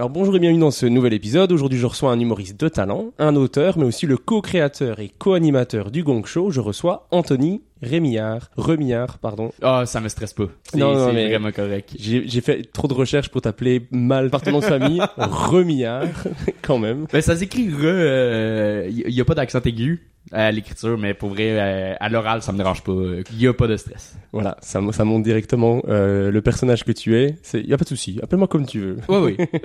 Alors bonjour et bienvenue dans ce nouvel épisode. Aujourd'hui je reçois un humoriste de talent, un auteur, mais aussi le co-créateur et co-animateur du Gong Show. Je reçois Anthony Rémillard. Remillard, pardon. Ah, ça me stresse pas. Non, non, mais- vraiment correct. J'ai fait trop de recherches pour t'appeler mal par ton nom de famille. Remillard, quand même. Ben, ça s'écrit re, euh, y, a pas d'accent aigu à l'écriture, mais pour vrai, euh, à l'oral, ça me dérange pas. Y a pas de stress. Voilà, ça, ça montre directement euh, le personnage que tu es. C'est y a pas de souci. Appelle-moi comme tu veux. Oui, oui.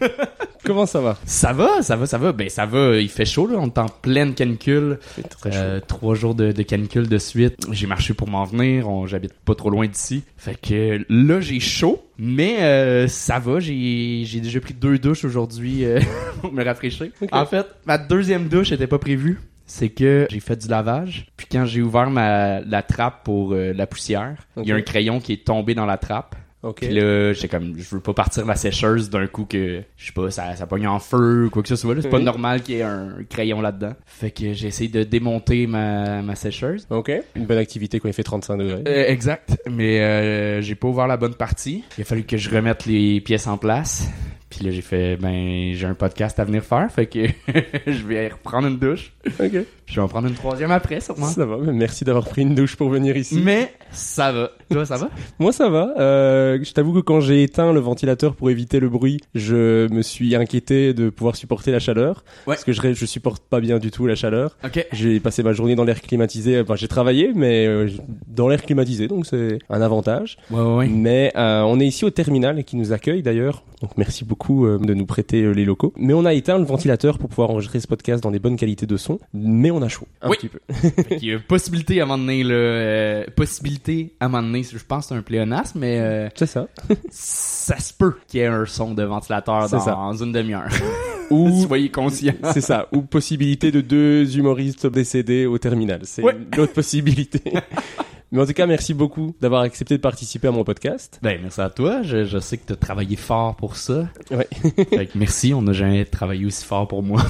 Comment ça va? Ça va, ça va, ça va. Ben, ça va. Il fait chaud, là. On est en pleine canicule. Très chaud. Euh, trois jours de, de canicule de suite. J'ai marché pour m'en venir. J'habite pas trop loin d'ici. Fait que là, j'ai chaud. Mais euh, ça va. J'ai déjà pris deux douches aujourd'hui euh, pour me rafraîchir. En fait, ma deuxième douche était pas prévue. C'est que j'ai fait du lavage. Puis quand j'ai ouvert ma, la trappe pour euh, la poussière, il y a un crayon qui est tombé dans la trappe. Ok. Puis là, j'étais comme, je veux pas partir la sécheuse d'un coup que, je sais pas, ça, ça pogne en feu ou quoi que ce soit. là. C'est pas normal qu'il y ait un crayon là-dedans. Fait que j'ai essayé de démonter ma, ma sécheuse. Ok. Une bonne activité quand il fait 35 degrés. Euh, exact. Mais euh, j'ai pas ouvert la bonne partie. Il a fallu que je remette les pièces en place. Puis là, j'ai fait, ben, j'ai un podcast à venir faire. Fait que je vais reprendre une douche. Ok. Puis je vais en prendre une troisième après, sûrement. Ça va. mais Merci d'avoir pris une douche pour venir ici. Mais ça va. Toi, ça va? Moi ça va. Euh, je t'avoue que quand j'ai éteint le ventilateur pour éviter le bruit, je me suis inquiété de pouvoir supporter la chaleur. Ouais. Parce que je, je supporte pas bien du tout la chaleur. Ok. J'ai passé ma journée dans l'air climatisé. Enfin, j'ai travaillé, mais euh, dans l'air climatisé, donc c'est un avantage. Ouais, ouais, ouais. Mais euh, on est ici au terminal qui nous accueille d'ailleurs. Donc merci beaucoup euh, de nous prêter euh, les locaux. Mais on a éteint le ventilateur pour pouvoir enregistrer ce podcast dans des bonnes qualités de son. Mais on a chaud un Oui. petit peu. Fait qu'il y a possibilité à un moment donné, là, euh, possibilité à un moment donné, je pense que c'est un pléonasme, mais euh, C'est ça. ça se peut qu'il y ait un son de ventilateur dans une demi-heure. Ou Soyez conscients. C'est ça, ou possibilité de deux humoristes décédés au terminal. C'est Ouais. l'autre possibilité. Mais en tout cas, merci beaucoup d'avoir accepté de participer à mon podcast. Ben, merci à toi. Je, je sais que tu as travaillé fort pour ça. Ouais. Fait que merci, on n'a jamais travaillé aussi fort pour moi.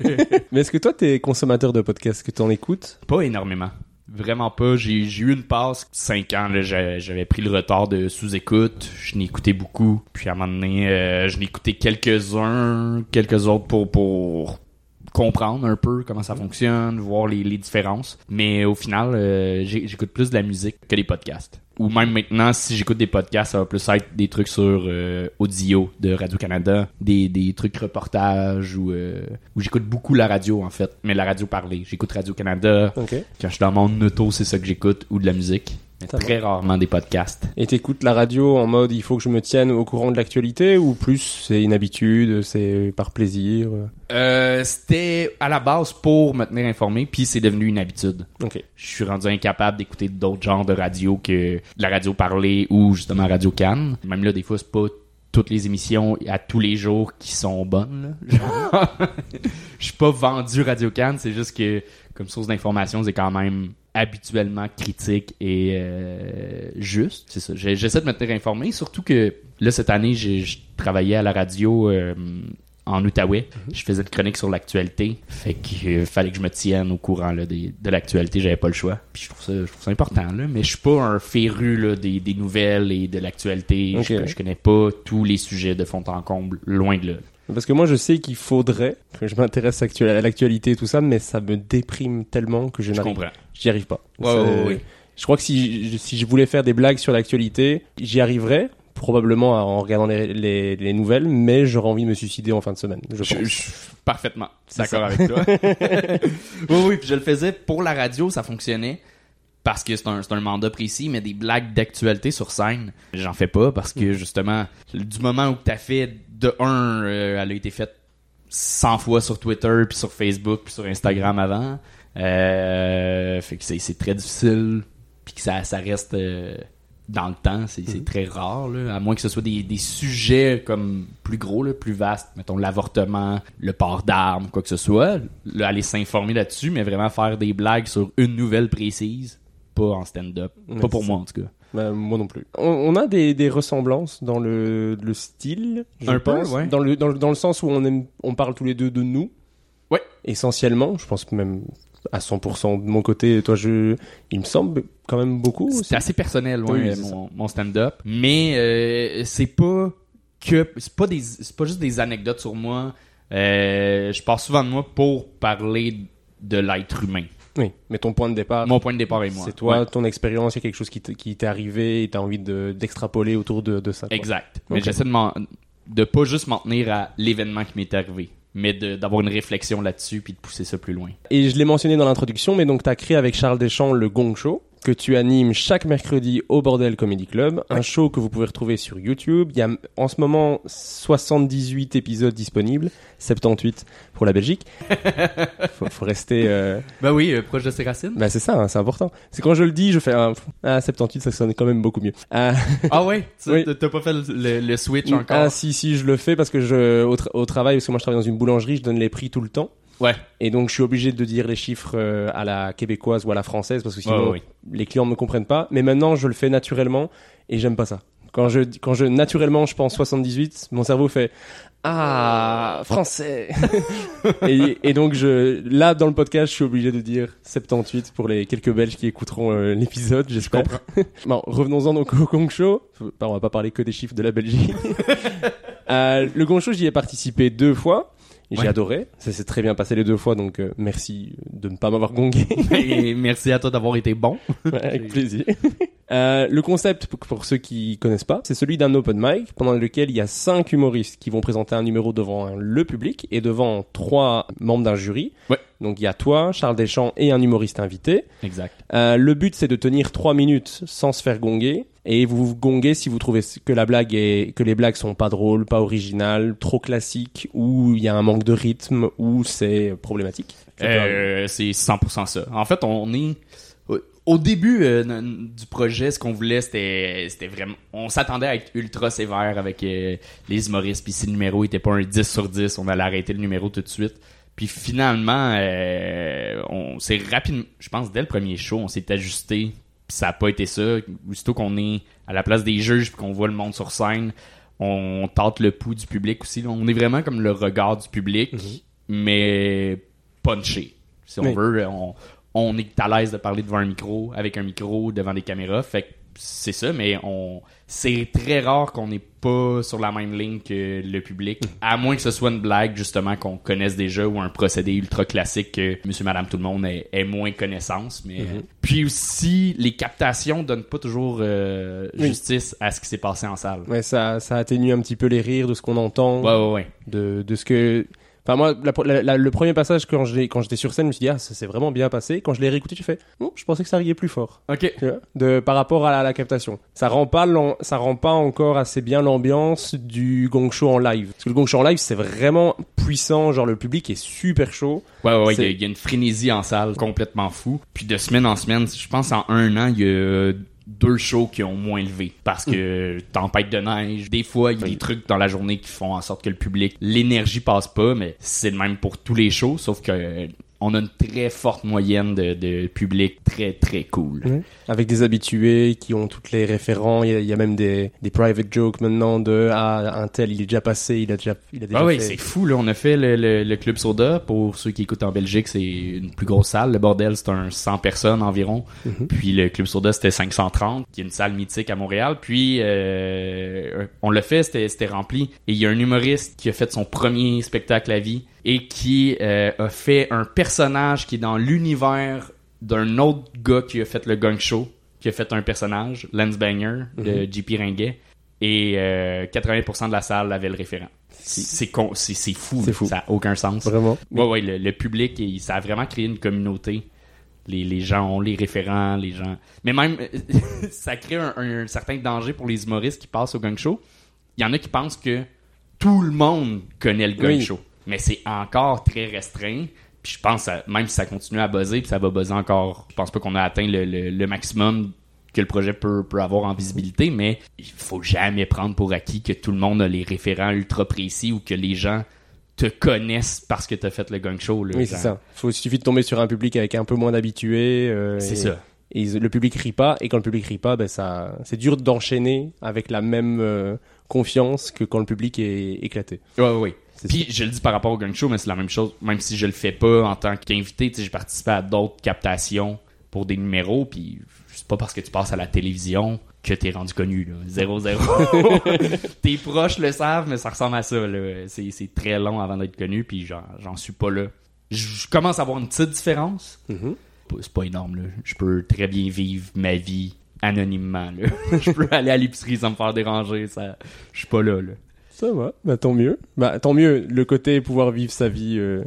Mais est-ce que toi, t'es consommateur de podcasts, Est-ce que t'en écoutes? Pas énormément. Vraiment pas. J'ai eu une passe, 5 ans, j'avais pris le retard de sous-écoute. Je écouté beaucoup. Puis à un moment donné, euh, je écouté quelques-uns, quelques autres pour, pour comprendre un peu comment ça fonctionne, voir les, différences. Mais au final, euh, j'écoute plus de la musique que des podcasts. Ou même maintenant, si j'écoute des podcasts, ça va plus être des trucs sur euh, audio de Radio-Canada, des, des trucs reportages ou euh, où j'écoute beaucoup la radio en fait, mais la radio parlée. J'écoute Radio-Canada. Ok. Quand je suis dans mon auto, c'est ça que j'écoute ou de la musique. Très rarement des podcasts. Et t'écoutes la radio en mode il faut que je me tienne au courant de l'actualité ou plus c'est une habitude, c'est par plaisir? Euh Euh, c'était à la base pour me tenir informé, puis c'est devenu une habitude. Ok. Je suis rendu incapable d'écouter d'autres genres de radio que de la radio parlée ou justement Radio Cannes. Même là, des fois, c'est pas toutes les émissions à tous les jours qui sont bonnes. Je suis pas vendu Radio Cannes, c'est juste que comme source d'information, c'est quand même habituellement critique et euh, juste. C'est ça. J'essaie de me tenir informé, surtout que là cette année, j'ai je travaillais à la radio euh, en Outaouais. Je faisais une chronique sur l'actualité. Fait qu'il euh, fallait que je me tienne au courant là, des- de l'actualité. J'avais pas le choix. Puis je trouve ça, je trouve ça important. Là. Mais je suis pas un féru là, des, des nouvelles et de l'actualité. Je, je connais pas tous les sujets de fond en comble. Loin de là. Parce que moi je sais qu'il faudrait que je m'intéresse à l'actualité et tout ça, mais ça me déprime tellement que je Je n'arrive comprends. J'y arrive pas. Ouais, ouais. Je crois que si je voulais faire des blagues sur l'actualité, j'y arriverais, probablement en regardant les, les, les nouvelles, mais j'aurais envie de me suicider en fin de semaine. Je Je, pense. je suis parfaitement C'est d'accord avec toi. oui, oui, puis je le faisais pour la radio, ça fonctionnait. Parce que c'est un, mandat précis, mais des blagues d'actualité sur scène, j'en fais pas parce que justement, du moment où t'as fait, de un, euh, elle a été faite 100 fois sur Twitter, puis sur Facebook, puis sur Instagram avant. Euh, fait que c'est, c'est très difficile, puis que ça, ça reste euh, dans le temps, c'est, c'est très rare, là, à moins que ce soit des, des sujets comme plus gros, là, plus vastes, mettons l'avortement, le port d'armes, quoi que ce soit, là, aller s'informer là-dessus, mais vraiment faire des blagues sur une nouvelle précise, pas en stand-up, pas pour moi en tout cas. Bah, moi non plus. On, on a des, des ressemblances dans le, le style, je Un peu, pense, ouais. dans, le, dans, le, dans le sens où on, aime, on parle tous les deux de nous. Ouais. Essentiellement, je pense même à 100% de mon côté, toi, je, il me semble quand même beaucoup. C'est assez personnel, Oui, mon, mon stand-up. Mais euh, c'est pas que c'est pas des c'est pas juste des anecdotes sur moi. Euh, je parle souvent de moi pour parler de l'être humain. Oui, mais ton point de départ, Mon point de départ est moi. c'est toi, Ouais, ton expérience, il y a quelque chose qui t'est arrivé et t'as envie de- d'extrapoler autour de, de ça. quoi. exact. Mais j'essaie de de pas juste m'en tenir à l'événement qui m'est arrivé, mais d'avoir une réflexion là-dessus puis de pousser ça plus loin. Et je l'ai mentionné dans l'introduction, mais donc tu as créé avec Charles Deschamps le Gong Show, que tu animes chaque mercredi au Bordel Comedy Club, un show que vous pouvez retrouver sur YouTube. Il y a en ce moment 78 épisodes disponibles, 78 pour la Belgique. faut, faut rester... euh, Bah oui, proche de ses racines. Bah c'est ça, hein, c'est important. C'est quand je le dis, je fais un... Ah, 78, ça sonne quand même beaucoup mieux. Ah, ah ouais, Oui. t'as pas fait le, le- le switch encore? ah si, si, je le fais parce que je au, tra- au travail, parce que moi je travaille dans une boulangerie, je donne les prix tout le temps. Ouais. Et donc, je suis obligé de dire les chiffres euh, à la québécoise ou à la française parce que sinon, Ouais, ouais. les clients ne me comprennent pas. Mais maintenant, je le fais naturellement et j'aime pas ça. Quand je, quand je, naturellement, je pense 78, mon cerveau fait Ah, français et, et donc, je, là, dans le podcast, je suis obligé de dire 78 pour les quelques Belges qui écouteront euh, l'épisode, j'espère. bon, revenons-en donc au Gong Show. Enfin, on va pas parler que des chiffres de la Belgique. Euh, le Gong Show, j'y ai participé deux fois. Et J'ai adoré. Ça s'est très bien passé les deux fois, donc euh, merci de ne pas m'avoir gongé. Et merci à toi d'avoir été bon. Ouais, Avec plaisir. Euh, le concept, pour, ceux qui connaissent pas, c'est celui d'un open mic pendant lequel il y a cinq humoristes qui vont présenter un numéro devant le public et devant trois membres d'un jury. Ouais. Donc il y a toi, Charles Deschamps et un humoriste invité. Exact. Euh, le but c'est de tenir trois minutes sans se faire gonguer et vous vous gonguez si vous trouvez que la blague est que les blagues sont pas drôles, pas originales, trop classiques ou il y a un manque de rythme ou c'est problématique. Euh, c'est 100% ça. En fait, on est au début euh, du projet, ce qu'on voulait, c'était c'était vraiment on s'attendait à être ultra sévère avec euh, les humoristes puis si le numéro était pas un 10 sur 10, on allait arrêter le numéro tout de suite. Puis finalement euh, on s'est rapidement, je pense dès le premier show, on s'est ajusté. Puis ça a pas été ça. Aussitôt qu'on est à la place des juges puis qu'on voit le monde sur scène, on tente le pouls du public aussi. On est vraiment comme le regard du public, mais punché. Si on Oui. veut, on, on est à l'aise de parler devant un micro, avec un micro, devant des caméras. Fait que c'est ça, mais on c'est très rare qu'on n'est pas sur la même ligne que le public, à moins que ce soit une blague justement qu'on connaisse déjà ou un procédé ultra classique que Monsieur, Madame, tout le monde ait, ait moins connaissance. Mais puis aussi les captations donnent pas toujours euh, Oui. justice à ce qui s'est passé en salle. Ouais, ça, ça atténue un petit peu les rires de ce qu'on entend, Ouais ouais ouais. de, de ce que. Enfin moi, la- la- la- le premier passage quand j'ai quand j'étais sur scène, je me suis dit ah ça s'est vraiment bien passé. Quand je l'ai réécouté, j'ai fait oh, je pensais que ça riait plus fort. Ok. De par rapport à la, captation. Ça rend pas ça rend pas encore assez bien l'ambiance du gong show en live. Parce que le gong show en live c'est vraiment puissant, genre le public est super chaud. Ouais, ouais, ouais, il y, C'est- il y a une frénésie en salle complètement fou. Puis de semaine en semaine, je pense en un an, il y a deux shows qui ont moins levé. Parce que tempête de neige, des fois, il y a des trucs dans la journée qui font en sorte que le public, l'énergie passe pas, mais c'est le même pour tous les shows, sauf que on a une très forte moyenne de, de public très, très cool. Avec des habitués qui ont toutes les référents. Il y a, il y a même des, des private jokes maintenant de ah un tel il est déjà passé, il a déjà il a déjà Ah oui, c'est fou, là. On a fait le, le- le Club Soda. Pour ceux qui écoutent en Belgique, c'est une plus grosse salle. Le bordel, c'est un 100 personnes environ. Puis le Club Soda, c'était 530, qui est une salle mythique à Montréal. Puis euh, on l'a fait, c'était c'était rempli. Et il y a un humoriste qui a fait son premier spectacle à vie et qui euh, a fait un personnage qui est dans l'univers d'un autre gars qui a fait le Gang Show, qui a fait un personnage, Lance Banger, de JP Ringuet. Et euh, 80% de la salle avait le référent. C'est fou, fou. ça a aucun sens. Vraiment. Ouais, ouais, le, le public, il- ça a vraiment créé une communauté. Les, les gens ont les référents, les gens. Mais même, ça crée un, un certain danger pour les humoristes qui passent au gang show. Il y en a qui pensent que tout le monde connaît le gang Oui. show. Mais c'est encore très restreint. Puis je pense, même si ça continue à buzzer, puis ça va buzzer encore, je pense pas qu'on a atteint le, le- le maximum que le projet peut, peut avoir en visibilité, mais il faut jamais prendre pour acquis que tout le monde a les référents ultra précis ou que les gens te connaissent parce que t'as fait le gang show. là, Oui, c'est ça. Faut, il suffit de tomber sur un public avec un peu moins d'habitués. euh, C'est et- ça. Et le public rit pas, et quand le public rit pas, ben ça, c'est dur d'enchaîner avec la même euh, confiance que quand le public est éclaté. Ouais, ouais, ouais. Puis je le dis par rapport au gang show, mais c'est la même chose. Même si je le fais pas en tant qu'invité, j'ai participé à d'autres captations pour des numéros, puis c'est pas parce que tu passes à la télévision que t'es rendu connu, là. Zéro, zéro. Tes proches le savent, mais ça ressemble à ça. C'est, très long avant d'être connu, puis j'en, suis pas là. Je commence à avoir une petite différence. Mhm. Pas- C'est pas énorme, là. Je peux très bien vivre ma vie anonymement, là. Je peux aller à l'épicerie sans me faire déranger, ça... Je suis pas là, là. Ça va, bah tant mieux. Bah tant mieux, le côté pouvoir vivre sa vie euh,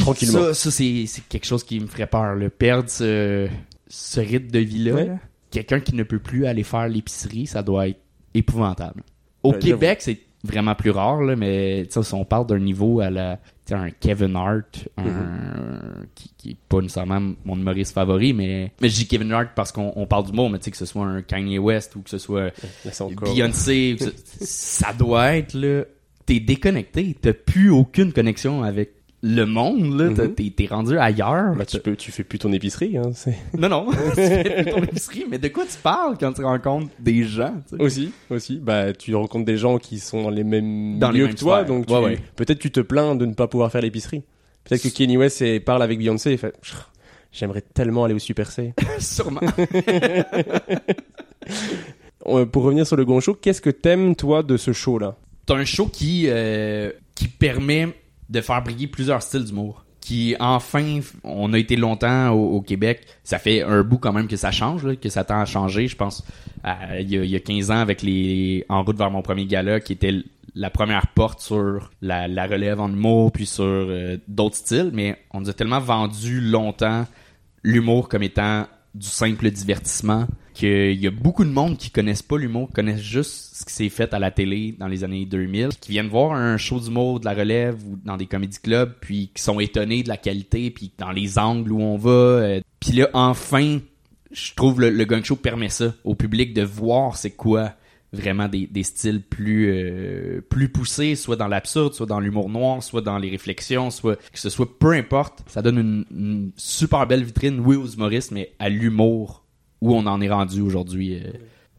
tranquillement. Ça, ça c'est, quelque chose qui me ferait peur. Le perdre ce, ce rythme de vie-là. Ouais. Quelqu'un qui ne peut plus aller faire l'épicerie, ça doit être épouvantable. Au Ouais, Québec, c'est vraiment plus rare, là, mais si on parle d'un niveau à la. Un Kevin Hart, un, Mm-hmm. qui, qui est pas nécessairement mon humoriste favori, mais, mais je dis Kevin Hart parce qu'on on parle du mot, mais tu sais, que ce soit un Kanye West ou que ce soit Beyoncé, ça doit être là. T'es déconnecté, t'as plus aucune connexion avec le monde là. Mhm. T'es rendu ailleurs. Bah, tu peux, tu fais plus ton épicerie, hein. Non non, tu fais plus ton épicerie. Mais de quoi tu parles quand tu rencontres des gens aussi, aussi. Bah tu rencontres des gens qui sont dans les mêmes Dans les lieux mêmes que toi, sphères. donc tu- Ouais, ouais. peut-être tu te plains de ne pas pouvoir faire l'épicerie. Peut-être que Kanye West parle avec Beyoncé et fait, j'aimerais tellement aller au Super C. Sûrement. Pour revenir sur le Gon Show, qu'est-ce que t'aimes toi de ce show là T'as un show qui euh, qui permet de faire briller plusieurs styles d'humour. Qui enfin, on a été longtemps au, Québec. Ça fait un bout quand même que ça change, là, que ça tend à changer. Je pense il y, a, il y a 15 ans avec les En route vers mon premier gala, qui était la première porte sur la, la relève en humour, puis sur euh, d'autres styles. Mais on nous a tellement vendu longtemps l'humour comme étant du simple divertissement qu'il y a beaucoup de monde qui connaissent pas l'humour, connaissent juste ce qui s'est fait à la télé dans les années 2000, qui viennent voir un show d'humour de la relève ou dans des comédie clubs, puis qui sont étonnés de la qualité, puis dans les angles où on va. euh, puis là, enfin, je trouve le, le gang show permet ça au public de voir c'est quoi vraiment des, styles plus euh, plus poussés, soit dans l'absurde, soit dans l'humour noir, soit dans les réflexions, soit que ce soit peu importe, ça donne une super belle vitrine, oui aux humoristes, mais à l'humour où on en est rendu aujourd'hui. euh,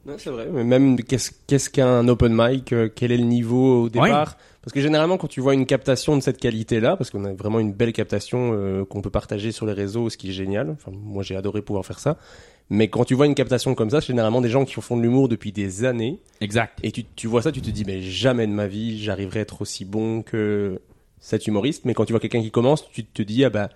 Non, c'est vrai. Mais même, qu'est-ce qu'est-ce qu'un open mic euh, Quel est le niveau au départ? Parce que généralement, quand tu vois une captation de cette qualité-là, parce qu'on a vraiment une belle captation euh, qu'on peut partager sur les réseaux, ce qui est génial. Enfin, moi, j'ai adoré pouvoir faire ça. Mais quand tu vois une captation comme ça, c'est généralement des gens qui font de l'humour depuis des années. Exact. Et tu, tu vois ça, tu te dis, mais jamais de ma vie, j'arriverai à être aussi bon que cet humoriste. Mais quand tu vois quelqu'un qui commence, tu te dis, ah bah,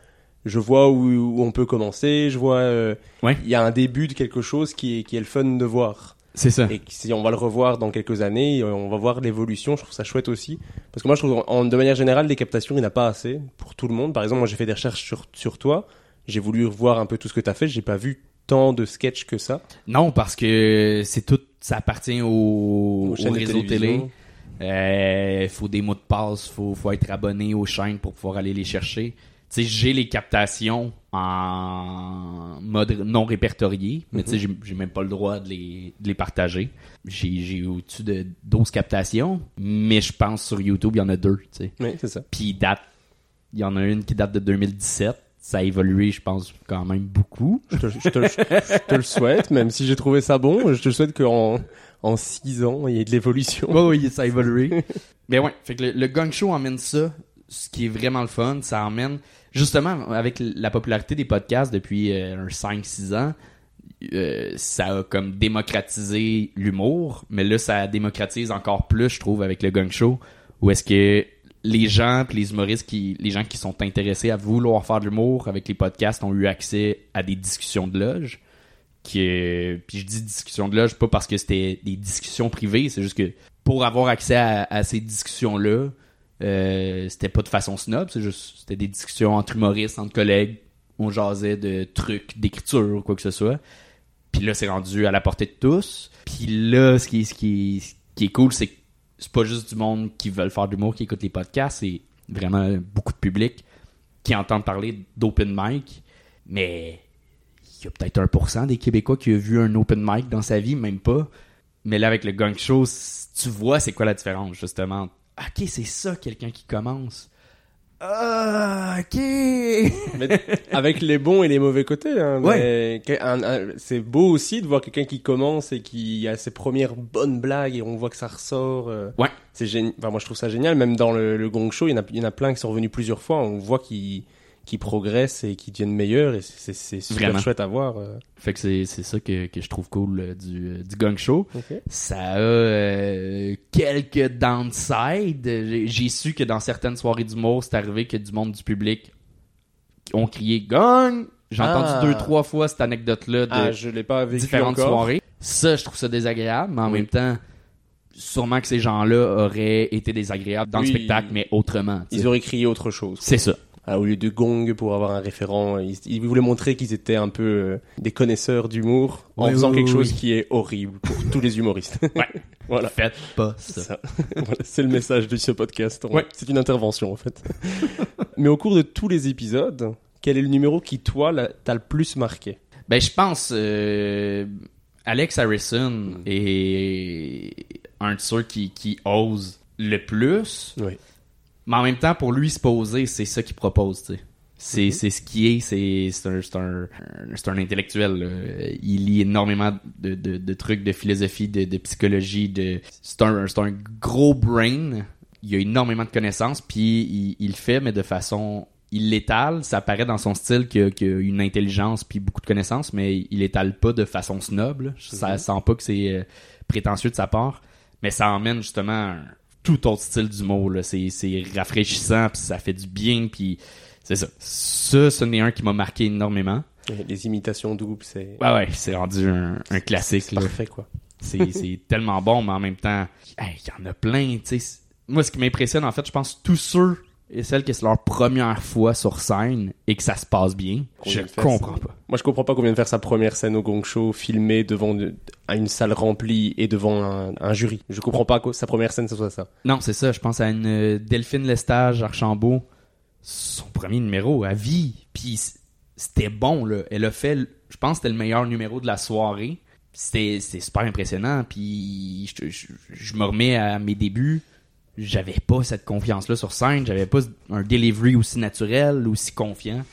je vois où, où on peut commencer, je vois, euh, il Ouais. y a un début de quelque chose qui est, qui est le fun de voir. C'est ça. Et si on va le revoir dans quelques années, euh, on va voir l'évolution. Je trouve ça chouette aussi. Parce que moi, je trouve, en, de manière générale, les captations, il n'y en a pas assez pour tout le monde. Par exemple, moi, j'ai fait des recherches sur, sur toi. J'ai voulu voir un peu tout ce que tu as fait. J'ai pas vu tant de sketchs que ça. Non, parce que c'est tout, ça appartient au, Aux au chaînes de réseau télé. télévision. Euh, faut des mots de passe, faut, faut être abonné aux chaînes pour pouvoir aller les chercher. Tu sais, j'ai les captations en mode non répertorié, mais tu sais, j'ai- j'ai même pas le droit de les, de les partager. J'ai au-dessus de 12 captations, mais je pense sur YouTube, il y en a deux, tu sais. Oui, c'est ça. Puis il date, il y en a une qui date de 2017. Ça a évolué, je pense, quand même beaucoup. Je te, je te- je te le souhaite, même si j'ai trouvé ça bon. Je te souhaite qu'en en six ans, il y ait de l'évolution. Oui, oui, ça a évolué. Mais ouais, fait que le, le gang show emmène ça, ce qui est vraiment le fun. Ça emmène, justement, avec la popularité des podcasts depuis euh, un 5-6 ans, euh, ça a comme démocratisé l'humour, mais là, ça démocratise encore plus, je trouve, avec le gang show, où est-ce que les gens, pis les humoristes, qui, les gens qui sont intéressés à vouloir faire de l'humour avec les podcasts ont eu accès à des discussions de loge qui est... puis je dis discussion de loge pas parce que c'était des discussions privées c'est juste que pour avoir accès à, à ces discussions là euh, c'était pas de façon snob c'est juste c'était des discussions entre humoristes entre collègues on jasait de trucs d'écriture ou quoi que ce soit puis là c'est rendu à la portée de tous puis là ce qui ce qui qui est cool c'est que c'est pas juste du monde qui veulent faire de l'humour qui écoute les podcasts c'est vraiment beaucoup de public qui entendent parler d'open mic mais il y a peut-être 1% des Québécois qui a vu un open mic dans sa vie, même pas. Mais là, avec le gang show, tu vois c'est quoi la différence, justement. Ok, c'est ça, quelqu'un qui commence. Ah, ok. Mais avec les bons et les mauvais côtés. Hein, Ouais. c'est beau aussi de voir quelqu'un qui commence et qui a ses premières bonnes blagues et on voit que ça ressort. euh, Ouais. C'est génial. Enfin, moi, je trouve ça génial. Même dans le, le Gong Show, il y, en a, il y en a plein qui sont revenus plusieurs fois. On voit qu'ils qu'ils progressent et qu'ils deviennent meilleurs et c'est super Vraiment. chouette à voir. euh. Fait que c'est ça que, que je trouve cool euh, du, euh, du gang show. Ça a euh, quelques downsides. J'ai- su que dans certaines soirées d'humour, c'est arrivé que du monde du public ont crié gang. J'ai Ah. entendu deux, trois fois cette anecdote-là de Ah, je pas différentes encore. soirées. Ça, je trouve ça désagréable, mais en Oui. même temps, sûrement que ces gens-là auraient été désagréables dans Oui. le spectacle, mais autrement. Ils auraient crié autre chose. C'est ça. Ah, au lieu de gong pour avoir un référent, ils, ils voulaient montrer qu'ils étaient un peu euh, des connaisseurs d'humour en Oui, faisant oui, quelque oui, chose qui est horrible pour tous les humoristes. Ouais. voilà. Faites pas C'est ça. ça. Voilà, c'est le message de ce podcast. Ouais. C'est une intervention en fait. Mais au cours de tous les épisodes, quel est le numéro qui toi l'a- t'a le plus marqué? Ben, je pense euh, Alex Harrison est un de ceux qui, qui ose le plus. Oui. Mais en même temps, pour lui se poser, c'est ça qu'il propose, tu sais. C'est, Mhm. c'est ce qui est, c'est, c'est un, c'est un, un- intellectuel. là. Il lit énormément de, de, de trucs de philosophie, de, de psychologie. De... C'est, un, c'est un gros brain. Il a énormément de connaissances, puis il, il le fait, mais de façon... Il l'étale, ça paraît dans son style qu'il a, a une intelligence puis beaucoup de connaissances, mais il l'étale pas de façon snob. là. Ça sent pas que c'est euh, prétentieux de sa part, mais ça emmène justement tout autre style d'humour. là. C'est, c'est rafraîchissant, puis ça fait du bien, puis c'est ça. Ça, ce n'est un qui m'a marqué énormément. Les imitations doubles, c'est Ouais, ouais, c'est rendu un, un classique. c'est parfait quoi. C'est, c'est tellement bon, mais en même temps, hey, il y en a plein, tu sais. Moi, ce qui m'impressionne, en fait, je pense tous ceux et celles que c'est leur première fois sur scène et que ça se passe bien, je comprends pas. Moi, je comprends pas qu'on vient de faire sa première scène au Gong Show, filmée devant de- à une salle remplie et devant un, un jury. Je comprends pas que sa première scène ce soit ça. Non, c'est ça. Je pense à une euh, Delphine Lestage Archambault. Son premier numéro à vie. Puis c'était bon, là. Elle a fait, je pense que c'était le meilleur numéro de la soirée. C'était c'était super impressionnant. Puis je, je- je me remets à mes débuts. J'avais pas cette confiance-là sur scène. J'avais pas un delivery aussi naturel, aussi confiant.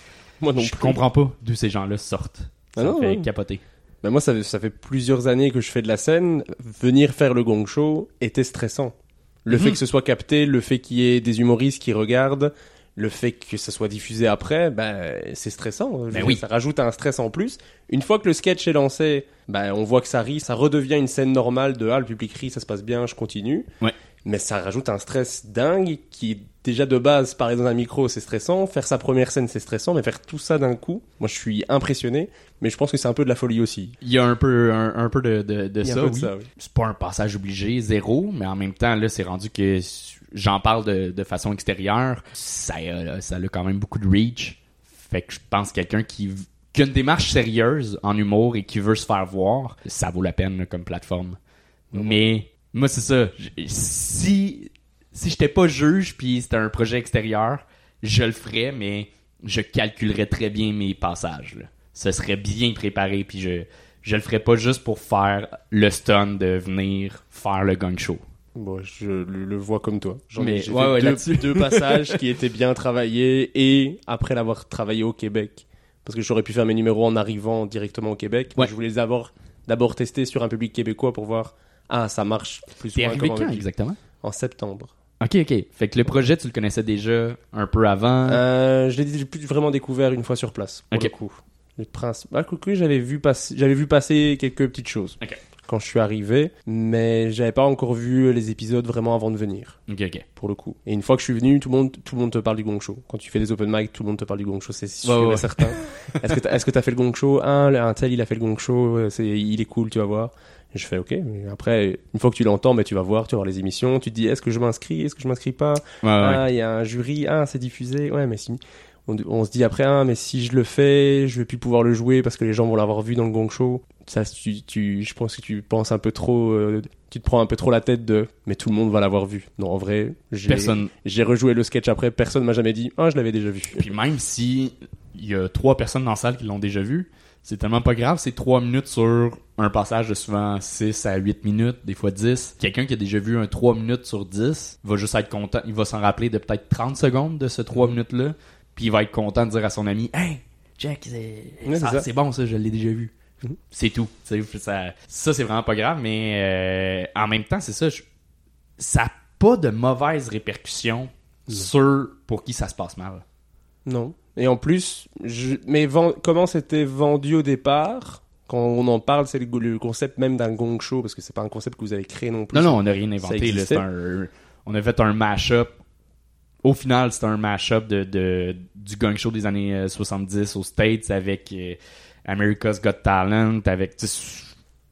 Moi non je plus. comprends pas d'où ces gens-là sortent. Ça Ah me non, fait capoter. Ben moi, ça, fait- ça fait plusieurs années que je fais de la scène. Venir faire le gong show était stressant. Le Mhm. fait que ce soit capté, le fait qu'il y ait des humoristes qui regardent, le fait que ça soit diffusé après, ben c'est stressant. Je veux Ben dire, oui. Ça rajoute un stress en plus. Une fois que le sketch est lancé, ben on voit que ça rit, ça redevient une scène normale de ah le public rit, ça se passe bien, je continue. Ouais. Mais ça rajoute un stress dingue qui déjà de base parler dans un micro c'est stressant, faire sa première scène c'est stressant, mais faire tout ça d'un coup, moi je suis impressionné. Mais je pense que c'est un peu de la folie aussi. Il y a un peu, un, un peu de, de, ça, peu oui. ça, oui. C'est pas un passage obligé, zéro, mais en même temps, là, c'est rendu que j'en parle de, de façon extérieure. Ça, a- ça a quand même beaucoup de reach. Fait que je pense que quelqu'un qui, qui a une démarche sérieuse en humour et qui veut se faire voir, ça vaut la peine comme plateforme. Mais moi, c'est ça. Si, si j'étais pas juge puis c'était un projet extérieur, je le ferais, mais je calculerais très bien mes passages. là. Ce serait bien préparé puis je je le ferais pas juste pour faire le stun de venir faire le gang show. Bon, je le, vois comme toi. J'en ai- j'ai ouais, fait ouais, deux, passages qui étaient bien travaillés et après l'avoir travaillé au Québec. Parce que j'aurais pu faire mes numéros en arrivant directement au Québec. mais. Je voulais les avoir d'abord testés sur un public québécois pour voir, ah, ça marche plus ou moins arrivé comme quand un- exactement? En septembre. Ok, ok. Fait que le projet, tu le connaissais déjà un peu avant? Euh, je l'ai vraiment découvert une fois sur place, pour Ok. le coup. Le prince. Bah, quoique, j'avais vu passer, j'avais vu passer quelques petites choses. Ok. Quand je suis arrivé, mais j'avais pas encore vu les épisodes vraiment avant de venir. Ok, ok. pour le coup. Et une fois que je suis venu, tout le monde, tout le monde te parle du gong show. Quand tu fais des open mic, tout le monde te parle du gong show, c'est sûr ouais, certain. est-ce que t'as, est-ce que t'as fait le gong show? Un, un tel, il a fait le gong show, euh, il est cool, tu vas voir. Et je fais ok, mais après, une fois que tu l'entends, mais tu vas voir, tu vas voir les émissions, tu te dis, est-ce que je m'inscris, est-ce que je m'inscris pas? Ouais. Ah, il y a un jury, ah, c'est diffusé, ouais, mais si, on, on se dit après, ah, mais si je le fais, je vais plus pouvoir le jouer parce que les gens vont l'avoir vu dans le gong show. Ça, tu, tu, je pense que tu penses un peu trop, euh, tu te prends un peu trop la tête de, mais tout le monde va l'avoir vu. Non, en vrai, j'ai, Personne. j'ai rejoué le sketch après, personne m'a jamais dit, ah, je l'avais déjà vu. Puis même si il y a trois personnes dans la salle qui l'ont déjà vu, c'est tellement pas grave, c'est trois minutes sur un passage de souvent 6 à 8 minutes, des fois 10. Quelqu'un qui a déjà vu un 3 minutes sur 10 va juste être content, il va s'en rappeler de peut-être 30 secondes de ce 3 minutes-là, puis il va être content de dire à son ami Hey, Jack, c'est Ouais, c'est bon ça, je l'ai déjà vu. Mhm. C'est tout. Ça, ça c'est vraiment pas grave, mais euh, en même temps, c'est ça, je- ça n'a pas de mauvaises répercussions sur pour qui ça se passe mal. Non. Et en plus, je... mais comment c'était vendu au départ? Quand on en parle, c'est le, le concept même d'un gong show, parce que c'est pas un concept que vous avez créé non plus. Non, non, on n'a rien inventé. Là, un, on a fait un mash-up. Au final, c'était un mash-up de, de, du gang show des années euh, 70 aux States avec euh, America's Got Talent, avec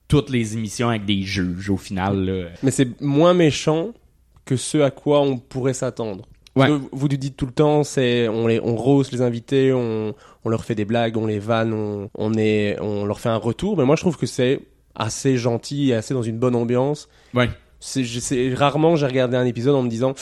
toutes les émissions avec des juges au final. Là. Mais c'est moins méchant que ce à quoi on pourrait s'attendre. Ouais. Vous nous dites tout le temps, c'est on les on rose les invités, on, on leur fait des blagues, on les vanne, on, on est on leur fait un retour. Mais moi je trouve que c'est assez gentil et assez dans une bonne ambiance. Ouais. C'est rarement j'ai regardé un épisode en me disant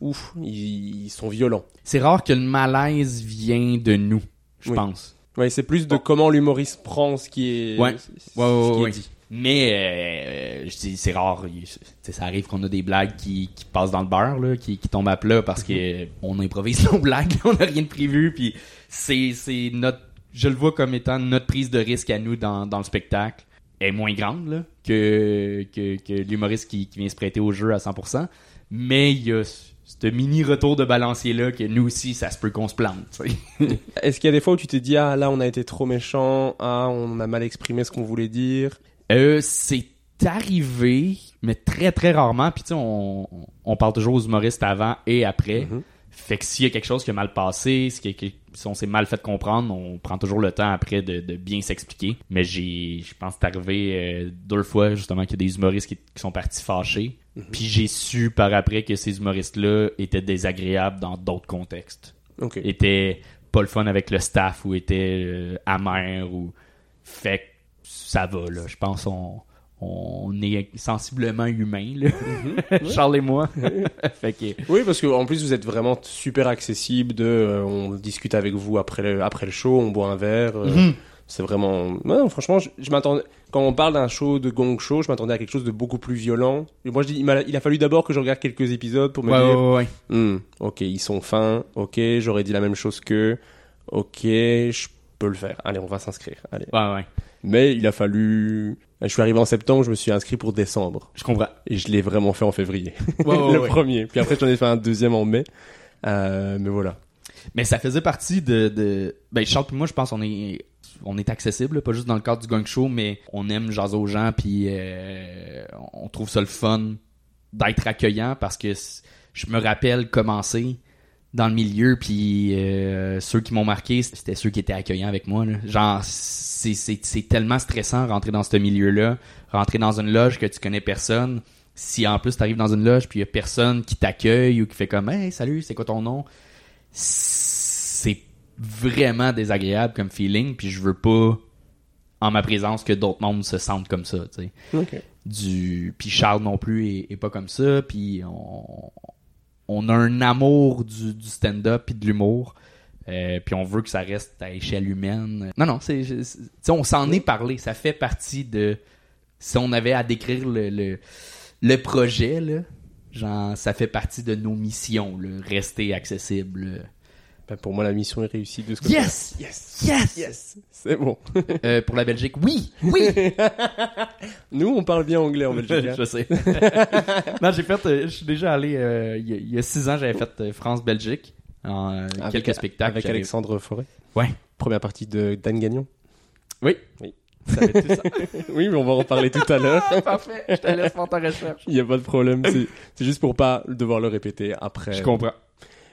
ouf ils, ils sont violents. C'est rare que le malaise vient de nous, je Oui. pense. Ouais, c'est plus de comment l'humoriste prend ce qui est Ouais. ce Ouais, ouais, qui est dit. Mais euh, je dis, c'est rare. Il- Ça arrive qu'on a des blagues qui, qui passent dans le beurre, là, qui, qui tombent à plat parce que on improvise nos blagues, on n'a rien de prévu. Puis c'est c'est notre, je le vois comme étant notre prise de risque à nous dans, dans le spectacle est moins grande là, que, que, que l'humoriste qui, qui vient se prêter au jeu à 100%. Mais il y a ce mini retour de balancier là que nous aussi ça se peut qu'on se plante. Est-ce qu'il y a des fois où tu t'es dit ah là on a été trop méchant, ah on a mal exprimé ce qu'on voulait dire? Euh, c'est arrivé, mais très très rarement. Puis tu sais, on, on parle toujours aux humoristes avant et après. Mhm. Fait que s'il y a quelque chose qui a mal passé, si, on s'est mal fait comprendre, on prend toujours le temps après de, de bien s'expliquer. Mais j'ai, je pense que c'est arrivé euh, deux fois justement qu'il y a des humoristes qui, qui sont partis fâchés. Puis j'ai su par après que ces humoristes-là étaient désagréables dans d'autres contextes Ok. était pas le fun avec le staff ou était euh, amer ou fait que ça va là je pense on on est sensiblement humain là Charles et moi fait que Oui, parce que en plus vous êtes vraiment super accessible. De, euh, on discute avec vous après le, après le show, on boit un verre. euh, Mhm. C'est vraiment. Non, franchement, je, je m'attendais. Quand on parle d'un show de gong show, je m'attendais à quelque chose de beaucoup plus violent. Et moi, je dis, il, a fallu d'abord que je regarde quelques épisodes pour me ouais, dire, ouais, ouais. Hmm, ok, ils sont fins. Ok, j'aurais dit la même chose qu'eux. Ok, je peux le faire. Allez, on va s'inscrire. Allez. Ouais, ouais. Mais il a fallu. Je suis arrivé en septembre, je me suis inscrit pour décembre. Je comprends. Et je l'ai vraiment fait en février. Le ouais. premier. Puis après, j'en ai fait un deuxième en mai. Euh, mais voilà. Mais ça faisait partie de, de... ben Charles et moi je pense on est on est accessible pas juste dans le cadre du gang show mais on aime jaser aux gens puis euh, on trouve ça le fun d'être accueillant parce que je me rappelle commencer dans le milieu puis euh, ceux qui m'ont marqué c'était ceux qui étaient accueillants avec moi là. genre c'est c'est c'est tellement stressant rentrer dans ce milieu là rentrer dans une loge que tu connais personne si en plus t'arrives dans une loge puis il y a personne qui t'accueille ou qui fait comme hey salut c'est quoi ton nom? C'est vraiment désagréable comme feeling puis je veux pas en ma présence que d'autres mondes se sentent comme ça tu sais Ok. du puis Charles non plus est, est pas comme ça puis on on a un amour du, du stand-up puis de l'humour euh, puis on veut que ça reste à échelle humaine. Non non c'est on s'en est parlé. Ça fait partie de si on avait à décrire le le, projet genre ça fait partie de nos missions là, rester accessible Ben, pour moi, la mission est réussie de ce yes Yes. yes Yes. C'est bon. Euh, pour la Belgique oui oui Nous, on parle bien anglais en Belgique. hein. je sais. non, j'ai fait, euh, je suis déjà allé, euh, il y a- il y, a six ans, j'avais fait euh, France-Belgique, en Avec- quelques spectacles. Avec Alexandre Forêt. Ouais. Première partie de Dan Gagnon. Oui. Oui. Ça va tout ça. Oui, mais on va en parler tout à l'heure. Parfait, je te laisse faire ta recherche. Il n'y a pas de problème. C'est c'est juste pour pas devoir le répéter après. Je comprends.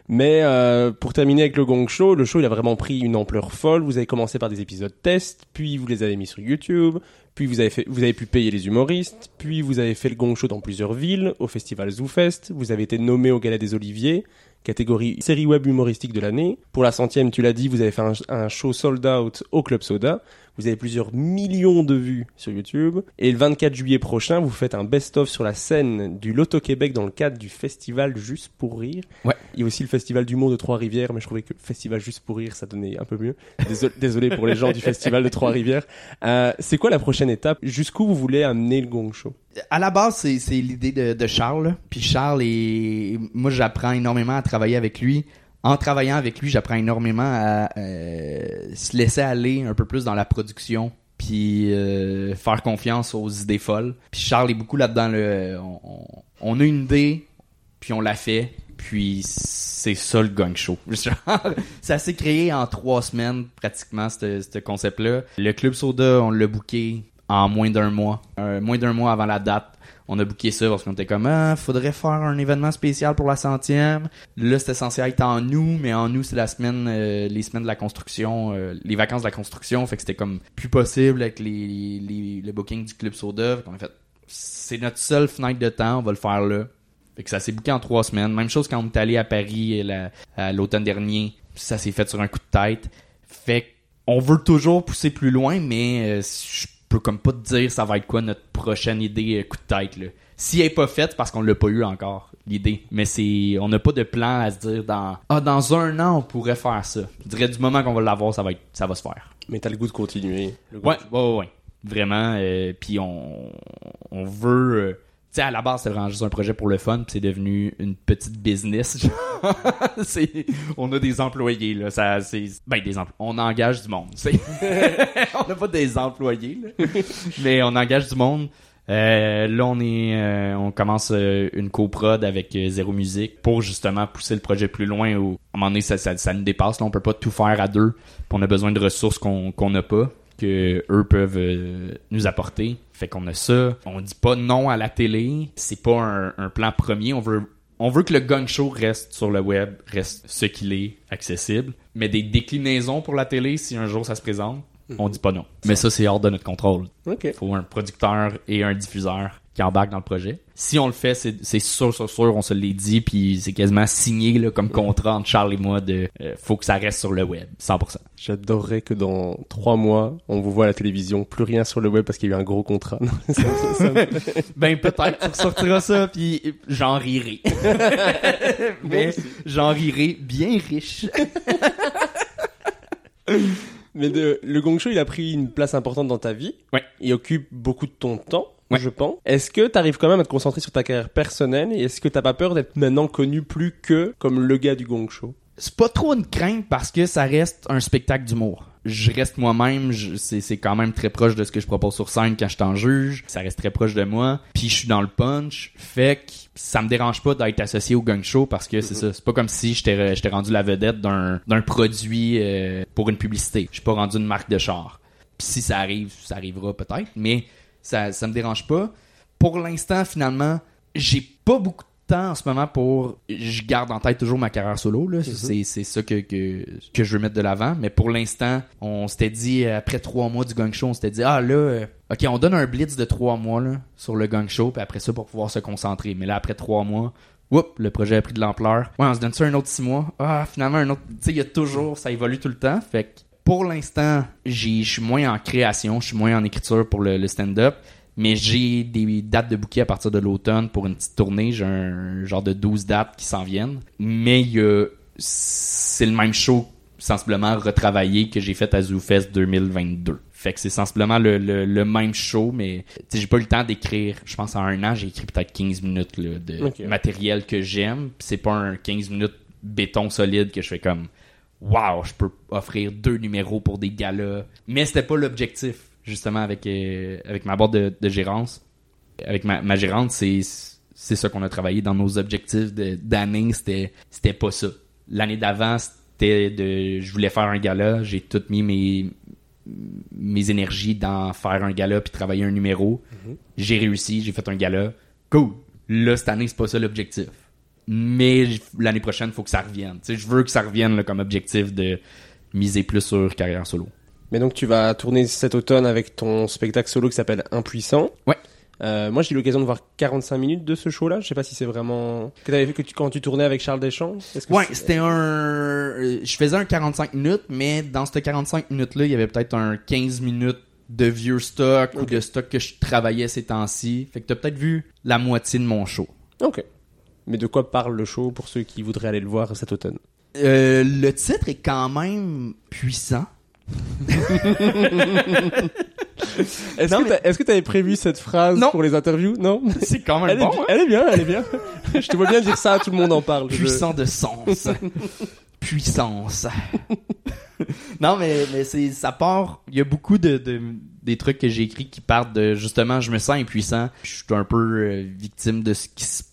Mais euh, pour terminer avec le Gong Show, le show il a vraiment pris une ampleur folle. Vous avez commencé par des épisodes test, puis vous les avez mis sur YouTube, puis vous avez fait, vous avez pu payer les humoristes, puis vous avez fait le Gong Show dans plusieurs villes, au festival ZooFest. Vous avez été nommé au Gala des Oliviers, catégorie série web humoristique de l'année. Pour la centième, tu l'as dit, vous avez fait un show sold out au Club Soda. Vous avez plusieurs millions de vues sur YouTube. Et le 24 juillet prochain, vous faites un best-of sur la scène du Loto Québec dans le cadre du festival Juste pour rire. Ouais. Il y a aussi le festival d'humour de Trois-Rivières, mais je trouvais que le festival Juste pour rire, ça donnait un peu mieux. Désolé, désolé pour les gens du festival de Trois-Rivières. Euh, c'est quoi la prochaine étape? Jusqu'où vous voulez amener le Gong Show? À la base, c'est, c'est l'idée de, de Charles. Puis Charles est, moi, j'apprends énormément à travailler avec lui. En travaillant avec lui, j'apprends énormément à euh, se laisser aller un peu plus dans la production, puis euh, faire confiance aux idées folles. Puis Charles est beaucoup là-dedans. Le, on, a une idée, puis on la fait, puis c'est ça le gang show. Ça s'est créé en trois semaines pratiquement ce ce concept-là. Le club soda, on l'a booké en moins d'un mois, Euh, moins d'un mois avant la date. On a booké ça parce qu'on était comme ah, faudrait faire un événement spécial pour la centième. Là, c'était censé être en août, mais en août c'est la semaine, euh, les semaines de la construction, euh, les vacances de la construction, fait que c'était comme plus possible avec les, les- le booking du club soda. Fait a fait c'est notre seule fenêtre de temps, on va le faire là. Fait que ça s'est booké en trois semaines. Même chose quand on est allé à Paris euh, la- à l'automne dernier. Ça s'est fait sur un coup de tête. Fait qu'on veut toujours pousser plus loin, mais euh, je peux comme pas te dire ça va être quoi notre prochaine idée euh, coup de tête. Là. Si elle est pas faite, c'est parce qu'on l'a pas eu encore, l'idée. Mais c'est. On n'a pas de plan à se dire dans. Ah, dans un an, on pourrait faire ça. Je dirais du moment qu'on va l'avoir, ça va être. ça va se faire. Mais t'as le goût de continuer. le Ouais, ouais, ouais, ouais. Vraiment. euh, puis on, on veut. euh, sais, à la base, c'était vraiment juste un projet pour le fun, puis c'est devenu une petite business. c'est, on a des employés là, ça, c'est, ben des employés. On engage du monde. on n'a pas des employés, là. mais on engage du monde. Euh, là, on est, euh, on commence euh, une coprod avec Zéro Musique pour justement pousser le projet plus loin. Où, à un moment donné, ça, ça, ça nous dépasse. Là, on peut pas tout faire à deux. On a besoin de ressources qu'on qu'on n'a pas que eux peuvent euh, nous apporter. Fait qu'on a ça. On dit pas non à la télé. C'est pas un, un plan premier. On veut on veut que le gang show reste sur le web, reste ce qu'il est, accessible. Mais des déclinaisons pour la télé, si un jour ça se présente, on dit pas non. Mais ça, c'est hors de notre contrôle. Ok. Il faut un producteur et un diffuseur qui embarquent dans le projet. Si on le fait, c'est sûr, sûr, sûr, on se l'est dit, puis c'est quasiment signé là, comme contrat entre Charles et moi de euh, faut que ça reste sur le web, 100%. J'adorerais que dans trois mois, on vous voit à la télévision, plus rien sur le web parce qu'il y a eu un gros contrat. Non, ça- ça- ça me- Ben peut-être tu ressortiras ça, puis j'en rirai. Mais j'en rirai bien riche. Mais de- le Gong Show, il a pris une place importante dans ta vie. Ouais. Il occupe beaucoup de ton temps, Ouais. je pense. Est-ce que tu arrives quand même à te concentrer sur ta carrière personnelle et est-ce que t'as pas peur d'être maintenant connu plus que comme le gars du Gong Show? C'est pas trop une crainte parce que ça reste un spectacle d'humour. je reste moi-même, c'est c'est quand même très proche de ce que je propose sur scène quand je t'en juge, ça reste très proche de moi, puis je suis dans le punch, fait que ça me dérange pas d'être associé au gang show parce que c'est ça, c'est pas comme si j'étais j'étais rendu la vedette d'un d'un produit euh, pour une publicité. Je suis pas rendu une marque de char. Puis si ça arrive, ça arrivera peut-être, mais ça ça me dérange pas. Pour l'instant, finalement, j'ai pas beaucoup de temps en ce moment pour je garde en tête toujours ma carrière solo là c'est c'est ça que, que que je veux mettre de l'avant mais pour l'instant on s'était dit après trois mois du gang show on s'était dit ah là euh, ok on donne un blitz de trois mois là sur le gang show puis après ça pour pouvoir se concentrer mais là après trois mois Oups, le projet a pris de l'ampleur. Ouais, on se donne ça un autre six mois. Ah, finalement, un autre. Tu sais, il y a toujours, ça évolue tout le temps. Fait que pour l'instant, je suis moins en création, je suis moins en écriture pour le, le stand-up. Mais j'ai des dates de bouquet à partir de l'automne pour une petite tournée. J'ai un genre de 12 dates qui s'en viennent. Mais c'est le même show sensiblement retravaillé que j'ai fait à ZooFest 2022. Fait que c'est sensiblement le, le, le même show, mais j'ai pas eu le temps d'écrire. Je pense en un an, j'ai écrit peut-être 15 minutes là, de matériel que j'aime. C'est pas un 15 minutes béton solide que je fais comme Wow, je peux offrir deux numéros pour des galas. Mais c'était pas l'objectif, justement, avec, euh, avec ma boîte de, de gérance. Avec ma, ma gérante, c'est c'est ça qu'on a travaillé dans nos objectifs d'année. C'était c'était pas ça. L'année d'avant, c'était de je voulais faire un gala. J'ai tout mis mes mes énergies dans faire un gala puis travailler un numéro. J'ai réussi, j'ai fait un gala. Cool. Là, cette année, c'est pas ça l'objectif. Mais l'année prochaine, faut que ça revienne. Tu sais, je veux que ça revienne là, comme objectif de miser plus sur carrière solo. Mais donc tu vas tourner cet automne avec ton spectacle solo qui s'appelle Impuissant. Ouais. Euh, moi j'ai eu l'occasion de voir 45 minutes de ce show-là. Je sais pas si c'est vraiment que t'avais fait que tu, quand tu tournais avec Charles Deschamps. Que Ouais, c'était un. Je faisais un 45 minutes, mais dans ce 45 minutes-là, il y avait peut-être un 15 minutes de vieux stock ou de stock que je travaillais ces temps-ci. Fait que t'as peut-être vu la moitié de mon show. Ok. Mais de quoi parle le show pour ceux qui voudraient aller le voir cet automne? Euh, le titre est quand même puissant. Est-ce Non, que que t'avais prévu cette phrase Non. pour les interviews? Non? C'est quand même Elle, bon. hein? elle est bien, elle est bien. Je te vois bien dire ça, tout le monde en parle. Je- Puissant de sens. Puissance. non, mais, mais c'est, ça part. Il y a beaucoup de, de- des trucs que j'ai écrits qui partent de justement, je me sens impuissant. Je suis un peu euh, victime de ce qui se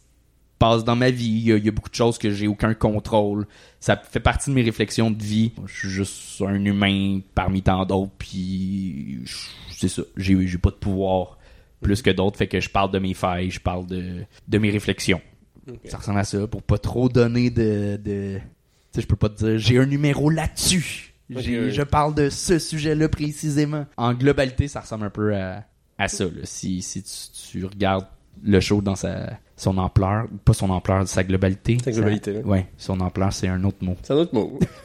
passe dans ma vie. Il y a, il y a beaucoup de choses que j'ai aucun contrôle. Ça fait partie de mes réflexions de vie. Je suis juste un humain parmi tant d'autres. Puis c'est ça. J'ai, j'ai pas de pouvoir plus que d'autres. Fait que je parle de mes failles, je parle de, de mes réflexions. Ça ressemble à ça pour pas trop donner de. de... Tu sais, je peux pas te dire j'ai un numéro là-dessus. Je parle de ce sujet-là précisément. En globalité, ça ressemble un peu à, à ça. là. Si, si tu, tu regardes le show dans sa, son ampleur, pas son ampleur, sa globalité. Sa globalité, oui. ouais, son ampleur, c'est un autre mot. C'est un autre mot.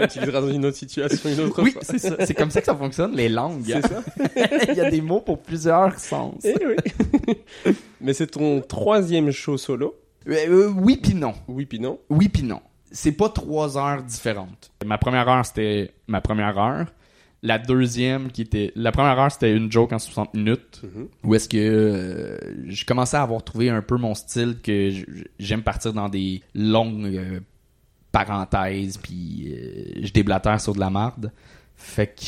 On utilisera dans une autre situation, une autre Oui, c'est ça. C'est comme ça que ça fonctionne, les langues. C'est ça. Il y a des mots pour plusieurs sens. Eh oui. Mais c'est ton troisième show solo. Euh, euh, oui puis non. Oui puis non. Oui puis non. C'est pas trois heures différentes. Ma première heure, c'était ma première heure. La deuxième, qui était... La première heure, c'était une joke en 60 minutes. Où est-ce que euh, je commençais à avoir trouvé un peu mon style que j'aime partir dans des longues euh, parenthèses, puis euh, je déblatère sur de la marde. Fait que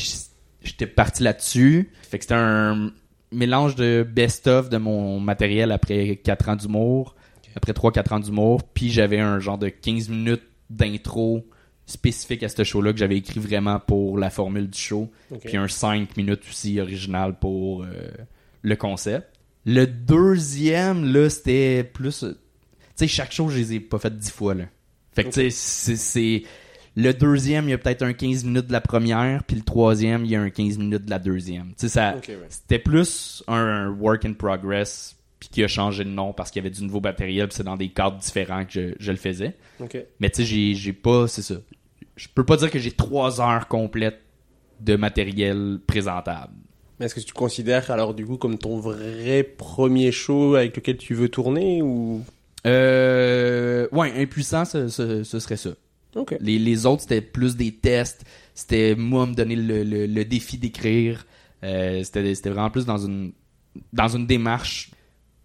j'étais parti là-dessus. Fait que c'était un mélange de best-of de mon matériel après 4 ans d'humour, après 3-4 ans d'humour, puis j'avais un genre de 15 minutes d'intro spécifique à ce show-là que j'avais écrit vraiment pour la formule du show, puis un 5 minutes aussi original pour euh, le concept. Le deuxième, là, c'était plus... euh, Tu sais, chaque show, je les ai pas fait 10 fois, là. Fait que, tu sais, c'est-. Le deuxième, il y a peut-être un 15 minutes de la première, puis le troisième, il y a un 15 minutes de la deuxième. Tu sais, ça... Ouais. C'était plus un work in progress, puis qui a changé de nom parce qu'il y avait du nouveau matériel, puis c'est dans des cadres différents que je, je le faisais. Mais tu sais, j'ai, j'ai pas, c'est ça. Je peux pas dire que j'ai trois heures complètes de matériel présentable. Mais est-ce que tu considères alors du coup comme ton vrai premier show avec lequel tu veux tourner ou? Euh, ouais, impuissant, ce, ce- ce serait ça. Les, les autres, c'était plus des tests. C'était moi me donner le, le- le défi d'écrire. Euh, c'était, c'était vraiment plus dans une, dans une démarche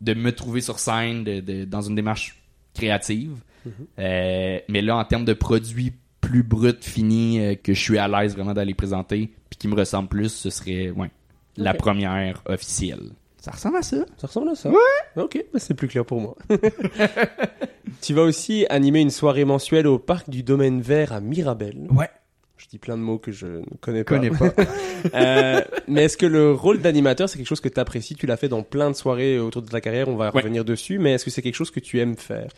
de me trouver sur scène, de, de- dans une démarche créative. Euh, mais là, en termes de produits plus brut, fini, euh, que je suis à l'aise vraiment d'aller présenter, puis qui me ressemble plus, ce serait ouais, la première officielle. Ça ressemble à ça. Ça ressemble à ça Ouais. Ok, bah, c'est plus clair pour moi. tu vas aussi animer une soirée mensuelle au parc du Domaine Vert à Mirabel. Ouais. Je dis plein de mots que je ne connais pas. Connais pas. Euh, mais est-ce que le rôle d'animateur, c'est quelque chose que tu apprécies Tu l'as fait dans plein de soirées autour de ta carrière, on va Ouais. revenir dessus, mais est-ce que c'est quelque chose que tu aimes faire?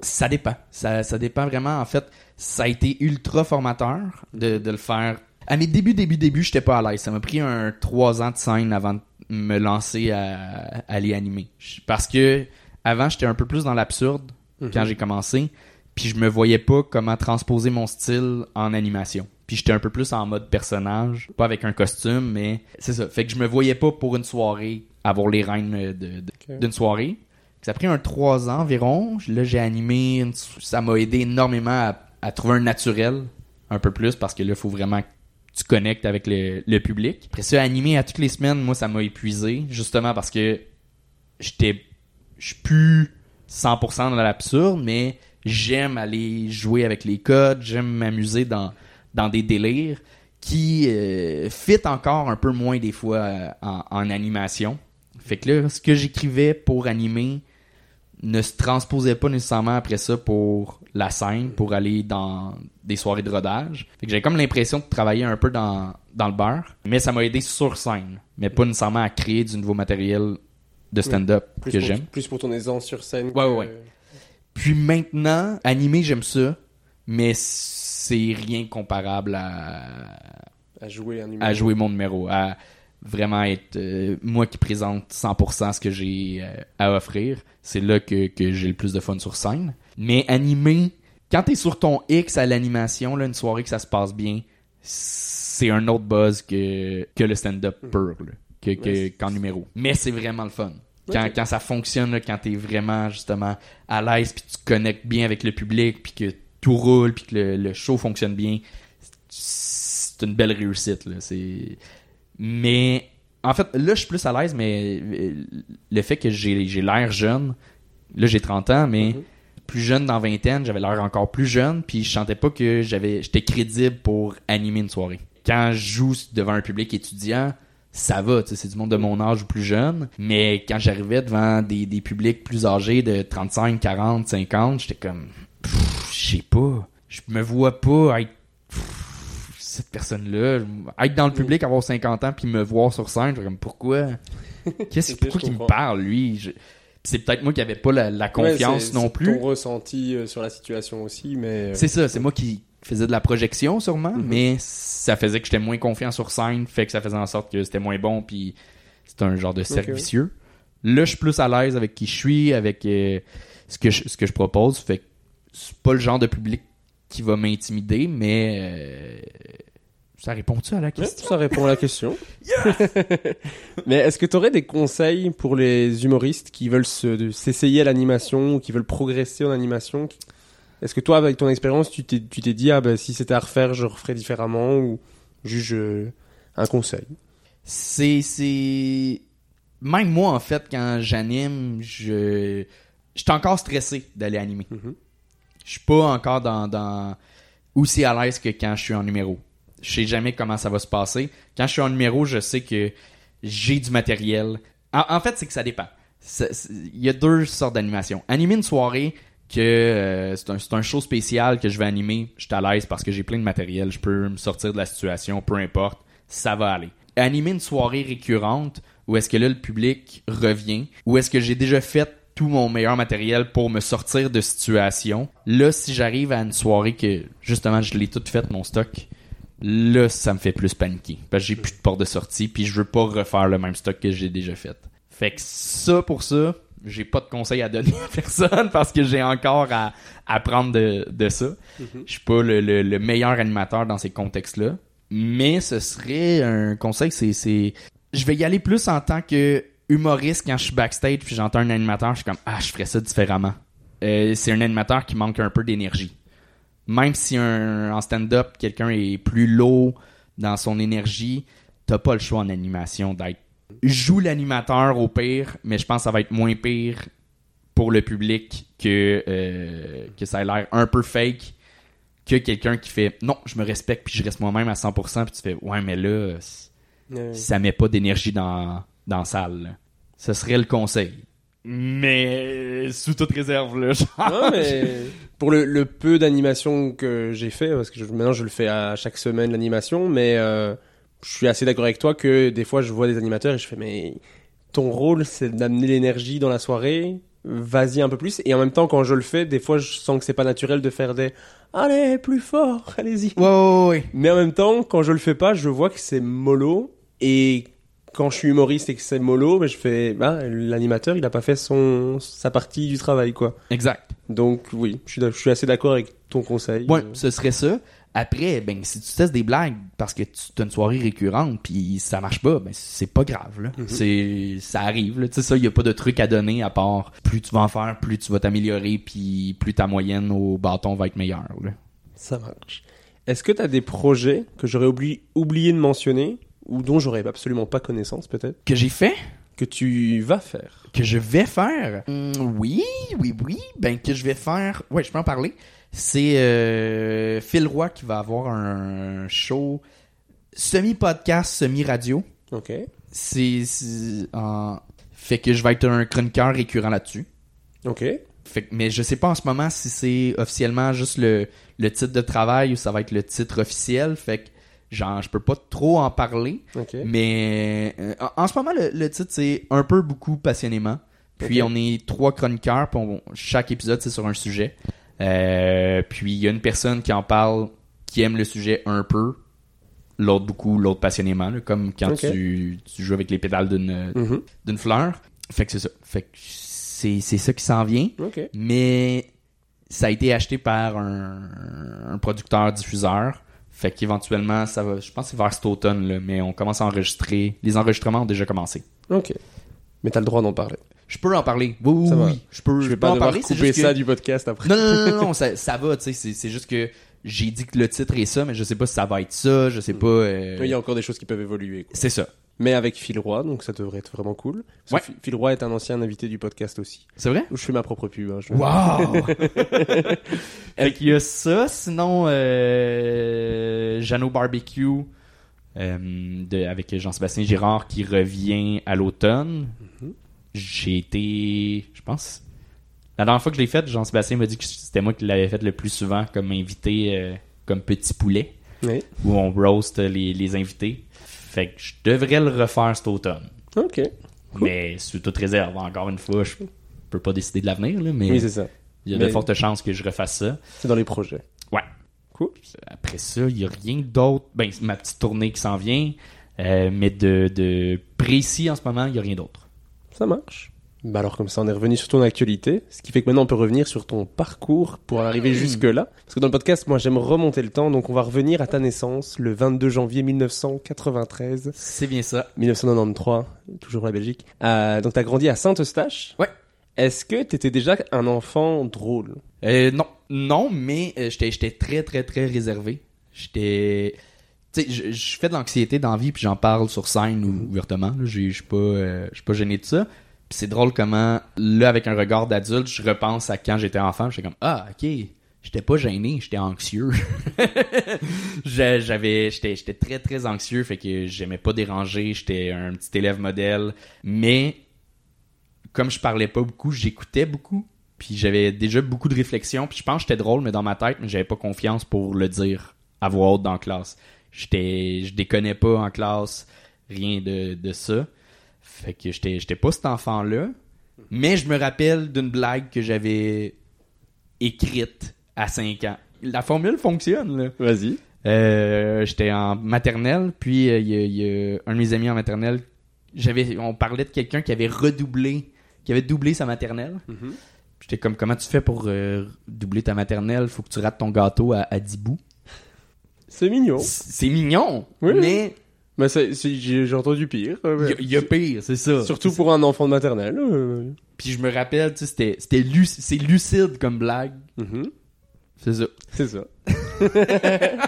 Ça dépend. Ça, ça dépend vraiment. En fait, ça a été ultra formateur de, de le faire. À mes débuts, débuts, débuts, j'étais pas à l'aise. Ça m'a pris un trois ans de scène avant de me lancer à, à les animer. Parce que avant, j'étais un peu plus dans l'absurde quand j'ai commencé. Puis je me voyais pas comment transposer mon style en animation. Puis j'étais un peu plus en mode personnage, pas avec un costume, mais c'est ça. Fait que je me voyais pas pour une soirée avoir les rênes de- de- d'une soirée. Ça a pris un trois ans environ. Là, j'ai animé. une- Ça m'a aidé énormément à, à trouver un naturel, un peu plus, parce que là, il faut vraiment que tu connectes avec le, le public. Après ça, animer à toutes les semaines, moi, ça m'a épuisé, justement parce que j'étais. Je suis plus 100% dans l'absurde, mais j'aime aller jouer avec les codes, j'aime m'amuser dans, dans des délires qui euh, fit encore un peu moins des fois euh, en, en animation. Fait que là, ce que j'écrivais pour animer ne se transposait pas nécessairement après ça pour la scène, pour aller dans des soirées de rodage. Fait que j'avais comme l'impression de travailler un peu dans, dans le beurre, mais ça m'a aidé sur scène, mais pas nécessairement à créer du nouveau matériel de stand-up que j'aime. Plus pour ton aisance sur scène. Ouais, que- ouais, ouais. Puis maintenant, animer, j'aime ça, mais c'est rien comparable à, À jouer un numéro. à jouer mon numéro, à vraiment être euh, moi qui présente 100% ce que j'ai euh, à offrir. C'est là que, que j'ai le plus de fun sur scène. Mais animer, quand t'es sur ton X à l'animation, là, une soirée que ça se passe bien, c'est un autre buzz que, que le stand-up pur, là, que, Ouais, qu'en numéro. Mais c'est vraiment le fun. Quand, ça fonctionne, là, quand t'es vraiment justement à l'aise, puis tu connectes bien avec le public, puis que tout roule, puis que le, le show fonctionne bien, c'est une belle réussite. Là. C'est... Mais en fait, là, je suis plus à l'aise, mais euh, le fait que j'ai, j'ai l'air jeune, là, j'ai 30 ans, mais Mhm. plus jeune dans vingtaine, j'avais l'air encore plus jeune, puis je sentais pas que j'avais, j'étais crédible pour animer une soirée. Quand je joue devant un public étudiant, ça va, c'est du monde de mon âge ou plus jeune, mais quand j'arrivais devant des, des publics plus âgés de 35, 40, 50, j'étais comme, je sais pas, je me vois pas être cette personne-là, être dans le public, avoir 50 ans, puis me voir sur scène, je comme, pourquoi? Qu'est-ce, pourquoi qu'il me parle, lui? Je- c'est peut-être moi qui avait pas la, confiance non plus. Ton ressenti euh, sur la situation aussi, mais. euh, C'est ça, c'est moi qui faisais de la projection sûrement, Mhm. mais ça faisait que j'étais moins confiant sur scène, fait que ça faisait en sorte que c'était moins bon, puis c'était un genre de cercle Ok. vicieux. Là, je suis plus à l'aise avec qui je suis, avec euh, ce, que je, ce que je propose, fait que c'est pas le genre de public qui va m'intimider, mais euh, ça répond-tu à la question? ça répond à la question. Mais est-ce que tu aurais des conseils pour les humoristes qui veulent se- s'essayer à l'animation ou qui veulent progresser en animation? Est-ce que toi, avec ton expérience, tu t'es dit, ah ben si c'était à refaire, je referais différemment ou juge euh, un conseil? C'est même moi en fait quand j'anime je suis encore stressé d'aller animer Mhm. Je suis pas encore dans aussi à l'aise que quand je suis en numéro. Je sais jamais comment ça va se passer. Quand je suis en numéro je sais que j'ai du matériel. En, fait c'est que ça dépend. Il y a deux sortes d'animation animer une soirée que euh, c'est un, un show spécial que je vais animer, je suis à l'aise parce que j'ai plein de matériel, je peux me sortir de la situation, peu importe, ça va aller. Animer une soirée récurrente, où est-ce que là le public revient, où est-ce que j'ai déjà fait tout mon meilleur matériel pour me sortir de situation. Là, si j'arrive à une soirée que justement je l'ai toute faite mon stock, là ça me fait plus paniquer parce que j'ai plus de porte de sortie puis je veux pas refaire le même stock que j'ai déjà fait. Fait que ça pour ça, j'ai pas de conseils à donner à personne parce que j'ai encore à apprendre de, de ça. Je suis pas le, le- le meilleur animateur dans ces contextes-là. Mais ce serait un conseil, c'est, c'est, je vais y aller plus en tant que humoriste quand je suis backstage puis j'entends un animateur, je suis comme, ah, je ferais ça différemment. Euh, c'est un animateur qui manque un peu d'énergie. Même si un, en stand-up, quelqu'un est plus low dans son énergie, t'as pas le choix en animation d'être joue l'animateur au pire, mais je pense que ça va être moins pire pour le public que, euh, que ça a l'air un peu fake que quelqu'un qui fait non, je me respecte puis je reste moi-même à 100% puis tu fais ouais mais là ça met pas d'énergie dans dans la salle. là. Ce serait le conseil. Mais sous toute réserve là. genre. Non, mais pour le, le peu d'animation que j'ai fait, parce que je- maintenant je le fais à chaque semaine l'animation, mais euh, je suis assez d'accord avec toi que des fois je vois des animateurs et je fais mais ton rôle c'est d'amener l'énergie dans la soirée, vas-y un peu plus. Et en même temps quand je le fais, des fois je sens que c'est pas naturel de faire des allez plus fort, allez-y. Ouais, ouais, ouais. Mais en même temps quand je le fais pas, je vois que c'est mollo et quand je suis humoriste et que c'est mollo, ben je fais bah l'animateur il a pas fait son sa partie du travail quoi. Exact. Donc oui, je suis, d'ac- je suis assez d'accord avec ton conseil. Ouais, ce serait ça. Après, ben, si tu testes des blagues parce que tu as une soirée récurrente puis ça marche pas, ben, c'est pas grave, là. C'est, ça arrive, là. Tu sais, ça, y a pas de truc à donner à part plus tu vas en faire, plus tu vas t'améliorer puis plus ta moyenne au bâton va être meilleure, là. Ça marche. Est-ce que tu as des projets que j'aurais oubli- oublié de mentionner ou dont j'aurais absolument pas connaissance peut-être Que j'ai fait? que tu vas faire Que je vais faire? Hmm, oui, oui, oui. Ben, que je vais faire. Ouais, je peux en parler. C'est euh, Phil Roy qui va avoir un show semi-podcast, semi-radio. Ok. C'est. Fait que je vais être un chroniqueur récurrent là-dessus. Ok. Fait que- mais je sais pas en ce moment si c'est officiellement juste le, le titre de travail ou ça va être le titre officiel. Fait que genre, je peux pas trop en parler. Mais euh, en, en ce moment, le, le titre, c'est un peu beaucoup passionnément. Puis on est trois chroniqueurs, puis on- chaque épisode, c'est sur un sujet. Euh, puis il y a une personne qui en parle, qui aime le sujet un peu, l'autre beaucoup, l'autre passionnément, là, comme quand tu, tu joues avec les pédales d'une Mhm. d'une fleur. Fait que c'est ça. Fait que c'est c'est ça qui s'en vient. Mais ça a été acheté par un, un producteur diffuseur. Fait qu'éventuellement, ça va. Je pense que c'est vers cet automne, là, mais on commence à enregistrer. Les enregistrements ont déjà commencé. Ok. Mais t'as le droit d'en parler. Je peux en parler. Oui, oui, Ça va. oui. Je peux, Je vais peux pas en devoir parler. c'est couper juste ça du podcast après. Non, non, non, non, non, ça, ça va, tu sais. C'est, c'est juste que j'ai dit que le titre est ça, mais je sais pas si ça va être ça. Je sais pas. euh, Il y a encore des choses qui peuvent évoluer. quoi. C'est ça. Mais avec Phil Roy, donc ça devrait être vraiment cool. Ouais. Phil- Roy est un ancien invité du podcast aussi. C'est vrai? Je fais ma propre pub. Hein, je- Wow! fait qu'il y a ça, sinon euh, Jeannot Barbecue euh, de, avec Jean-Sébastien Girard qui revient à l'automne. J'ai été, je pense, la dernière fois que je l'ai fait, Jean-Sébastien m'a dit que c'était moi qui l'avais fait le plus souvent comme invité, euh, comme petit poulet, Oui. où on roast les, les invités. Fait que je devrais le refaire cet automne. Ok. Mais sous toute réserve, encore une fois, je peux pas décider de l'avenir, là, mais Oui, c'est ça. il y a de fortes chances que je refasse ça. C'est dans les projets. Ouais. Cool. Après ça, il y a rien d'autre. Ben, c'est ma petite tournée qui s'en vient. euh, mais de, de précis en ce moment, il y a rien d'autre. Ça marche. Bah alors comme ça on est revenu sur ton actualité, ce qui fait que maintenant on peut revenir sur ton parcours pour arriver jusque là. Parce que dans le podcast, moi j'aime remonter le temps, donc on va revenir à ta naissance le 22 janvier 1993, C'est bien ça. 1993, toujours la Belgique. Euh, donc t'as grandi à Saint-Eustache. Ouais. Est-ce que t'étais déjà un enfant drôle? Euh, non, non, mais euh, j'étais, j'étais très, très, très réservé. J'étais, tu sais, je, je fais de l'anxiété dans la vie puis j'en parle sur scène ou ouvertement. là. J'ai- Je suis pas, euh, pas gêné de ça. C'est drôle comment là, avec un regard d'adulte, je repense à quand j'étais enfant. J'étais comme ah ok, j'étais pas gêné, j'étais anxieux. J'a- J'avais, j'étais, j'étais très, très anxieux, fait que j'aimais pas déranger. J'étais un petit élève modèle, mais comme je parlais pas beaucoup, j'écoutais beaucoup. Puis j'avais déjà beaucoup de réflexions. Puis je pense que j'étais drôle, mais dans ma tête, mais j'avais pas confiance pour le dire à voix haute dans la classe. J'étais, je déconnais pas en classe, rien de, de ça. Fait que j'étais, j'étais pas cet enfant-là. Mais je me rappelle d'une blague que j'avais écrite à 5 ans. La formule fonctionne, là. Vas-y. Euh, j'étais en maternelle, puis euh, il y, a- il y a un de mes amis en maternelle, j'avais, on parlait de quelqu'un qui avait redoublé, qui avait doublé sa maternelle. J'étais comme, comment tu fais pour euh, doubler ta maternelle? Faut que tu rates ton gâteau à, à 10 bouts. C'est mignon. C- C'est mignon, oui. mais Mais c'est- j'ai entendu pire. il y a- il y, a pire, c'est ça. Surtout pour un enfant de maternelle. euh. Puis je me rappelle, tu sais, c'était, c'était lu- c'est lucide comme blague. Mhm. C'est ça. C'est ça.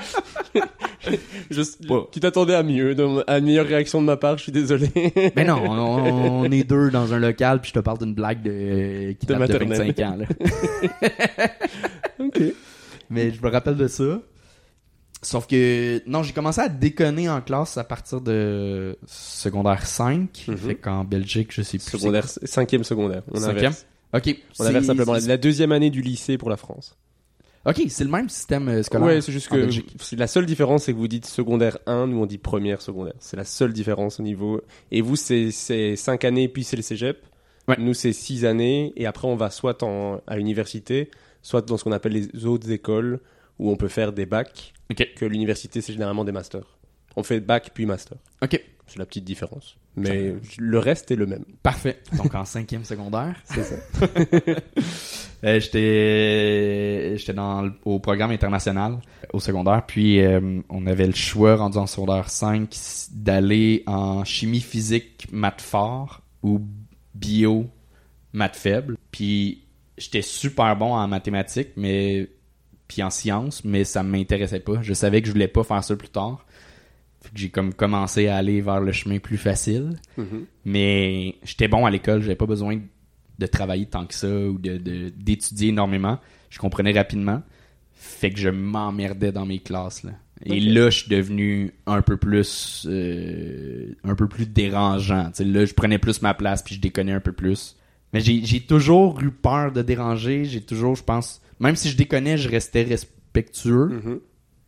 Je- Pas. Tu t'attendais à mieux, à une meilleure réaction de ma part, je suis désolé. Mais non, on, on est deux dans un local, puis je te parle d'une blague de, qui De de maternelle. 25 ans. Là. ok. mais je me rappelle de ça. Sauf que, non, j'ai commencé à déconner en classe à partir de secondaire 5. Mhm. Fait qu'en Belgique, je sais plus. Secondaire, cinquième secondaire. On Cinquième? inverse. Ok. On inverse simplement la deuxième année du lycée pour la France. Ok, c'est le même système euh, scolaire. Ouais, c'est juste que la seule différence, c'est que vous dites secondaire 1, nous on dit première secondaire. C'est la seule différence au niveau. Et vous, c'est c'est cinq années, puis c'est le cégep. Ouais. Nous, c'est six années, et après on va soit en, à l'université, soit dans ce qu'on appelle les autres écoles, où on peut faire des bacs. Ok. Que l'université, c'est généralement des masters. On fait bac puis master. Ok. C'est la petite différence. Mais le reste est le même. Parfait. Donc en cinquième secondaire. C'est ça. Euh, j'étais j'étais dans le- au programme international au secondaire puis euh, on avait le choix rendu en secondaire 5 s- d'aller en chimie physique maths fort ou bio maths faible puis j'étais super bon en mathématiques mais puis en sciences mais ça m'intéressait pas je savais que je voulais pas faire ça plus tard j'ai comme commencé à aller vers le chemin plus facile Mhm. mais j'étais bon à l'école, j'avais pas besoin de travailler tant que ça ou de d'étudier énormément. Je comprenais rapidement. Fait que je m'emmerdais dans mes classes là. Et là, je suis devenu un peu plus euh, un peu plus dérangeant. Là, je prenais plus ma place puis je déconnais un peu plus. Mais j'ai toujours eu peur de déranger. J'ai toujours, je pense, même si je déconnais, je restais respectueux. Mhm.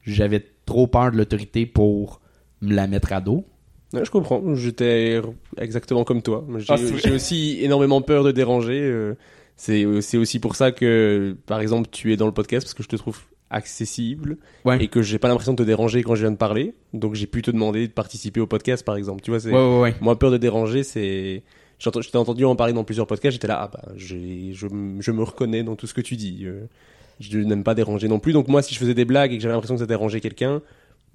J'avais trop peur de l'autorité pour me la mettre à dos. Ouais, je comprends. J'étais exactement comme toi. J'ai Ah, aussi énormément peur de déranger. euh, C'est c'est aussi pour ça que, par exemple, tu es dans le podcast parce que je te trouve accessible Ouais. et que j'ai pas l'impression de te déranger quand je viens de parler. Donc j'ai pu te demander de participer au podcast, par exemple. Tu vois, Ouais, moi peur de déranger, c'est je t'ai entendu en parler dans plusieurs podcasts. J'étais là, ah bah, j'ai- je, je me reconnais dans tout ce que tu dis. euh, Je n'aime pas déranger non plus. Donc moi, si je faisais des blagues et que j'avais l'impression que ça dérangeait quelqu'un,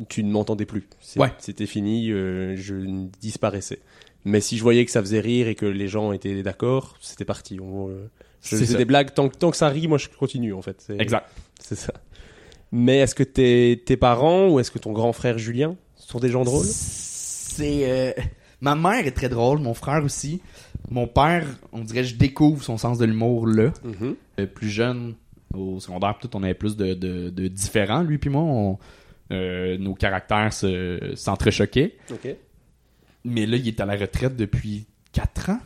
tu ne m'entendais plus. Ouais. C'était fini, euh, je disparaissais. Mais si je voyais que ça faisait rire et que les gens étaient d'accord, c'était parti. On, euh, je C'est faisais ça. des blagues tant, que- tant que ça rit, moi je continue en fait. Exact. C'est ça. Mais est-ce que tes, tes parents ou est-ce que ton grand frère Julien sont des gens drôles? C'est euh, ma mère est très drôle, mon frère aussi. Mon père, on dirait je découvre son sens de l'humour là. Mhm. Euh, plus jeune au secondaire, on avait plus de, de, de différents lui puis moi. On- euh, nos caractères se s'entrechoquaient. Mais là, il est à la retraite depuis 4 ans.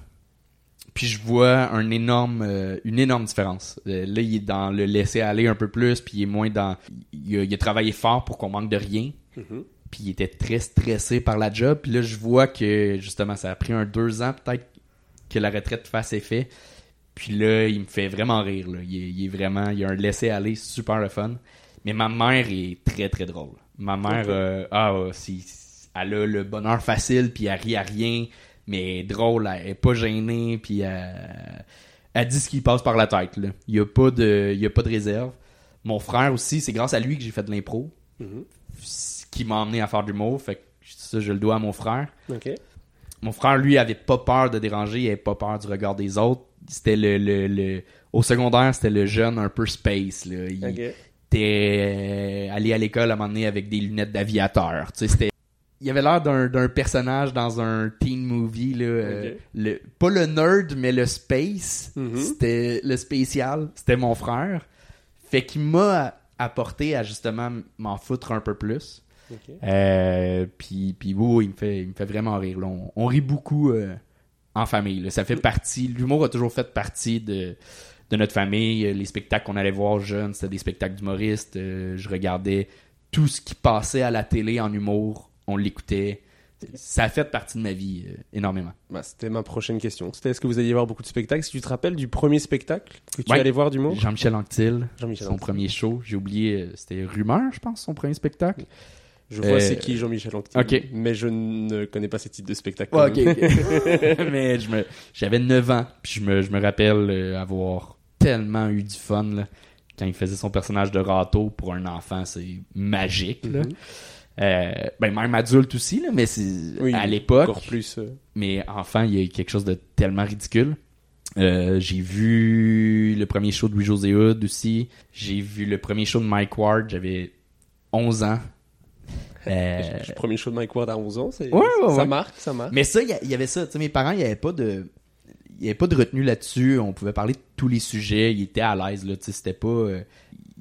Puis je vois un énorme, euh, une énorme différence. Euh, là, il est dans le laisser aller un peu plus, puis il est moins dans. Il a, il a travaillé fort pour qu'on manque de rien. Mhm. Puis il était très stressé par la job. Puis là, je vois que justement, ça a pris un deux ans peut-être que la retraite fasse effet. Puis là, il me fait vraiment rire. Là. Il, est, il est vraiment, il a un laisser aller super le fun. Mais ma mère est très très drôle. Ma mère, euh, ah, c'est- elle a le bonheur facile, puis elle rit à rien, mais drôle, elle est pas gênée, puis elle, elle dit ce qui passe par la tête. Là. Il y a pas de, il y a pas de réserve. Mon frère aussi, c'est grâce à lui que j'ai fait de l'impro, Mhm. Qui m'a amené à faire du l'humour. Fait que ça, je le dois à mon frère. Mon frère, lui, avait pas peur de déranger, il avait pas peur du regard des autres. C'était le, le, le- au secondaire, c'était le jeune un peu space. Là. Il était allé à l'école à un moment donné avec des lunettes d'aviateur. Tu sais, c'était il avait l'air d'un, personnage dans un teen movie là, euh, le, pas le nerd mais le space Mhm. c'était le spécial c'était mon frère fait qu'il m'a apporté à justement m'en foutre un peu plus Ok. euh, puis il me fait il me fait vraiment rire là. on, on rit beaucoup euh, en famille là. ça fait partie l'humour a toujours fait partie de de notre famille les spectacles qu'on allait voir jeunes c'était des spectacles d'humoristes Euh, je regardais tout ce qui passait à la télé en humour on l'écoutait ça a fait partie de ma vie euh, énormément Bah, c'était ma prochaine question. C'était est-ce que vous alliez voir beaucoup de spectacles? Si tu te rappelles du premier spectacle que tu Ouais. allais voir du monde Jean-Michel Anctil son Anctil. premier show j'ai oublié c'était Rumeur je pense son premier spectacle Je vois c'est qui Jean-Michel Anctil. ok. Mais je ne connais pas ce type de spectacle. Ouais, ok. Mais je me, j'avais 9 ans, puis je me, je me rappelle euh, avoir tellement eu du fun là, quand il faisait son personnage de râteau pour un enfant, c'est magique. Là. Mhm. Euh, ben même adulte aussi, là, mais c'est Oui, à l'époque. Encore plus. euh, Mais enfant, il y a quelque chose de tellement ridicule. Euh, j'ai vu le premier show de Louis-José Hood aussi. J'ai vu le premier show de Mike Ward, j'avais 11 ans. Euh, Le premier show de Mike Ward à 11 ans, c'est, Ouais, ouais, ça marque, ça marque. Mais ça, il y il avait ça. Mes parents, il n'y avait pas de. Il avait pas de retenue là-dessus. On pouvait parler de tous les sujets. Ils étaient à l'aise, c'était pas. euh,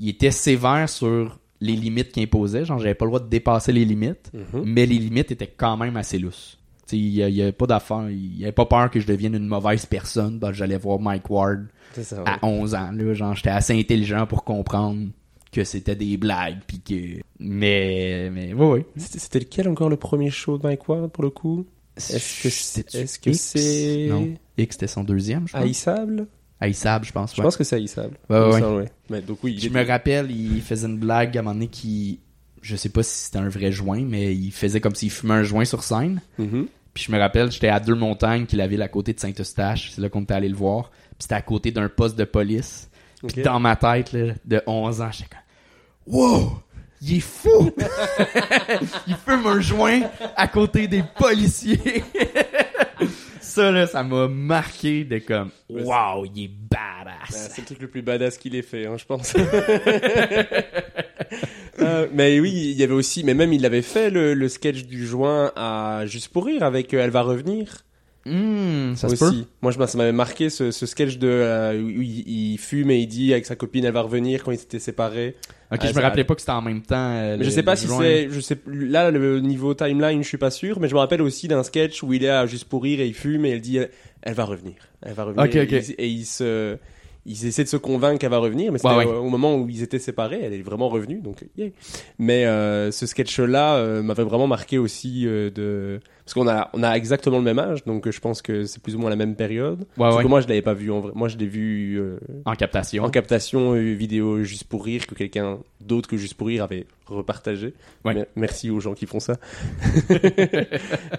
il était sévère sur les limites qu'il imposait. Genre, j'avais pas le droit de dépasser les limites, Mhm. mais les limites étaient quand même assez lousses. Il y, a- il y avait pas d'affaire. Il avait pas peur que je devienne une mauvaise personne. j'allais voir Mike Ward C'est ça. ouais. à 11 ans. Là, genre, j'étais assez intelligent pour comprendre que c'était des blagues. Puis que... Mais, mais, ouais, ouais. C'était lequel encore le premier show de Mike Ward pour le coup? Est-ce que c'est est-ce que c'est Non. X, c'était son deuxième, je pense. haïssable? Haïssable, je pense. Je pense que c'est haïssable. Ouais, ouais. Mais donc oui, il Je était- me rappelle, il faisait une blague à un moment donné qui... Je sais pas si c'était un vrai joint, mais il faisait comme s'il fumait un joint sur scène. Mhm. Puis je me rappelle, j'étais à Deux Montagnes, qui est la ville à côté de Saint-Eustache. C'est là qu'on était allé le voir. Puis c'était à côté d'un poste de police. Puis Ok. dans ma tête, là, de 11 ans, j'étais comme... Wow! Il est fou! il fume un joint à côté des policiers. ça, là, ça m'a marqué de comme... Wow, il est badass! c'est le truc le plus badass qu'il ait fait, hein, je pense. Euh, mais oui, il y avait aussi, mais même il avait fait le, le sketch du joint à Juste pour rire avec euh, Elle va revenir Hmm, ça se peut. Moi, je, ça m'avait marqué ce, ce sketch de euh, où il, il fume et il dit avec sa copine Elle va revenir quand ils s'étaient séparés. Ok, Ah, je me ça- rappelais pas que c'était en même temps. euh, Mais je sais pas si c'est, je sais, là le niveau timeline, je suis pas sûr, mais je me rappelle aussi d'un sketch où il est à Juste pour rire et il fume et elle dit Elle va revenir, elle va revenir. Ok, ok. Et, il- et il se ils essaient de se convaincre qu'elle va revenir, mais c'était Ouais, ouais. au moment où ils étaient séparés, elle est vraiment revenue, donc yeah. Mais euh, ce sketch-là euh, m'avait vraiment marqué aussi euh, de parce qu'on a on a exactement le même âge, donc euh, je pense que c'est plus ou moins la même période. Ouais, Sauf ouais. que moi je l'avais pas vu en vrai. Moi je l'ai vu euh, En captation. en captation euh, vidéo juste pour rire que quelqu'un d'autre que juste pour rire avait repartagé. Ouais. Mais- merci aux gens qui font ça.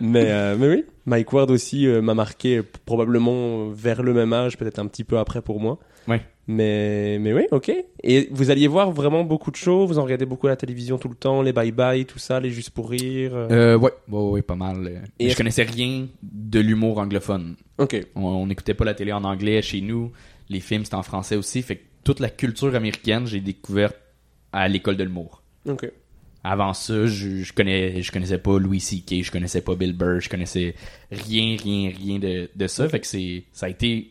mais euh, mais oui, Mike Ward aussi euh, m'a marqué euh, probablement vers le même âge, peut-être un petit peu après pour moi. Ouais. Mais mais oui, OK. Et vous alliez voir vraiment beaucoup de shows, vous en regardez beaucoup à la télévision tout le temps, les bye bye, tout ça, les juste pour rire. euh. Euh, ouais, ouais, ouais, pas mal. Et je connaissais rien de l'humour anglophone. OK. On n'écoutait pas la télé en anglais chez nous. Les films, c'était en français aussi. Fait que toute la culture américaine, j'ai découvert à l'école de l'humour. OK. Avant ça, je, je connais, je connaissais pas Louis C.K., je connaissais pas Bill Burr, je connaissais rien, rien, rien de, de ça. Fait que c'est, ça a été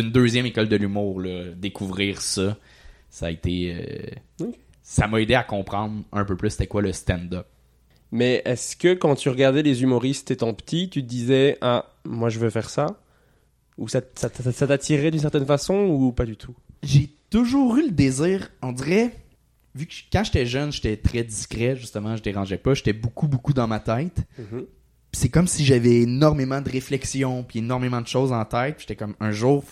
une deuxième école de l'humour, découvrir ça. Ça a été, euh, ça m'a aidé à comprendre un peu plus c'était quoi le stand-up. Mais est-ce que quand tu regardais les humoristes étant petit, tu te disais ah moi je veux faire ça ou ça ça, ça- ça t'attirait d'une certaine façon ou pas du tout? J'ai toujours eu le désir, on dirait, vu que je- quand j'étais jeune, j'étais très discret, justement, je dérangeais pas, j'étais beaucoup, beaucoup dans ma tête. Mhm. Puis c'est comme si j'avais énormément de réflexions, puis énormément de choses en tête, puis j'étais comme, un jour,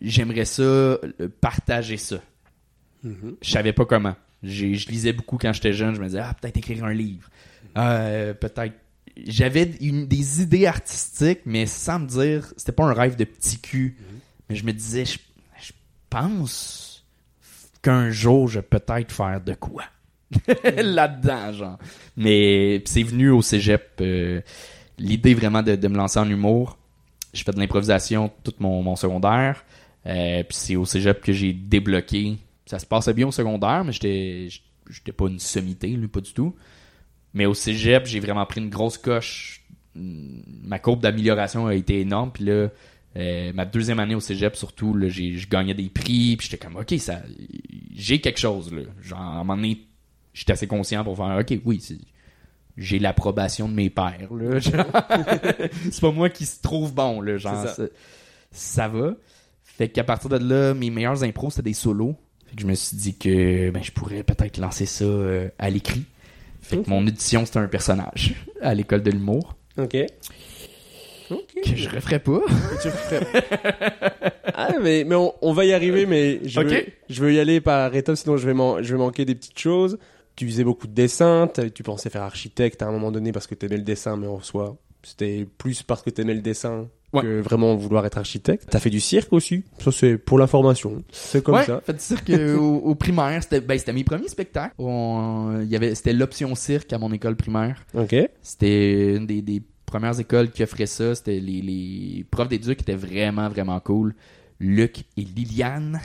j'aimerais ça, partager ça. Mhm. Je savais pas comment. J'ai- Je lisais beaucoup quand j'étais jeune, je me disais, ah, peut-être écrire un livre. Euh, peut-être. J'avais des idées artistiques, mais sans me dire, c'était pas un rêve de petit cul. Mais je me disais, je, je pense qu'un jour, je vais peut-être faire de quoi. Là-dedans, genre. Mais c'est venu au cégep. euh, L'idée vraiment de, de me lancer en humour. J'ai fait de l'improvisation tout mon, mon secondaire. Euh, puis c'est au cégep que j'ai débloqué. Ça se passait bien au secondaire, mais j'étais j'étais pas une sommité, lui, pas du tout. Mais au cégep, j'ai vraiment pris une grosse coche. Ma courbe d'amélioration a été énorme. Puis là, euh, ma deuxième année au cégep, surtout, là, j'ai, je gagnais des prix. Puis j'étais comme, OK, ça, j'ai quelque chose. Là. Genre, à un moment donné, j'étais assez conscient pour faire, OK, oui, c'est- j'ai l'approbation de mes pères. Là, genre. c'est pas moi qui se trouve bon. Là, genre, ça. ça va. Fait qu'à partir de là, mes meilleurs impros, c'était des solos. Fait que je me suis dit que ben, je pourrais peut-être lancer ça euh, à l'écrit. Fait que mon édition, c'était un personnage à l'école de l'humour. Ok. Ok. Que je referais pas. Tu referais- ah mais mais on, on va y arriver mais je veux, je veux y aller par étapes sinon je vais man- je vais manquer des petites choses. Tu faisais beaucoup de dessins, tu pensais faire architecte à un moment donné parce que t'aimais le dessin mais en soi c'était plus parce que t'aimais le dessin Ouais. que vraiment vouloir être architecte. T'as fait du cirque aussi, ça c'est pour l'information, c'est comme ouais, ça. fait du cirque euh, au, au primaire. C'était ben, c'était mes premiers spectacles. On- il y avait C'était l'option cirque à mon école primaire. Ok. C'était une des, des premières écoles qui offrait ça. C'était les, les profs d'éduc qui étaient vraiment, vraiment cool. Luc et Liliane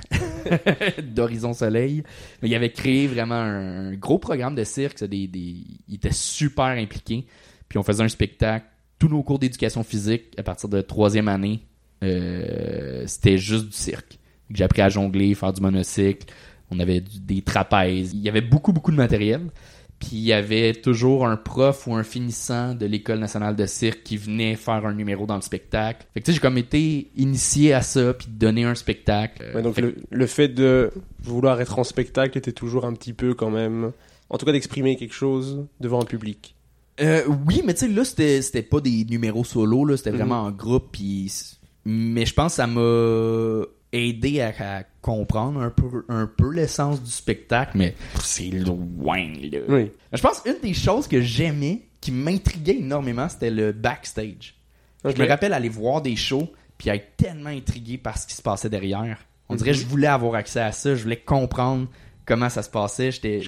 d'Horizon Soleil. Mais ils avaient créé vraiment un, un gros programme de cirque. Des, ils étaient super impliqués. Puis on faisait un spectacle. Tous nos cours d'éducation physique, à partir de troisième année, euh, c'était juste du cirque. J'ai appris à jongler, faire du monocycle, On avait du- des trapèzes. Il y avait beaucoup, beaucoup de matériel. Puis il y avait toujours un prof ou un finissant de l'école nationale de cirque qui venait faire un numéro dans le spectacle. Fait que tu sais, j'ai comme été initié à ça, puis de donner un spectacle. Ouais, donc Fait que- le, le fait de vouloir être en spectacle était toujours un petit peu quand même, en tout cas d'exprimer quelque chose devant un public. Euh, oui, mais tu sais, là, c'était, c'était pas des numéros solo, là, c'était Mhm. vraiment en groupe, puis... Mais je pense que ça m'a aidé à, à comprendre un peu, un peu l'essence du spectacle, mais c'est loin, là. Oui. Je pense une des choses que j'aimais, qui m'intriguait énormément, c'était le backstage. Je me rappelle aller voir des shows, puis être tellement intrigué par ce qui se passait derrière. On dirait Mhm. que je voulais avoir accès à ça, je voulais comprendre comment ça se passait. J'étais,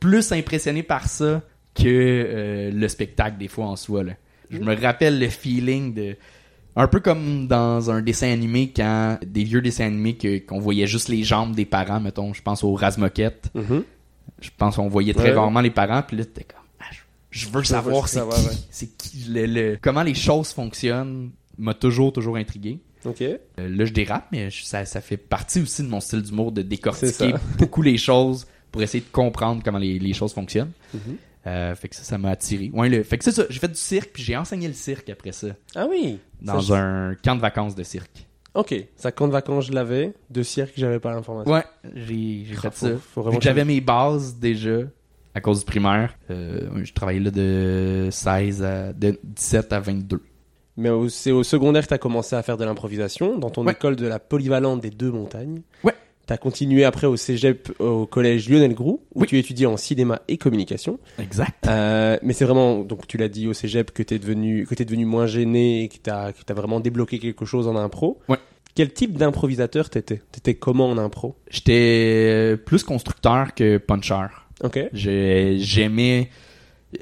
plus impressionné par ça que euh, le spectacle des fois en soi. Là. Je me rappelle le feeling de... Un peu comme dans un dessin animé, quand des vieux dessins animés qu'on voyait juste les jambes des parents, mettons, je pense au Razmoquette. Mhm. Je pense qu'on voyait très Ouais. rarement les parents, puis là, t'es comme, ah, je, je veux savoir c'est qui, ouais. qui, le, le- comment les choses fonctionnent m'a toujours, toujours intrigué. Ok. Euh, là, je dérape, mais je- ça, ça fait partie aussi de mon style d'humour de décortiquer beaucoup les choses pour essayer de comprendre comment les, les choses fonctionnent. Mhm. Euh, fait que ça, ça m'a attiré. Ouais, le, fait que c'est ça, j'ai fait du cirque, puis j'ai enseigné le cirque après ça, Ah oui. dans Ça, un camp de vacances de cirque. Ok. Ça camp de vacances je l'avais, de cirque j'avais pas l'information. Ouais, j'ai fait faut- ça. faut vraiment j'avais mes bases déjà à cause du primaire. Euh, je travaillais là de 16 à de 17 à 22. Mais c'est au secondaire que t'as commencé à faire de l'improvisation dans ton Ouais. école de la polyvalente des deux montagnes. Ouais. T'as continué après au cégep au collège Lionel Groux où Oui. tu étudies en cinéma et communication. Exact. Euh, mais c'est vraiment, donc tu l'as dit au cégep que t'es devenu, que t'es devenu moins gêné et que t'as, que t'as vraiment débloqué quelque chose en impro. Ouais. Quel type d'improvisateur t'étais? T'étais comment en impro? J'étais plus constructeur que puncher. Ok. J'aimais.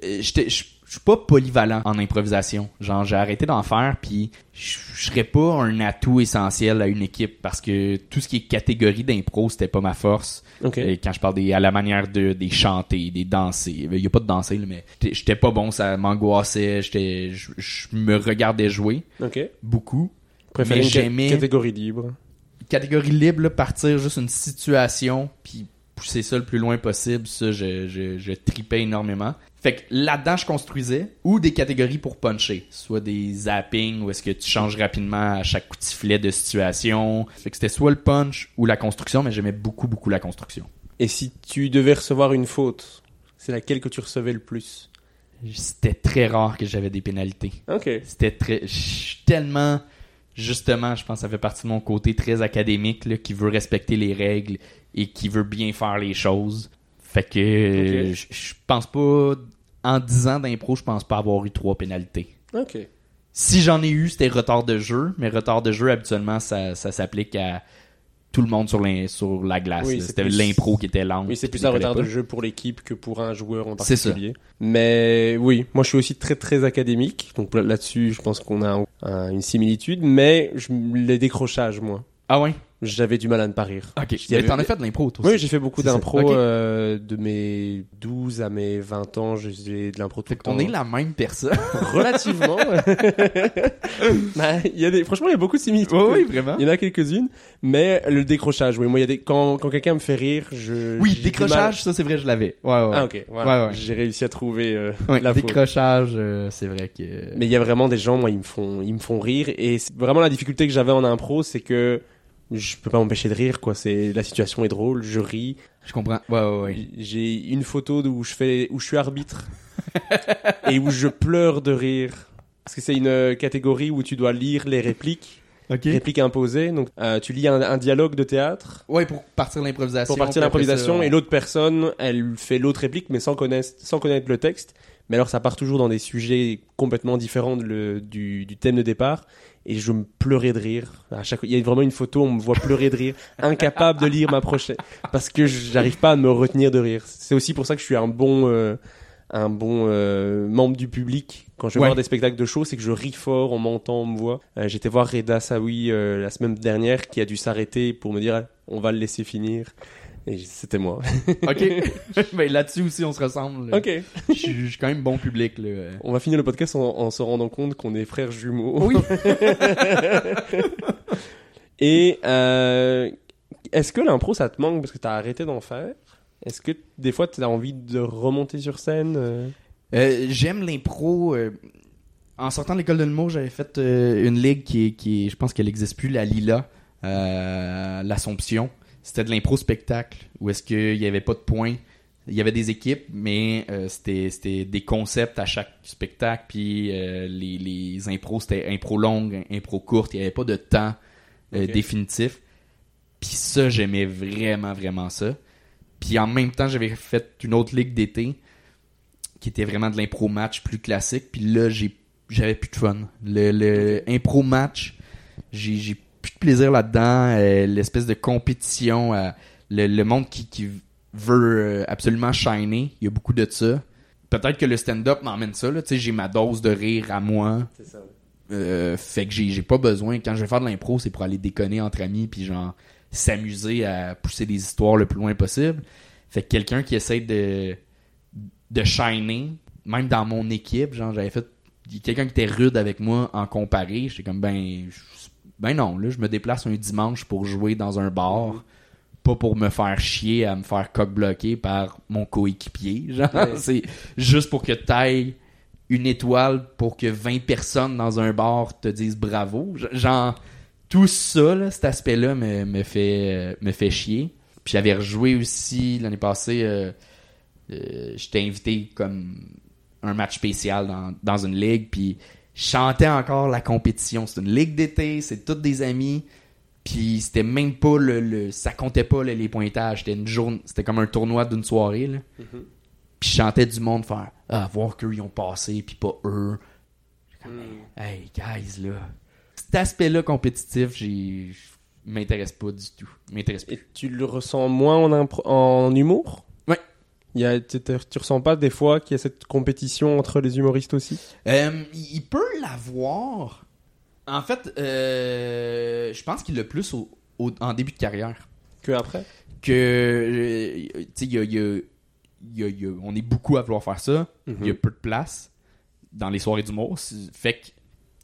euh, J'étais. Je suis pas polyvalent en improvisation. Genre, j'ai arrêté d'en faire, puis je serais pas un atout essentiel à une équipe parce que tout ce qui est catégorie d'impro, c'était pas ma force. Ok. Et quand je parle des, à la manière de des chanter, des danser, il y a pas de danser là, mais j'étais- pas bon, ça m'angoissait, j'étais, je, me regardais jouer Ok. beaucoup. Mais une j'aimais- catégorie libre. Catégorie libre, là, partir juste une situation, puis pousser ça le plus loin possible, ça, je, je, je tripais énormément. Fait que là-dedans, je construisais, ou des catégories pour puncher, soit des zappings, où est-ce que tu changes rapidement à chaque coup de sifflet de situation. Fait que c'était soit le punch ou la construction, mais j'aimais beaucoup, beaucoup la construction. Et si tu devais recevoir une faute, c'est laquelle que tu recevais le plus? C'était très rare que j'avais des pénalités. Ok. C'était très. Je suis tellement. Justement, je pense que ça fait partie de mon côté très académique, là, qui veut respecter les règles et qui veut bien faire les choses. Fait que. je pense pas. En 10 ans d'impro, je pense pas avoir eu trois pénalités. Ok. Si j'en ai eu, c'était retard de jeu, mais retard de jeu, habituellement, ça, ça s'applique à tout le monde sur, l'in- sur la glace. Oui, C'était plus- l'impro qui était lente. Oui, c'est plus un retard de jeu pour l'équipe que pour un joueur en ça. particulier. Mais oui, moi je suis aussi très très académique, donc là- là-dessus je pense qu'on a un- un- une similitude, mais je, les décrochages, moi, Ah ouais? J'avais du mal à ne pas rire. Ok. Mais avait- t'en as fait de l'impro, toi Oui, aussi. j'ai fait beaucoup d'impro euh, de mes 12 à mes 20 ans, j'ai fait de l'impro tout le temps. qu'on est la même personne. Relativement. Bah, il y a des, franchement, il y a beaucoup de similitudes. vraiment. Il y en a quelques-unes, mais le décrochage, oui, moi, il y a des, quand, quand quelqu'un me fait rire, je. Oui, décrochage, ça c'est vrai, je l'avais. Ouais, ouais. Ah, ok, voilà. Ouais, ouais. J'ai réussi à trouver euh, Ouais, la décrochage, euh, c'est vrai que. Mais il y a vraiment des gens, moi, ils me font, ils me font rire. Et vraiment la difficulté que j'avais en impro, c'est que je peux pas m'empêcher de rire, quoi. C'est, la situation est drôle, je ris. Je comprends. Ouais, ouais, ouais. J'ai une photo où je fais, où je suis arbitre. et où je pleure de rire. Parce que c'est une euh, catégorie où tu dois lire les répliques. Ok. Répliques imposées. Donc, euh, tu lis un, un dialogue de théâtre. Ouais, pour partir l'improvisation. Pour partir l'improvisation, et l'autre personne, elle fait l'autre réplique, mais sans connaître, sans connaître le texte. Mais alors, ça part toujours dans des sujets complètement différents de le- du, du thème de départ. Et je me pleurais de rire. À chaque, il y a vraiment une photo, on me voit pleurer de rire, incapable de lire ma prochaine, parce que j'arrive pas à me retenir de rire. C'est aussi pour ça que je suis un bon, euh, un bon euh, membre du public. Quand je vais voir des spectacles de show, c'est que je ris fort, on m'entend, on me voit. Euh, J'étais voir Reda Saoui euh, la semaine dernière, qui a dû s'arrêter pour me dire, on va le laisser finir. Et c'était moi. Ok. ben là-dessus aussi, on se ressemble. là. ok. Je suis je suis quand même bon public, là. On va finir le podcast en, en se rendant compte qu'on est frères jumeaux. Oui. Et euh, Est-ce que l'impro, ça te manque parce que t'as arrêté d'en faire? Est-ce que des fois, t'as envie de remonter sur scène euh? Euh, J'aime l'impro. euh, en sortant de l'école de l'humour, j'avais fait euh, une ligue qui, est- qui je pense qu'elle n'existe plus, la Lila, euh, l'Assomption. C'était de l'impro spectacle, où est-ce qu'il n'y avait pas de points. Il y avait des équipes, mais euh, c'était c'était des concepts à chaque spectacle, puis euh, les, les impros, c'était impro longue, impro courte, il n'y avait pas de temps euh, définitif. Puis ça, j'aimais vraiment, vraiment ça. Puis en même temps, j'avais fait une autre ligue d'été qui était vraiment de l'impro match plus classique. Puis là, j'ai j'avais plus de fun. Le, le impro match, j'ai plus de plaisir là-dedans. Euh, L'espèce de compétition, euh, le, le monde qui, qui veut euh, absolument shiner, il y a beaucoup de ça. Peut-être que le stand-up m'emmène ça. là. Tu sais, j'ai ma dose de rire à moi. C'est ça. Euh, fait que j'ai pas besoin. Quand je vais faire de l'impro, c'est pour aller déconner entre amis puis genre s'amuser à pousser des histoires le plus loin possible. Fait que quelqu'un qui essaie de de shiner, même dans mon équipe, genre j'avais fait quelqu'un qui était rude avec moi en comparé, j'étais comme ben ben non, là je me déplace un dimanche pour jouer dans un bar. Pas pour me faire chier à me faire coq bloquer par mon coéquipier. Genre, Ouais. c'est juste pour que t'ailles une étoile pour que 20 personnes dans un bar te disent bravo. Genre, tout ça, là, cet aspect-là me, me, fait, euh, me fait chier. Puis j'avais rejoué aussi l'année passée, euh, euh, j'étais invité comme un match spécial dans, dans une ligue, puis je chantais encore la compétition. C'est une ligue d'été, c'est tous des amis. Puis c'était même pas le, le- ça comptait pas les pointages, c'était une journée, c'était comme un tournoi d'une soirée là. Puis je chantais du monde faire ah voir qu'eux ils ont passé puis pas eux. Comme, Hey guys là. Cet aspect-là compétitif, j'ai m'intéresse pas du tout. M'intéresse pas. Et tu le ressens moins en, humour? Il y a, tu, ressens pas des fois qu'il y a cette compétition entre les humoristes aussi? Euh, il peut l'avoir. En fait, euh, je pense qu'il l'a plus au- au- en début de carrière. que après? Que euh, tu sais y a, y a- y on est beaucoup à vouloir faire ça. Il y a peu de place dans les soirées d'humour. Fait que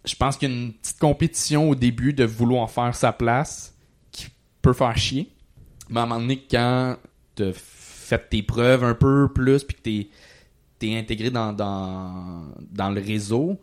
je pense qu'il y a une petite compétition au début de vouloir faire sa place qui peut faire chier. Mais à un moment donné quand fait tes preuves un peu plus puis que t'es t'es intégré dans, dans, dans le réseau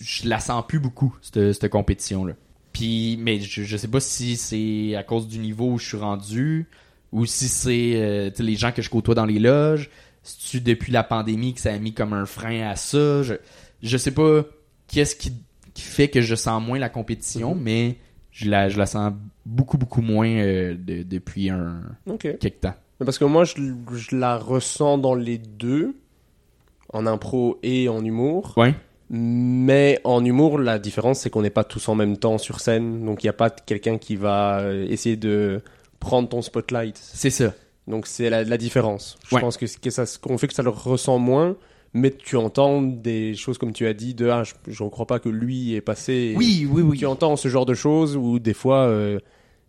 je la sens plus beaucoup cette, cette compétition là puis mais je, je sais pas si c'est à cause du niveau où je suis rendu ou si c'est euh, les gens que je côtoie dans les loges. Si tu depuis la pandémie que ça a mis comme un frein à ça? Je je sais pas qu'est-ce qui, qui fait que je sens moins la compétition mais je la je la sens beaucoup beaucoup moins euh, de- depuis un Ok. quelque temps Parce que moi, je, je la ressens dans les deux, en impro et en humour. ouais Mais en humour, la différence, c'est qu'on n'est pas tous en même temps sur scène. Donc, il n'y a pas quelqu'un qui va euh, essayer de prendre ton spotlight. c'est ça Donc, c'est la, la différence. Je Ouais. pense que, ce que ça, ce qu'on fait que ça le ressent moins. Mais tu entends des choses comme tu as dit de ah, je ne crois pas que lui est passé. oui oui oui Tu entends ce genre de choses où des fois euh,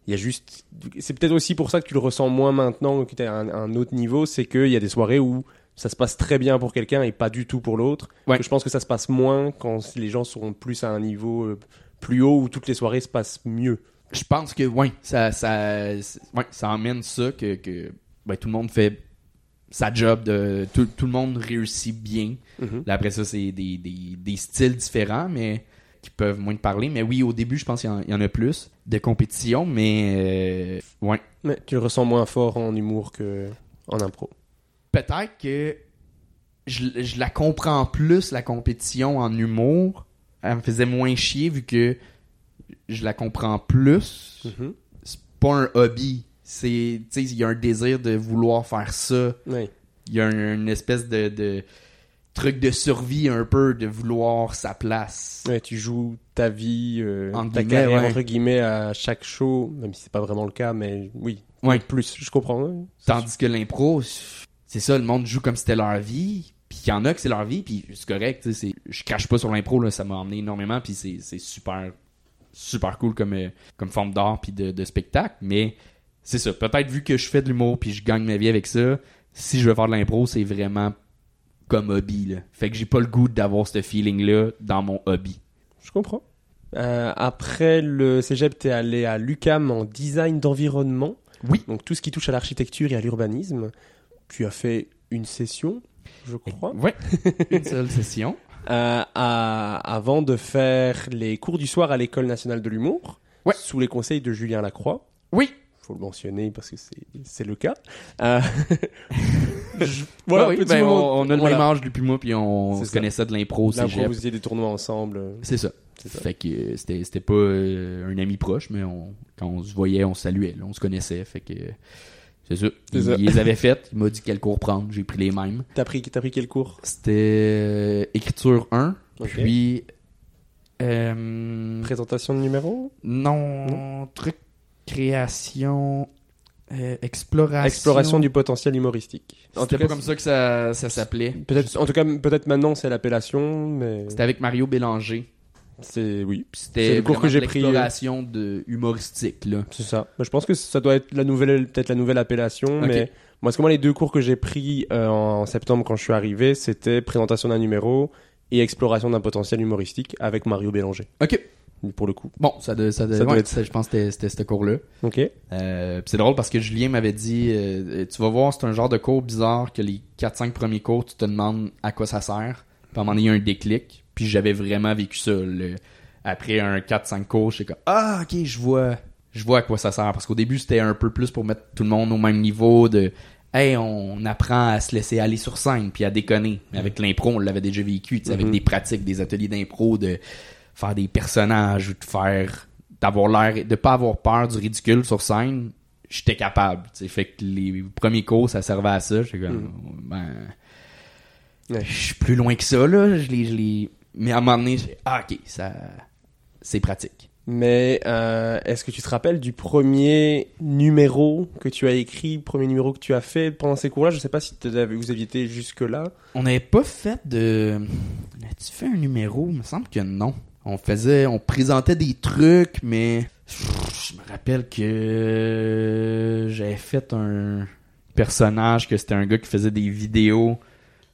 il y a juste. C'est peut-être aussi pour ça que tu le ressens moins maintenant que tu es à un, un autre niveau, c'est qu'il y a des soirées où ça se passe très bien pour quelqu'un et pas du tout pour l'autre. Ouais. Je pense que ça se passe moins quand les gens seront plus à un niveau euh, plus haut où toutes les soirées se passent mieux. je pense que ouais, ça ça ouais, ça emmène ça que, que ben, tout le monde fait sa job de tout, tout le monde réussit bien. Là, après ça c'est des, des, des styles différents mais qui peuvent moins te parler mais oui au début je pense qu'il y en- il y, en a plus de compétition mais euh, ouais, Mais tu le ressens moins fort en humour que en impro. peut-être que je, je la comprends plus la compétition en humour, elle me faisait moins chier vu que je la comprends plus. Mhm. c'est pas un hobby. C'est, tu sais, il y a un désir de vouloir faire ça. Oui. Il y a un- une espèce de, de truc de survie un peu, de vouloir sa place. Ouais, tu joues ta vie, euh, Entre ta guillemets, carrière ouais. entre guillemets à chaque show, même si c'est pas vraiment le cas, mais oui. Ouais. Plus, je comprends. Tandis que l'impro, c'est ça, le monde joue comme si c'était leur vie. Puis il y en a que c'est leur vie, puis c'est correct. tu sais, c'est- Je crache pas sur l'impro, là, ça m'a emmené énormément, puis c'est c'est super, super cool comme, euh, comme forme d'art puis de, de spectacle. Mais c'est ça, peut-être vu que je fais de l'humour puis je gagne ma vie avec ça, si je veux faire de l'impro, c'est vraiment comme hobby. Là. Fait que j'ai pas le goût d'avoir ce feeling-là dans mon hobby. Je comprends. Euh, après le cégep, t'es allé à l'UCAM en design d'environnement. Oui. Donc tout ce qui touche à l'architecture et à l'urbanisme. Tu as fait une session, je crois, Ouais. Une seule session. euh, à- avant de faire les cours du soir à l'école nationale de l'humour, Ouais. sous les conseils de Julien Lacroix. Oui. Faut le mentionner parce que c'est le cas. Euh, je- Voilà, petit ben, on, on a le voilà. même âge depuis moi, puis on se ça. connaissait de l'impro vous faisiez des tournois ensemble. C'est ça. Ça. Fait que euh, c'était pas euh, un ami proche, mais on, quand on se voyait, on se saluait, là, on se connaissait. Fait que euh, c'est ça. Il, ça. il les avait faites. Il m'a dit quel cours prendre. J'ai pris les mêmes. T'as pris, pris quel cours? C'était euh, écriture 1, Ok. puis euh, Présentation de numéro? Non, truc création euh, exploration. Exploration du potentiel humoristique. C'était pas comme ça que ça, ça s'appelait. Peut-être, en tout cas, peut-être maintenant c'est l'appellation, mais C'était avec Mario Bélanger. c'est oui, C'était le cours que j'ai pris, l'exploration de humoristique là. c'est ça. Mais je pense que ça doit être la nouvelle, peut-être la nouvelle appellation, mais moi, parce que moi les deux cours que j'ai pris euh, en septembre quand je suis arrivé, c'était présentation d'un numéro et exploration d'un potentiel humoristique avec Mario Bélanger. Ok. Pour le coup. Bon, ça, de, ça, de- Ça doit être- ça, je pense que c'était- c'était ce cours-là. Ok. Euh, c'est drôle parce que Julien m'avait dit euh, tu vas voir c'est un genre de cours bizarre que les 4-5 premiers cours tu te demandes à quoi ça sert puis à un moment donné il y a un déclic puis j'avais vraiment vécu ça le- après un 4-5 cours j'étais comme ah ok je vois je vois à quoi ça sert parce qu'au début c'était un peu plus pour mettre tout le monde au même niveau de hey on apprend à se laisser aller sur scène puis à déconner mais avec l'impro on l'avait déjà vécu tu sais, avec des pratiques des ateliers d'impro de faire des personnages ou de faire d'avoir l'air de pas avoir peur du ridicule sur scène j'étais capable tu sais. Fait que les premiers cours ça servait à ça. J'étais comme ben Ouais. je suis plus loin que ça là. Je l'ai mais à un moment donné j'ai ah ok ça c'est pratique. Mais euh, est-ce que tu te rappelles du premier numéro que tu as écrit, premier numéro que tu as fait pendant ces cours-là? Je sais pas si vous aviez été jusque-là. on n'avait pas fait de as-tu fait un numéro il me semble que non on faisait on présentait des trucs mais je me rappelle que j'avais fait un personnage que c'était un gars qui faisait des vidéos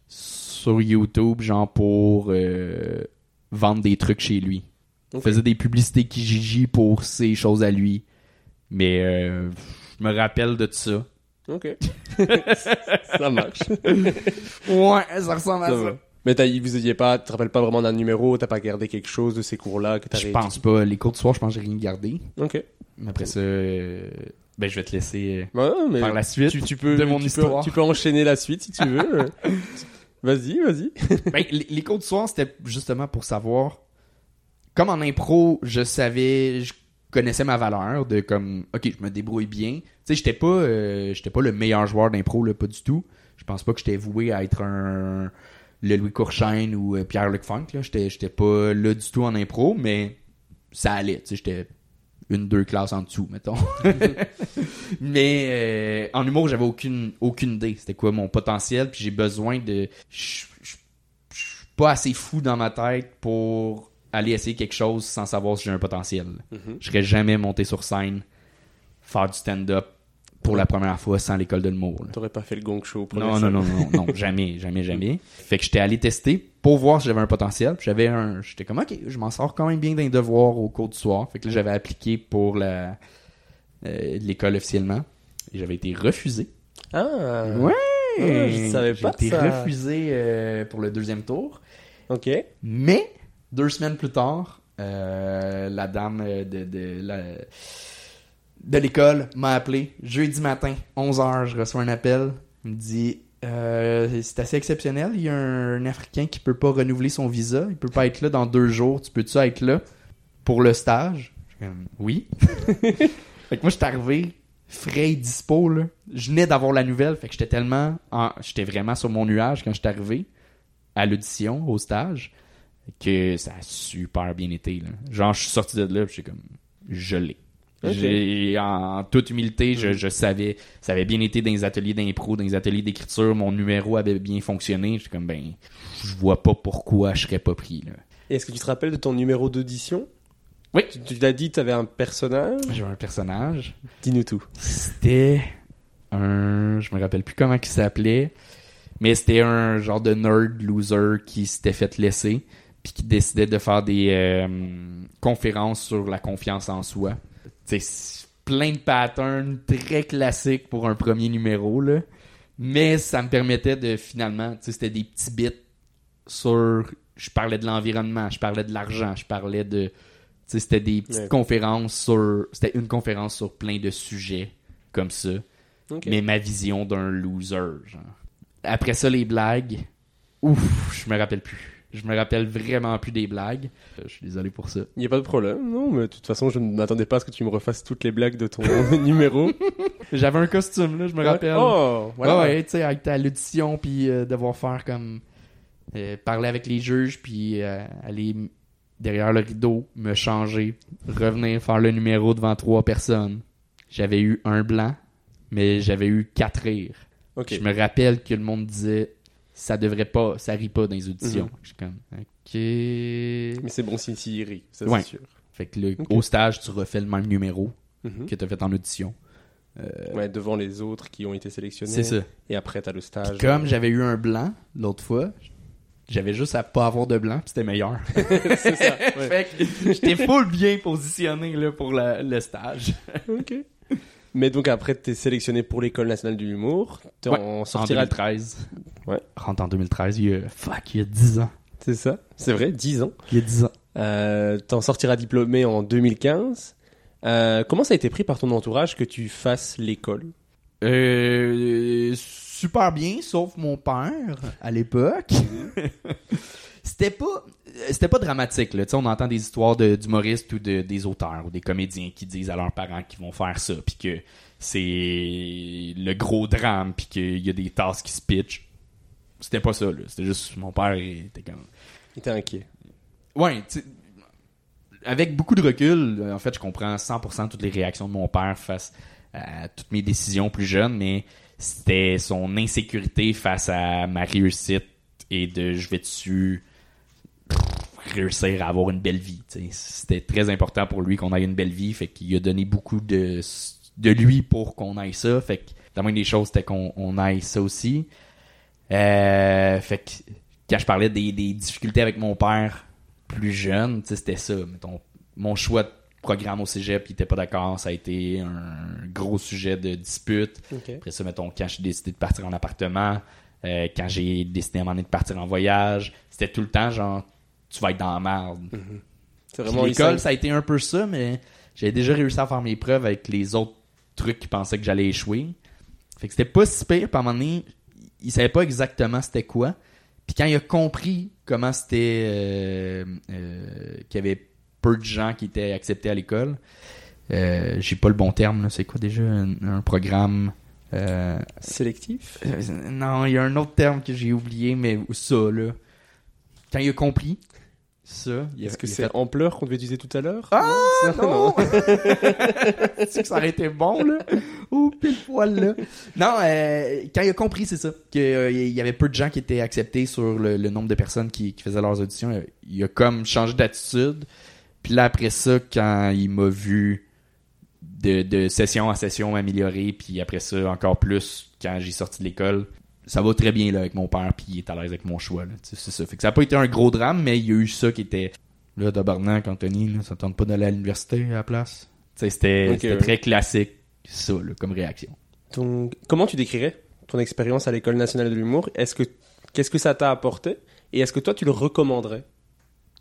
sur YouTube genre pour euh, vendre des trucs chez lui Ok. faisait des publicités Kijiji pour ses choses à lui mais euh, je me rappelle de ça Ok. ça marche. ouais ça ressemble Ça va. Mais t'as, vous aviez pas, tu te rappelles pas vraiment d'un numéro, t'as pas gardé quelque chose de ces cours-là que je pense pas les cours de soir je pense que j'ai rien gardé Ok. Mais après ça, euh, ben je vais te laisser euh, Ouais, mais par la suite tu, tu peux, de mon tu histoire. Peux, tu peux enchaîner la suite si tu veux. vas-y, vas-y. Ben, les, les cours du soir, c'était justement pour savoir. Comme en impro, je savais, je connaissais ma valeur de comme, ok, je me débrouille bien. Tu sais, j'étais pas, euh, j'étais pas le meilleur joueur d'impro là, pas du tout. Je pense pas que j'étais voué à être un le Louis Courchaine ou euh, Pierre-Luc Funk. J'étais, pas là du tout en impro, mais ça allait. J'étais une deux classes en dessous, mettons. Mais euh, en humour, j'avais aucune aucune idée. C'était quoi mon potentiel, puis j'ai besoin de. Je suis pas assez fou dans ma tête pour aller essayer quelque chose sans savoir si j'ai un potentiel. Je serais jamais monté sur scène, faire du stand-up pour la première fois sans l'école de l'humour. T'aurais pas fait le gong show pour Non, non, non, non, non, jamais, jamais, jamais. Fait que j'étais allé tester pour voir si j'avais un potentiel. J'avais un, j'étais comme ok, je m'en sors quand même bien d'un devoir au cours du soir. Fait que là, j'avais appliqué pour la euh, l'école officiellement. Et j'avais été refusé. Ah. Ouais. Ah, je savais pas J'ai été ça. refusé euh, pour le deuxième tour. Ok. Mais deux semaines plus tard, euh, la dame de, de la de l'école m'a appelé jeudi matin, 11h, je reçois un appel. Il me dit euh, c'est assez exceptionnel, il y a un, Africain qui peut pas renouveler son visa, il peut pas être là dans deux jours, tu peux-tu être là pour le stage? Oui. fait que moi, je suis arrivé frais et dispo, là. Je venais d'avoir la nouvelle, fait que j'étais tellement... en- J'étais vraiment sur mon nuage quand je suis arrivé à l'audition, au stage, que ça a super bien été. Genre, je suis sorti de là, j'étais comme... Je l'ai. J'ai, en toute humilité, je, je savais, ça avait bien été dans les ateliers d'impro, dans les ateliers d'écriture, mon numéro avait bien fonctionné. J'étais comme, ben, je vois pas pourquoi je serais pas pris, là. Est-ce que tu te rappelles de ton numéro d'audition? Oui. Tu, tu l'as dit, tu avais un personnage? J'avais un personnage. Dis-nous tout. C'était un. Je me rappelle plus comment il s'appelait. Mais c'était un genre de nerd loser qui s'était fait laisser. Puis qui décidait de faire des euh, conférences sur la confiance en soi. Plein de patterns très classiques pour un premier numéro, là. Mais ça me permettait de finalement, tu sais, c'était des petits bits sur. Je parlais de l'environnement, je parlais de l'argent, je parlais de. Tu sais, c'était des petites Ouais. conférences sur. C'était une conférence sur plein de sujets comme ça. Mais ma vision d'un loser, genre. Après ça, les blagues. Ouf, je me rappelle plus. Je me rappelle vraiment plus des blagues. Euh, Je suis désolé pour ça. Il n'y a pas de problème, non, mais de toute façon, je ne m'attendais pas à ce que tu me refasses toutes les blagues de ton numéro. J'avais un costume, là, je me rappelle. Oh, voilà. Ouais, ouais, tu sais, avec à l'audition, puis euh, devoir faire comme. euh, parler avec les juges, puis euh, aller derrière le rideau, me changer, revenir faire le numéro devant trois personnes. J'avais eu un blanc, mais j'avais eu quatre rires. Ok. Je me rappelle que le monde disait ça devrait pas, ça rit pas dans les auditions. Mhm. Je suis comme, ok. Mais c'est bon si s'il rit, ça Ouais. c'est sûr. Fait que le- au stage, tu refais le même numéro Mhm. que tu as fait en audition. Ouais, devant les autres qui ont été sélectionnés. C'est ça. Et après, t'as le stage. Puis comme j'avais eu un blanc l'autre fois, j'avais juste à pas avoir de blanc, puis c'était meilleur. c'est ça. ouais. fait que j'étais full bien positionné là, pour la- le stage. ok. Mais donc après, t'es sélectionné pour l'école nationale du humour. T'en Ouais, En sortiras. 2013. Ouais. Rentre en 2013, il y a, fuck, il y a 10 ans. C'est ça. C'est vrai, 10 ans. Il y a 10 ans. Euh, T'en sortiras diplômé en 2015. Euh, comment ça a été pris par ton entourage que tu fasses l'école? Euh, super bien, sauf mon père à l'époque. c'était pas c'était pas dramatique là. On entend des histoires de- d'humoristes ou de, des auteurs ou des comédiens qui disent à leurs parents qu'ils vont faire ça puis que c'est le gros drame puis qu'il y a des tasses qui se pitchent. C'était pas ça là. C'était juste mon père il était comme Il était inquiet. Ouais, avec beaucoup de recul, euh, en fait, je comprends 100% toutes les réactions de mon père face à toutes mes décisions plus jeunes, mais c'était son insécurité face à ma réussite et de je vais dessus réussir à avoir une belle vie. C'était très important pour lui qu'on ait une belle vie, fait qu'il a donné beaucoup de, de lui pour qu'on aille ça. Fait que la moindre des choses, c'était qu'on on aille ça aussi. Euh, fait que quand je parlais des, des difficultés avec mon père plus jeune, c'était ça. Mettons, mon choix de programme au cégep, il était pas d'accord. Ça a été un gros sujet de dispute. Après ça, mettons, quand j'ai décidé de partir en appartement, euh, quand j'ai décidé à un moment donné de partir en voyage, c'était tout le temps genre, tu vas être dans la merde. Puis vraiment l'école, ça a été un peu ça, mais j'avais déjà réussi à faire mes preuves avec les autres trucs qui pensaient que j'allais échouer. Fait que c'était pas si pire. Puis à un moment donné, il savait pas exactement c'était quoi. Puis quand il a compris comment c'était euh, euh, qu'il y avait peu de gens qui étaient acceptés à l'école, euh, j'ai pas le bon terme, c'est quoi déjà un, un programme sélectif? non, il y a un autre terme que j'ai oublié, mais ça, là. Quand il a compris, Est-ce que c'est ampleur qu'on devait utiliser tout à l'heure? Ah, non, C'est que ça aurait été bon, là? Oh, pile poil, là. Non, euh, quand il a compris, c'est ça. Qu'il y avait peu de gens qui étaient acceptés sur le, le nombre de personnes qui, qui faisaient leurs auditions. euh, Il a comme changé d'attitude. Puis là, après ça, quand il m'a vu de, de session en session m'améliorer, puis après ça, encore plus, quand j'ai sorti de l'école, ça va très bien là, avec mon père, puis il est à l'aise avec mon choix. C'est ça. Fait que ça n'a pas été un gros drame, mais il y a eu ça qui était... Là, tabarnak, Anthony, là, ça tente pas d'aller à l'université à la place. C'était Ok, c'était ouais. très classique, ça, là, comme réaction. Donc, comment tu décrirais ton expérience à l'école nationale de l'humour? Est-ce que qu'est-ce que ça t'a apporté? Et est-ce que toi tu le recommanderais?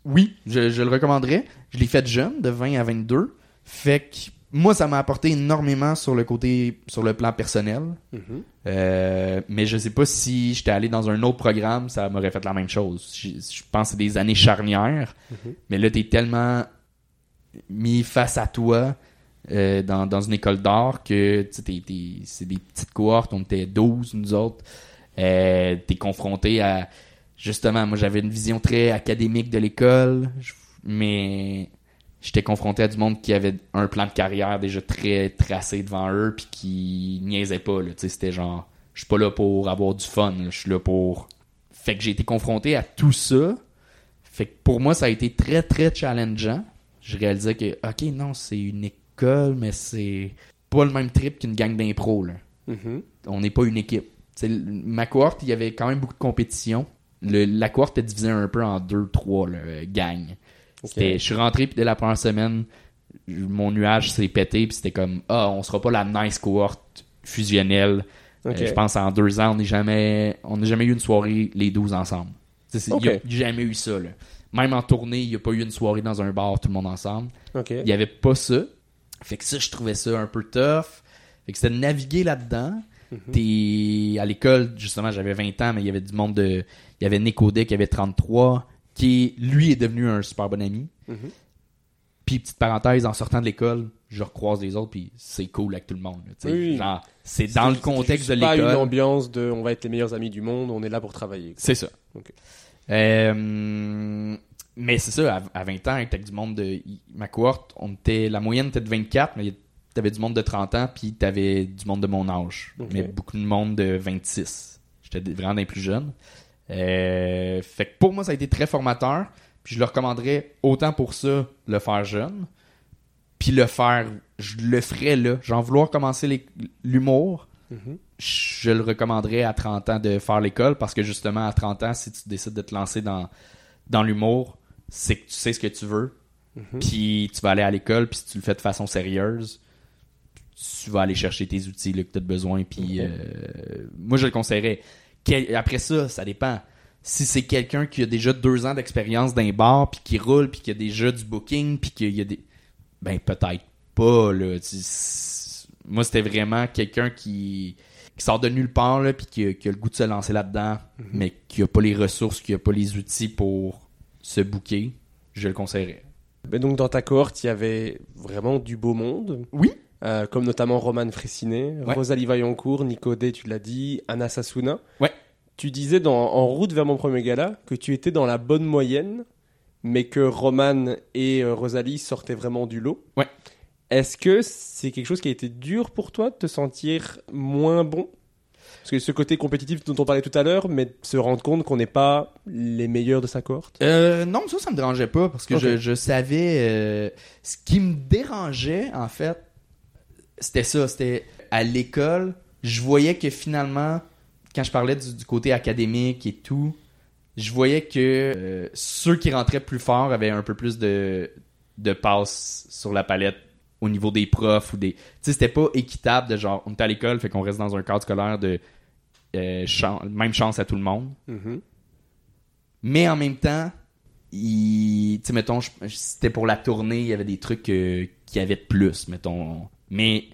Oui, je, je le recommanderais. Je l'ai fait jeune, de 20 à 22. Fait que moi, ça m'a apporté énormément sur le côté, sur le plan personnel. Euh, mais je sais pas si j'étais allé dans un autre programme, ça m'aurait fait la même chose. Je, je pense que c'est des années charnières. Mais là, t'es tellement mis face à toi euh, dans, dans une école d'art que tu sais, t'es- t'es- c'est des petites cohortes, on était 12 nous autres. Euh, t'es confronté à justement, moi j'avais une vision très académique de l'école, mais j'étais confronté à du monde qui avait un plan de carrière déjà très tracé devant eux puis qui niaisait pas là, tu sais, c'était genre je suis pas là pour avoir du fun, je suis là pour fait que j'ai été confronté à tout ça. Fait que pour moi ça a été très très challengeant. Je réalisais que OK, non, c'est une école mais c'est pas le même trip qu'une gang d'impro là on n'est pas une équipe. Ma cohorte, il y avait quand même beaucoup de compétition. Le- la cohorte était divisée un peu en deux, trois là, euh, gangs. Je suis rentré, puis dès la première semaine, mon nuage s'est pété, puis c'était comme, ah, on sera pas la nice cohorte fusionnelle. Euh, je pense en deux ans, on n'est jamais, on n'a jamais eu une soirée les 12 ensemble. Il n'y a jamais eu ça. Là. Même en tournée, il n'y a pas eu une soirée dans un bar, tout le monde ensemble. Il n'y avait pas ça. Fait que ça, je trouvais ça un peu tough. Fait que c'était de naviguer là-dedans. T'es à l'école, justement, j'avais 20 ans, mais il y avait du monde de. Il y avait Nick Audet qui avait 33, qui lui est devenu un super bon ami. Puis petite parenthèse, en sortant de l'école, je recroise les autres, puis c'est cool avec tout le monde. Oui. Genre, c'est dans le contexte de juste Pas une l'école. ambiance de on va être les meilleurs amis du monde, on est là pour travailler. C'est ça. Euh, mais c'est ça, à, à 20 ans, avec du monde de ma cohorte, on était, la moyenne était de 24, mais t'avais du monde de 30 ans, puis t'avais du monde de mon âge. Mais beaucoup de monde de 26. J'étais vraiment des plus jeunes. Euh, fait que pour moi, ça a été très formateur. Puis je le recommanderais autant pour ça, le faire jeune, puis le faire, je le ferais là. Genre vouloir commencer l'humour, Mhm. je le recommanderais à 30 ans de faire l'école parce que justement à 30 ans si tu décides de te lancer dans dans l'humour c'est que tu sais ce que tu veux puis tu vas aller à l'école puis si tu le fais de façon sérieuse tu vas aller chercher tes outils là, que tu as besoin puis euh, moi je le conseillerais Quel- après ça ça dépend. Si c'est quelqu'un qui a déjà deux ans d'expérience d'un bar puis qui roule puis qui a déjà du booking puis qu'il y a des ben peut-être pas là. Moi c'était vraiment quelqu'un qui qui sort de nulle part là puis qui, a- qui a le goût de se lancer là-dedans mais qui a pas les ressources qui a pas les outils pour se booker je le conseillerais. Mais donc dans ta cohorte, il y avait vraiment du beau monde? oui Euh, comme notamment Roman Fressinet, Ouais. Rosalie Vaillancourt, Nico Day, tu l'as dit, Anna Sassouna. Ouais. Tu disais dans, en route vers mon premier gala que tu étais dans la bonne moyenne, mais que Roman et euh, Rosalie sortaient vraiment du lot. Ouais. Est-ce que c'est quelque chose qui a été dur pour toi de te sentir moins bon? Parce que ce côté compétitif dont on parlait tout à l'heure, mais de se rendre compte qu'on n'est pas les meilleurs de sa cohorte. Euh, non, ça, ça me dérangeait pas parce que je savais. euh, ce qui me dérangeait, en fait, c'était ça. C'était à l'école, je voyais que finalement, quand je parlais du, du côté académique et tout, je voyais que euh, ceux qui rentraient plus fort avaient un peu plus de, de passes sur la palette au niveau des profs ou des. Tu sais, c'était pas équitable de genre, on est à l'école, fait qu'on reste dans un cadre scolaire de euh, chan- même chance à tout le monde. Mhm. Mais en même temps, il, tu sais, mettons, c'était pour la tournée, il y avait des trucs euh, qui avaient de plus, mettons. Mais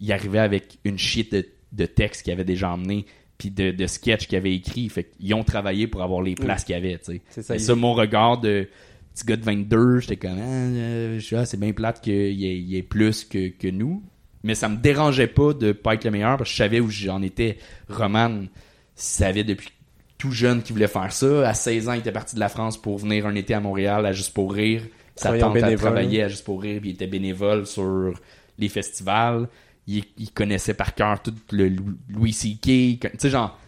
il arrivait avec une shit de, de textes qu'il avait déjà emmené, puis de, de sketchs qu'il avait écrit. Fait qu'ils ont travaillé pour avoir les places qu'il y avait, tu sais. C'est ça, ça, mon regard de petit gars de 22, j'étais comme, ah, euh, ah, c'est bien plate qu'il y ait, plus que, que nous. Mais ça me dérangeait pas de pas être le meilleur parce que je savais où j'en étais. Roman savait depuis tout jeune qu'il voulait faire ça. À 16 ans, il était parti de la France pour venir un été à Montréal à Juste pour rire. Sa tante a travaillé à Juste pour rire, puis il était bénévole sur les festivals. Il, il connaissait par cœur tout le Lou- Louis C.K. Tu sais, genre,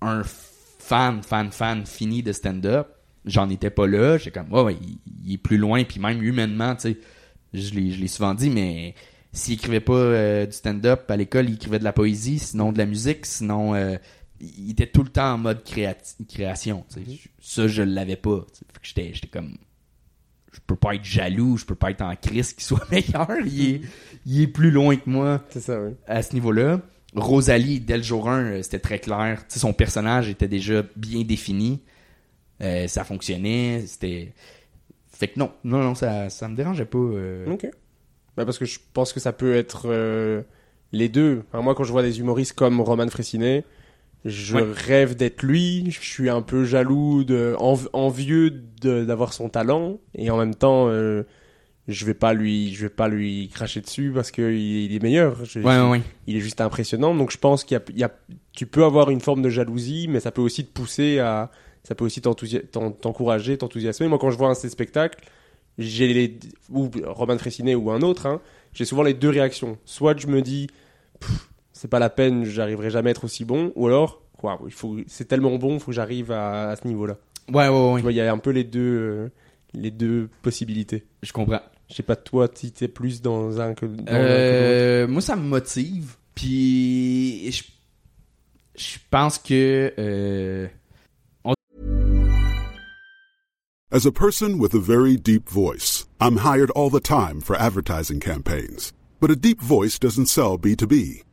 un fan, fan, fan fini de stand-up. J'en étais pas là. J'étais comme, ouais, ouais, il, il est plus loin, puis même humainement, tu sais, je l'ai souvent dit, mais s'il écrivait pas euh, du stand-up à l'école, il écrivait de la poésie, sinon de la musique, sinon euh, il était tout le temps en mode créati- création. tu sais. Ça, je l'avais pas. J'étais j'étais comme peux pas être jaloux, je peux pas être en crise qu'il soit meilleur. Il est, il est plus loin que moi C'est ça, oui. à ce niveau-là. Rosalie, dès le jour 1, euh, c'était très clair. Son personnage était déjà bien défini. Euh, ça fonctionnait. C'était. Fait que non, non, non, ça, ça me dérangeait pas. euh. Ok. Bah, parce que je pense que ça peut être euh, les deux. Enfin, moi, quand je vois des humoristes comme Roman Fressinet, je Ouais. rêve d'être lui. Je suis un peu jaloux, de, env- envieux d'avoir son talent, et en même temps, euh, je vais pas lui, je vais pas lui cracher dessus parce que il, est meilleur. Je- Ouais, ouais, ouais. Il est juste impressionnant. Donc, je pense qu'il y a, il y a- tu peux avoir une forme de jalousie, mais ça peut aussi te pousser à, ça peut aussi t'encourager, t'enthousiasmer. Moi, quand je vois un de ces spectacles, j'ai les, ou Roman Fressinet ou un autre, hein, j'ai souvent les deux réactions. Soit je me dis, Pff, c'est pas la peine, j'arriverai jamais à être aussi bon, ou alors, waouh, il faut, c'est tellement bon, il faut que j'arrive à, à ce niveau-là. Ouais, ouais, ouais. Tu vois, il y a un peu les deux, euh, les deux possibilités. Je comprends. Je sais pas toi, si t'es plus dans un que dans l'un que l'autre. Euh, moi, ça me motive. Puis, je, je pense que. euh, As a person with a very deep voice, I'm hired all the time for advertising campaigns. But a deep voice doesn't sell B2B,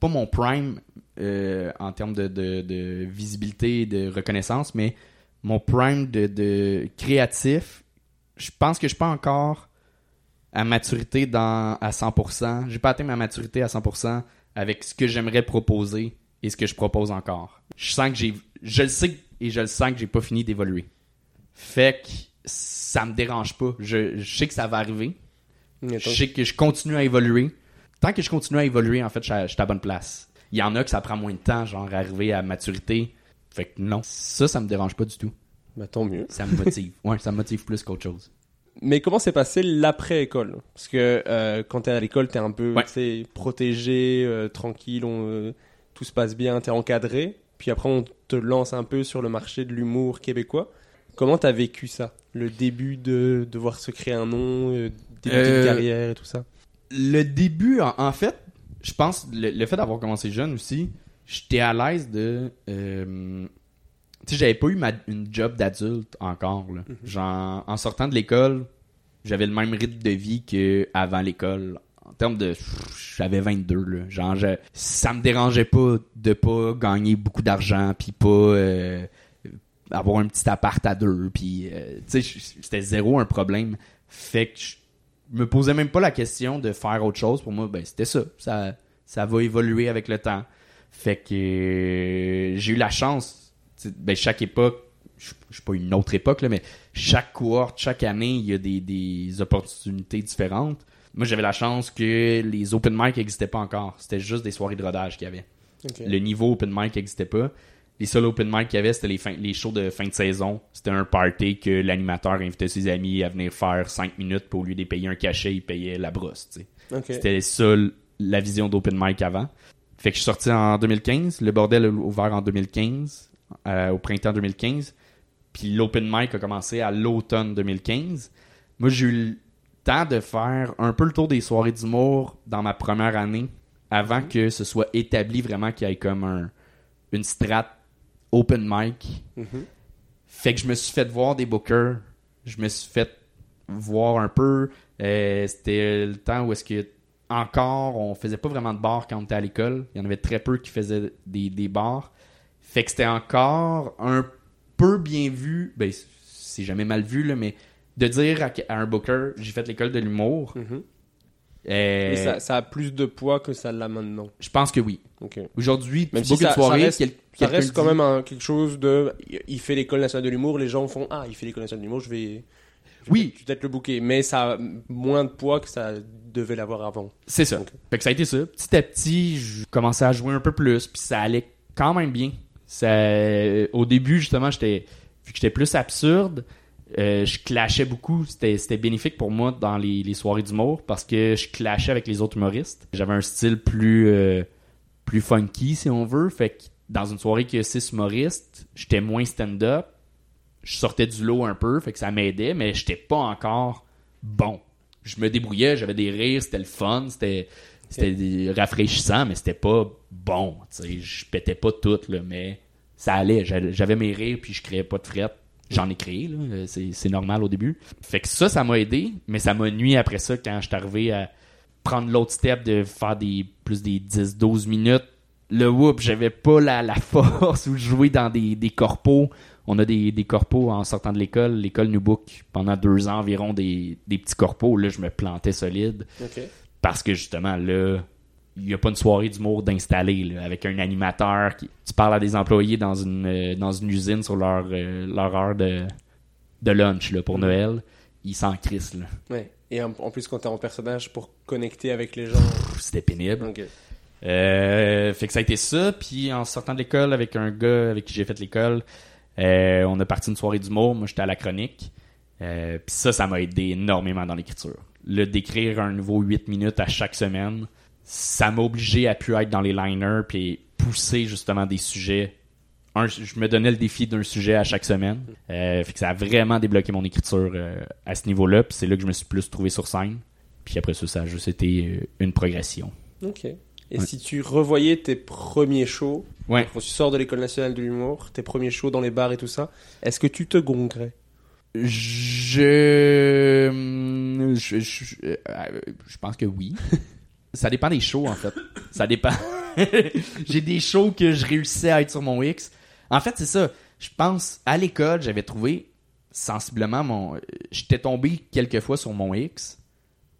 pas mon prime euh, en termes de, de, de visibilité et de reconnaissance, mais mon prime de, de créatif, je pense que je suis pas encore à maturité dans à 100%. J'ai pas atteint ma maturité à 100% avec ce que j'aimerais proposer et ce que je propose encore. Je sens que j'ai je le sais et je le sens que j'ai pas fini d'évoluer. Fait que ça me dérange pas. Je, je sais que ça va arriver. Je sais que je continue à évoluer. Tant que je continue à évoluer, en fait, je suis à- bonne place. Il y en a que ça prend moins de temps, genre arriver à maturité. Fait que non, ça, ça me dérange pas du tout. Bah, tant mieux. Ça me motive. ouais, ça me motive plus qu'autre chose. Mais comment s'est passé l'après-école? Parce que euh, quand t'es à l'école, t'es un peu Ouais. protégé, euh, tranquille, on, euh, tout se passe bien, t'es encadré. Puis après, on te lance un peu sur le marché de l'humour québécois. Comment t'as vécu ça? Le début de devoir se créer un nom, début Euh, de carrière et tout ça? Le début, en, en fait, je pense, le, le fait d'avoir commencé jeune aussi, j'étais à l'aise de. euh, tu sais, j'avais pas eu ma, une job d'adulte encore. Là. Genre, en sortant de l'école, j'avais le même rythme de vie qu'avant l'école. En termes de. J'avais 22, là. Genre, je- ça me dérangeait pas de pas gagner beaucoup d'argent, puis pas. euh, avoir un petit appart à deux, puis. euh, tu sais, c'était zéro un problème. Fait que je me posais même pas la question de faire autre chose. Pour moi, ben, c'était ça. ça. Ça va évoluer avec le temps. Fait que euh, j'ai eu la chance. Ben, chaque époque, je suis pas une autre époque, là, mais chaque cohorte, chaque année, il y a des, des opportunités différentes. Moi, j'avais la chance que les open mic n'existaient pas encore. C'était juste des soirées de rodage qu'il y avait. Le niveau open mic n'existait pas. Les seuls open mic qu'il y avait, c'était les, shows de fin de saison. C'était un party que l'animateur invitait ses amis à venir faire 5 minutes pour au lieu de payer un cachet, il payait la brosse. C'était ça la vision d'open mic avant. Fait que je suis sorti en 2015. Le bordel a ouvert en 2015, euh, au printemps 2015. Puis l'open mic a commencé à l'automne 2015. Moi, j'ai eu le temps de faire un peu le tour des soirées d'humour dans ma première année avant que ce soit établi vraiment qu'il y ait comme un, une strat open mic. Fait que je me suis fait voir des bookers. Je me suis fait voir un peu. Euh, C'était le temps où est-ce que encore on faisait pas vraiment de bars quand on était à l'école. Il y en avait très peu qui faisaient des, des bars. Fait que c'était encore un peu bien vu. Ben, c'est jamais mal vu, là, mais de dire à, à un booker, j'ai fait l'école de l'humour. Mhm. Mais ça, ça a plus de poids que ça l'a maintenant. Je pense que oui. Aujourd'hui, Même si ça, ça soirée, reste, quel- ça reste quand dit- même un- quelque chose de. Il fait l'école nationale de l'humour, les gens font Ah, il fait l'école nationale de l'humour, je vais. je Oui. vais peut-être le booker. Mais ça a moins de poids que ça devait l'avoir avant. C'est ça. Fait que ça a été ça. Petit à petit, je commençais à jouer un peu plus, puis ça allait quand même bien. Ça, au début, justement, j'étais, vu que j'étais plus absurde, euh, je clashais beaucoup. C'était, bénéfique pour moi dans les, les soirées d'humour parce que je clashais avec les autres humoristes. J'avais un style plus, euh, plus funky, si on veut. Fait que dans une soirée qui a six humoristes, j'étais moins stand-up. Je sortais du lot un peu, fait que ça m'aidait, mais j'étais pas encore bon. Je me débrouillais, j'avais des rires, c'était le fun, c'était rafraîchissant, mais c'était pas bon. tu sais. Je pétais pas tout, là, mais ça allait. J'avais mes rires, puis je créais pas de fret. J'en ai créé, là, c'est c'est normal au début. Fait que ça, ça m'a aidé, mais ça m'a nuit après ça quand je suis arrivé à prendre l'autre step de faire des plus des 10-12 minutes. Le whoop, j'avais pas la, la force ou jouer dans des, des corpos on a des, des corpos en sortant de l'école. L'école nous book pendant deux ans environ des, des petits corpos. Là, je me plantais solide. Parce que justement, là, il n'y a pas une soirée d'humour d'installer avec un animateur qui. Tu parles à des employés dans une, euh, dans une usine sur leur, euh, leur heure de, de lunch là, pour Noël. Ils s'en crissent. Là. Ouais. Et en, en plus, quand t'es en personnage pour connecter avec les gens. C'était pénible. Ok. Euh, fait que ça a été ça. Puis en sortant de l'école avec un gars avec qui j'ai fait l'école, on a parti une soirée d'humour. Moi, j'étais à la chronique. Puis ça, ça m'a aidé énormément dans l'écriture. Le d'écrire un nouveau 8 minutes à chaque semaine, ça m'a obligé à pu être dans les liners puis pousser justement des sujets. Un, je me donnais le défi d'un sujet à chaque semaine. Euh, fait que ça a vraiment débloqué mon écriture euh, à ce niveau-là. Puis c'est là que je me suis plus trouvé sur scène. Puis après ça, ça a juste été euh, une progression. Ok. Et Ouais. si tu revoyais tes premiers shows, Ouais. quand tu sors de l'école nationale de l'humour, tes premiers shows dans les bars et tout ça, est-ce que tu te gongerais Je... Je, je, euh, je pense que oui. Ça dépend des shows, en fait. Ça dépend. J'ai des shows que je réussissais à être sur mon X. En fait, c'est ça. Je pense, à l'école, j'avais trouvé sensiblement mon... J'étais tombé quelques fois sur mon X,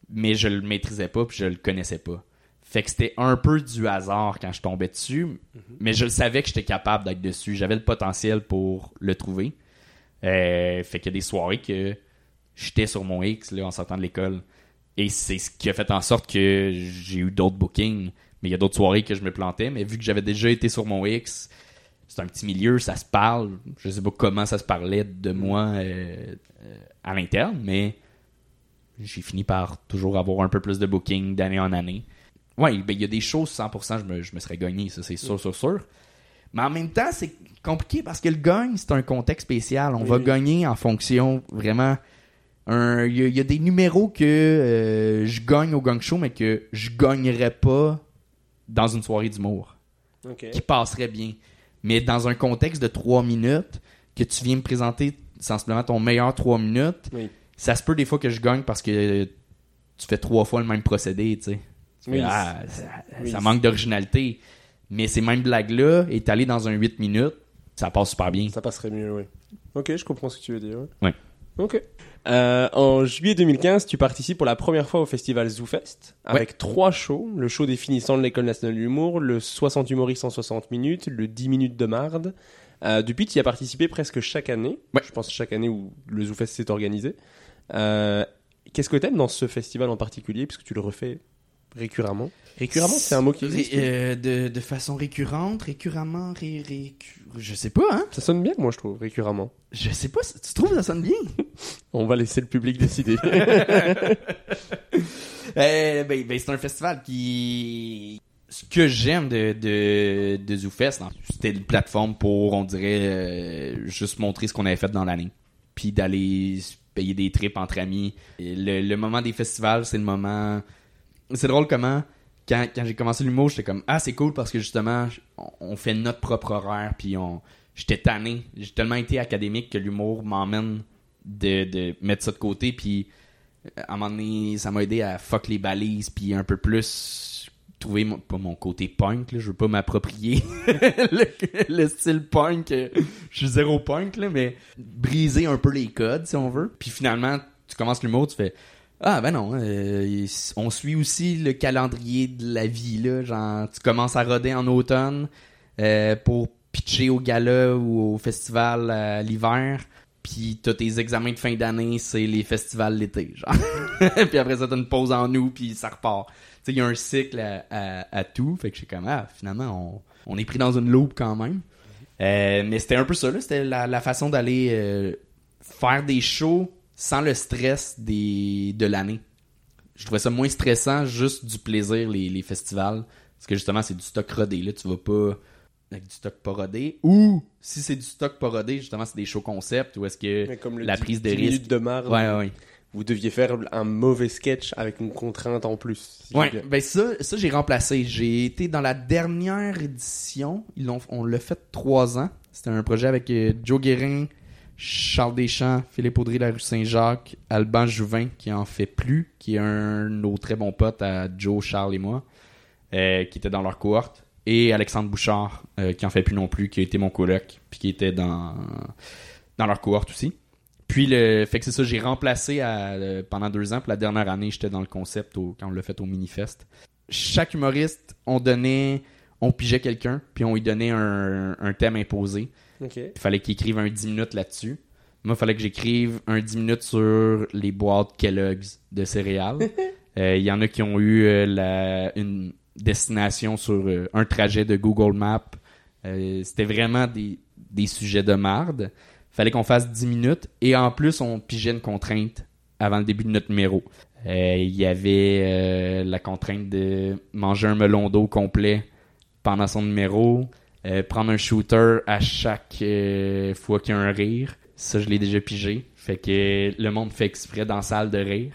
mais je le maîtrisais pas puis je le connaissais pas. Fait que c'était un peu du hasard quand je tombais dessus, mais je le savais que j'étais capable d'être dessus. J'avais le potentiel pour le trouver. Euh, fait qu'il y a des soirées que j'étais sur mon X là, en sortant de l'école. Et c'est ce qui a fait en sorte que j'ai eu d'autres bookings. Mais il y a d'autres soirées que je me plantais. Mais vu que j'avais déjà été sur mon X, c'est un petit milieu, ça se parle. Je sais pas comment ça se parlait de moi euh, euh, à l'interne, mais j'ai fini par toujours avoir un peu plus de bookings d'année en année. Ouais, ben il y a des choses 100%, je me, je me serais gagné, ça c'est sûr, sûr, sûr. Mais en même temps, c'est compliqué parce que le gagne, c'est un contexte spécial. On Oui, va oui. gagner en fonction vraiment. Un- Il y, a- il y a des numéros que euh, je gagne au gang show, mais que je gagnerais pas dans une soirée d'humour qui passerait bien. Mais dans un contexte de 3 minutes, que tu viens me présenter sensiblement ton meilleur 3 minutes, Oui. ça se peut des fois que je gagne parce que tu fais trois fois le même procédé, tu sais. Oui, ah, ça, oui, manque d'originalité. Mais ces mêmes blagues-là, étalées dans un 8 minutes, ça passe super bien. Ça passerait mieux, oui. Ok, je comprends ce que tu veux dire. Ouais. Ok. Euh, en juillet 2015, tu participes pour la première fois au festival ZooFest avec trois shows. Le show des finissants de l'École nationale de l'humour, le 60 humoristes en 60 minutes, le 10 minutes de marde. Euh, depuis, tu y as participé presque chaque année. Ouais. Je pense chaque année où le ZooFest s'est organisé. Euh, Qu'est-ce que t'aimes dans ce festival en particulier Puisque tu le refais récuremment. Récurremment, c'est un mot qui existe. Euh, de, de façon récurrente, récurremment, ré, récu- je sais pas, hein. Ça sonne bien, moi, je trouve, récurremment. Je sais pas, tu trouves que ça sonne bien? On va laisser le public décider. Euh, ben, ben, c'est un festival qui. Ce que j'aime de, de, de ZooFest, c'était une plateforme pour, on dirait, euh, juste montrer ce qu'on avait fait dans l'année. Puis d'aller payer des trips entre amis. Le moment des festivals, c'est le moment. C'est drôle comment, quand, quand j'ai commencé l'humour, j'étais comme, ah, c'est cool parce que justement, on, fait notre propre horaire. Puis on. J'étais tanné. J'ai tellement été académique que l'humour m'emmène de, de mettre ça de côté. Puis à un moment donné, ça m'a aidé à fuck les balises, puis un peu plus trouver mon, pas mon côté punk, là, je veux pas m'approprier le, le style punk, euh, je suis zéro punk, là, mais briser un peu les codes, si on veut. Puis finalement, tu commences l'humour, tu fais ah ben non, euh, on suit aussi le calendrier de la vie là, genre tu commences à roder en automne euh, pour pitcher au gala ou au festival à l'hiver, puis t'as tes examens de fin d'année, c'est les festivals l'été, genre. puis après ça t'as une pause en août, puis ça repart. Tu il y a un cycle à, tout, fait que je comme ah finalement on, est pris dans une loupe quand même. Euh, mais c'était un peu ça là, c'était la, façon d'aller euh, faire des shows sans le stress des, de l'année. Je trouvais ça moins stressant, juste du plaisir, les, les festivals. Parce que justement, c'est du stock rodé. Là, tu vas pas avec du stock pas rodé. Ou, si c'est du stock pas rodé, justement, c'est des shows concept ou est-ce que comme la 10 prise de 10 risque. de marde, Ouais, ouais. vous deviez faire un mauvais sketch avec une contrainte en plus. si Ouais, ben ça, ça j'ai remplacé. J'ai été dans la dernière édition. Ils l'ont, on l'a fait trois ans. C'était un projet avec euh, Joe Guérin, Charles Deschamps, Philippe Audry la rue Saint-Jacques, Alban Jouvin qui en fait plus, qui est un de nos très bons potes à Joe, Charles et moi, euh, qui était dans leur cohorte. et Alexandre Bouchard, euh, qui en fait plus non plus, qui a été mon coloc, puis qui était dans, dans leur cohorte aussi. Puis, le, fait que c'est ça, j'ai remplacé euh, pendant deux ans. Puis la dernière année, j'étais dans le concept quand on l'a fait au Minifest. Chaque humoriste, on donnait, on pigeait quelqu'un, puis on lui donnait un thème imposé. Il fallait qu'il écrive un 10 minutes là-dessus. Moi, il fallait que j'écrive un 10 minutes sur les boîtes Kellogg's de céréales. Euh, Il y en a qui ont eu euh, la, une destination sur euh, un trajet de Google Maps. C'était vraiment des, des sujets de marde. fallait qu'on fasse 10 minutes et en plus, on pigeait une contrainte avant le début de notre numéro. Il y avait la contrainte de manger un melon d'eau complet pendant son numéro, euh, prendre un shooter à chaque euh, fois qu'il y a un rire. Ça, je l'ai déjà pigé. Fait que le monde fait exprès dans la salle de rire.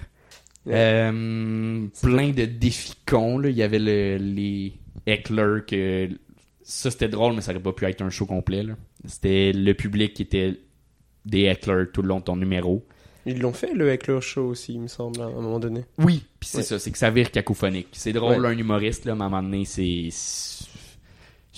Euh, plein de défis cons. Là. Il y avait le, les hecklers que ça c'était drôle, mais ça aurait pas pu être un show complet. là. C'était le public qui était des hecklers tout le long de ton numéro. Ils l'ont fait le Heckler Show aussi, il me semble, à un moment donné. Oui, puis c'est Ouais. ça, c'est que ça vire cacophonique. C'est drôle, Ouais. un humoriste, là, mais à un moment donné, c'est.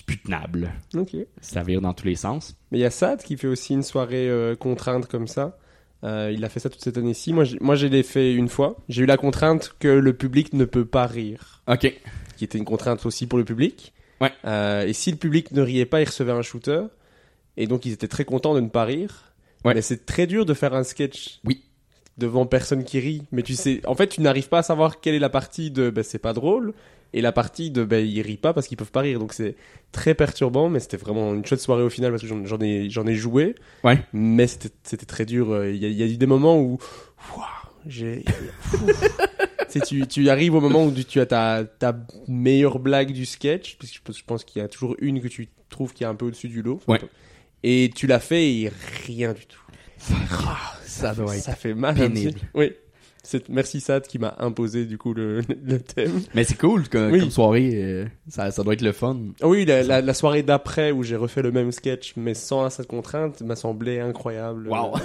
Plus tenable. Ok. Ça vire dans tous les sens. Mais il y a Sad qui fait aussi une soirée euh, contrainte comme ça. Euh, il a fait ça toute cette année-ci. Moi, j'ai- moi, je l'ai fait une fois. J'ai eu la contrainte que le public ne peut pas rire, Ok. qui était une contrainte aussi pour le public. Ouais. Euh, et si le public ne riait pas, il recevait un shooter. Et donc, ils étaient très contents de ne pas rire. Ouais. Mais c'est très dur de faire un sketch. Oui. Devant personne qui rit. Mais tu sais, en fait, tu n'arrives pas à savoir quelle est la partie de ben, c'est pas drôle et la partie de ben ils rient pas parce qu'ils peuvent pas rire. Donc c'est très perturbant, mais c'était vraiment une chouette soirée au final parce que j'en- ai, j'en ai joué. Ouais. Mais c'était très dur. Euh, Il y, a, il y a eu des moments où. J'ai. Tu, tu arrives au moment où tu, as ta, ta meilleure blague du sketch, puisque je pense, qu'il y a toujours une que tu trouves qui est un peu au-dessus du lot. Ouais. Et tu l'as fait et rien du tout. Ça doit Ça fait mal. un pénible. Oui. C'est, merci Sad qui m'a imposé du coup le, le thème. Mais c'est cool comme, Oui. comme soirée. euh, ça, ça doit être le fun. Ah Oui, la, la, la soirée d'après où j'ai refait le même sketch mais sans cette contrainte m'a semblé incroyable. Wow.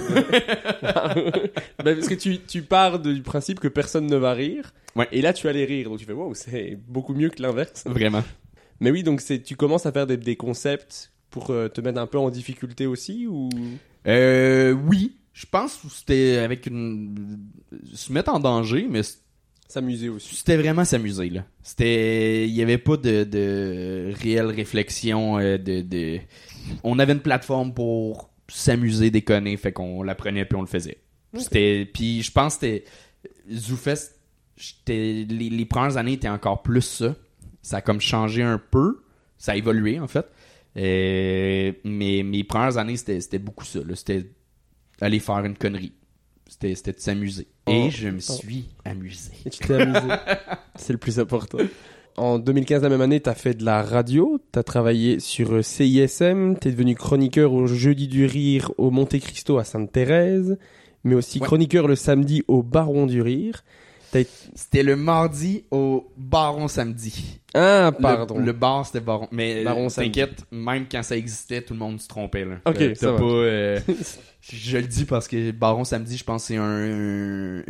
Ben, parce que tu, tu pars du principe que personne ne va rire. Ouais. Et là, tu allais rire. Donc tu fais, wow, c'est beaucoup mieux que l'inverse. Vraiment. Mais oui, donc c'est, tu commences à faire des, des concepts pour euh, te mettre un peu en difficulté aussi ou? Euh, oui. Je pense que c'était avec une. Se mettre en danger, mais s'amuser aussi. c'était vraiment s'amuser, là. C'était. Il y avait pas de, de réelle réflexion. euh, de, de... On avait une plateforme pour s'amuser, déconner, fait qu'on la prenait puis on le faisait. C'était. Puis je pense que c'était. ZooFest, j'étais- les, les premières années étaient encore plus ça. Ça a comme changé un peu. Ça a évolué, en fait. Euh, mais mes premières années, c'était c'était beaucoup ça. là. C'était aller faire une connerie. C'était c'était de s'amuser. Et Oh. je me suis amusé. Et tu t'es amusé. c'est le plus important. En 2015, la même année, t'as fait de la radio, t'as travaillé sur euh, CISM, t'es devenu chroniqueur au Jeudi du Rire au Monte Cristo à Sainte-Thérèse, mais aussi Ouais. chroniqueur le samedi au Baron du Rire. C'était le mardi au Baron samedi. Ah, pardon. Le, bar, c'était Baron. Mais Baron euh, t'inquiète, même quand ça existait, tout le monde se trompait. Là. Ok, ça va. pas, euh, je le dis parce que Baron samedi, je pense que c'est un...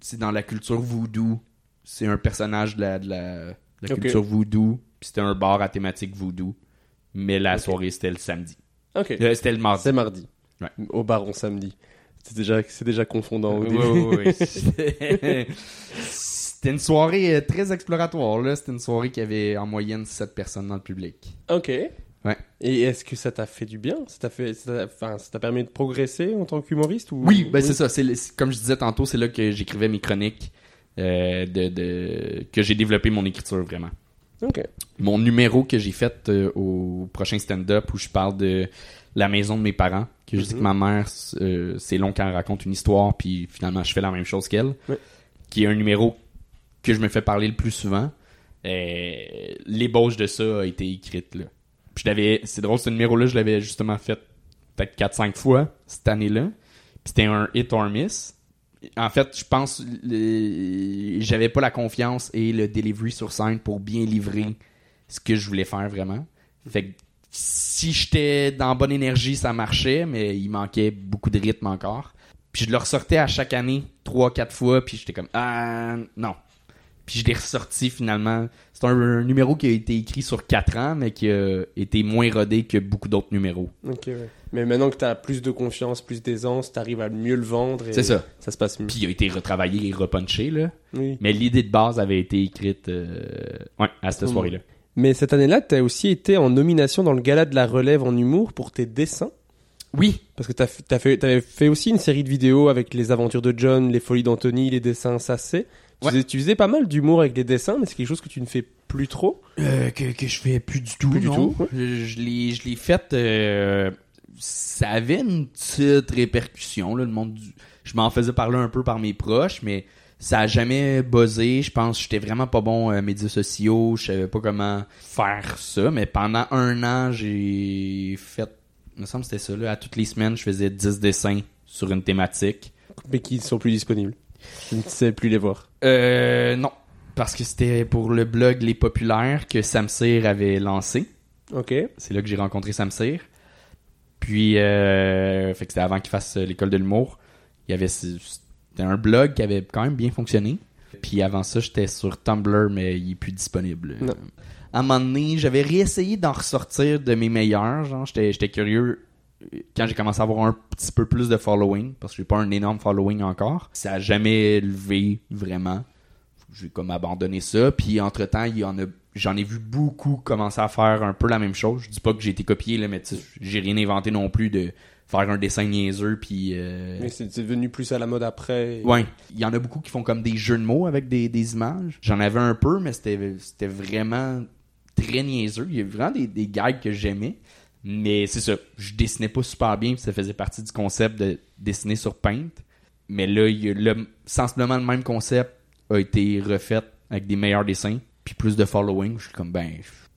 c'est dans la culture voodoo. C'est un personnage de la, de la, de la Ok. culture voodoo. Puis c'était un bar à thématique voodoo. Mais la soirée, c'était le samedi. Ok. Euh, c'était le mardi. C'est mardi. Ouais. Au Baron samedi. C'est déjà, c'est déjà confondant. C'était- C'était une soirée euh, très exploratoire. là. C'était une soirée qui avait en moyenne 7 personnes dans le public. Ok. Ouais. Et est-ce que ça t'a fait du bien? Ça t'a fait, ça t'a- enfin, ça t'a permis de progresser en tant qu'humoriste ou? Oui, ben c'est ça. C'est comme je disais tantôt, c'est là que j'écrivais mes chroniques, euh, de, de- que j'ai développé mon écriture vraiment. Ok. Mon numéro que j'ai fait euh, au prochain stand-up où je parle de la maison de mes parents, que je dis que ma mère, euh, c'est long quand elle raconte une histoire, puis finalement je fais la même chose qu'elle, qui est un numéro que je me fais parler le plus souvent. Euh, L'ébauche de ça a été écrite là. Puis je l'avais, c'est drôle, ce numéro-là, je l'avais justement fait peut-être 4-5 fois cette année-là. Puis c'était un hit or miss. En fait, je pense le- j'avais pas la confiance et le delivery sur scène pour bien livrer ce que je voulais faire vraiment. Fait que si j'étais dans bonne énergie, ça marchait, mais il manquait beaucoup de rythme encore. Puis je le ressortais à chaque année, trois, quatre fois, puis j'étais comme ah non. Puis je l'ai ressorti finalement. C'est un, un numéro qui a été écrit sur 4 ans, mais qui a été moins rodé que beaucoup d'autres numéros. Ok, ouais. Mais maintenant que t'as plus de confiance, plus d'aisance, t'arrives à mieux le vendre et C'est ça. ça se passe mieux. Puis il a été retravaillé et repunché, là. Oui. Mais l'idée de base avait été écrite euh, ouais, à cette Mm. soirée-là. Mais cette année-là, t'as aussi été en nomination dans le gala de la relève en humour pour tes dessins. Oui. Parce que t'as fait, t'avais fait aussi une série de vidéos avec les aventures de John, les folies d'Anthony, les dessins Sassé. Tu, Ouais. faisais, tu faisais pas mal d'humour avec les dessins, mais c'est quelque chose que tu ne fais plus trop. Euh, que, que je fais plus du tout. Plus du tout, ouais. Je, je l'ai, je l'ai fait. euh, ça avait une petite répercussion. Là, le monde du- Je m'en faisais parler un peu par mes proches, mais ça a jamais buzzé. Je pense que j'étais vraiment pas bon euh, médias sociaux. Je savais pas comment faire ça. Mais pendant un an, j'ai fait. Il me semble que c'était ça. Là, à toutes les semaines, je faisais 10 dessins sur une thématique. Mais qui ne sont plus disponibles. Je ne sais plus les voir. Euh, non. Parce que c'était pour le blog Les Populaires que Samsir avait lancé. Ok. C'est là que j'ai rencontré Samsir. Puis, euh, fait que c'était avant qu'il fasse euh, l'école de l'humour. Il y avait, c'était un blog qui avait quand même bien fonctionné. Puis avant ça, j'étais sur Tumblr, mais il est plus disponible. Non. À un moment donné, j'avais réessayé d'en ressortir de mes meilleurs. Genre, j'étais, curieux quand j'ai commencé à avoir un petit peu plus de following, parce que j'ai pas un énorme following encore. Ça a jamais levé vraiment. J'ai comme abandonné ça. Puis entre temps, il y en a, j'en ai vu beaucoup commencer à faire un peu la même chose. Je dis pas que j'ai été copié là, mais j'ai rien inventé non plus de faire un dessin niaiseux puis. euh, Mais c'est devenu plus à la mode après. Ouais, il y en a beaucoup qui font comme des jeux de mots avec des, des images. J'en avais un peu, mais c'était c'était vraiment très niaiseux. Il y a vraiment des, des gags que j'aimais. Mais c'est ça, je dessinais pas super bien, ça faisait partie du concept de dessiner sur Paint. Mais là, il y a le, sensiblement le même concept a été refait avec des meilleurs dessins, puis plus de following. Je suis comme, ben,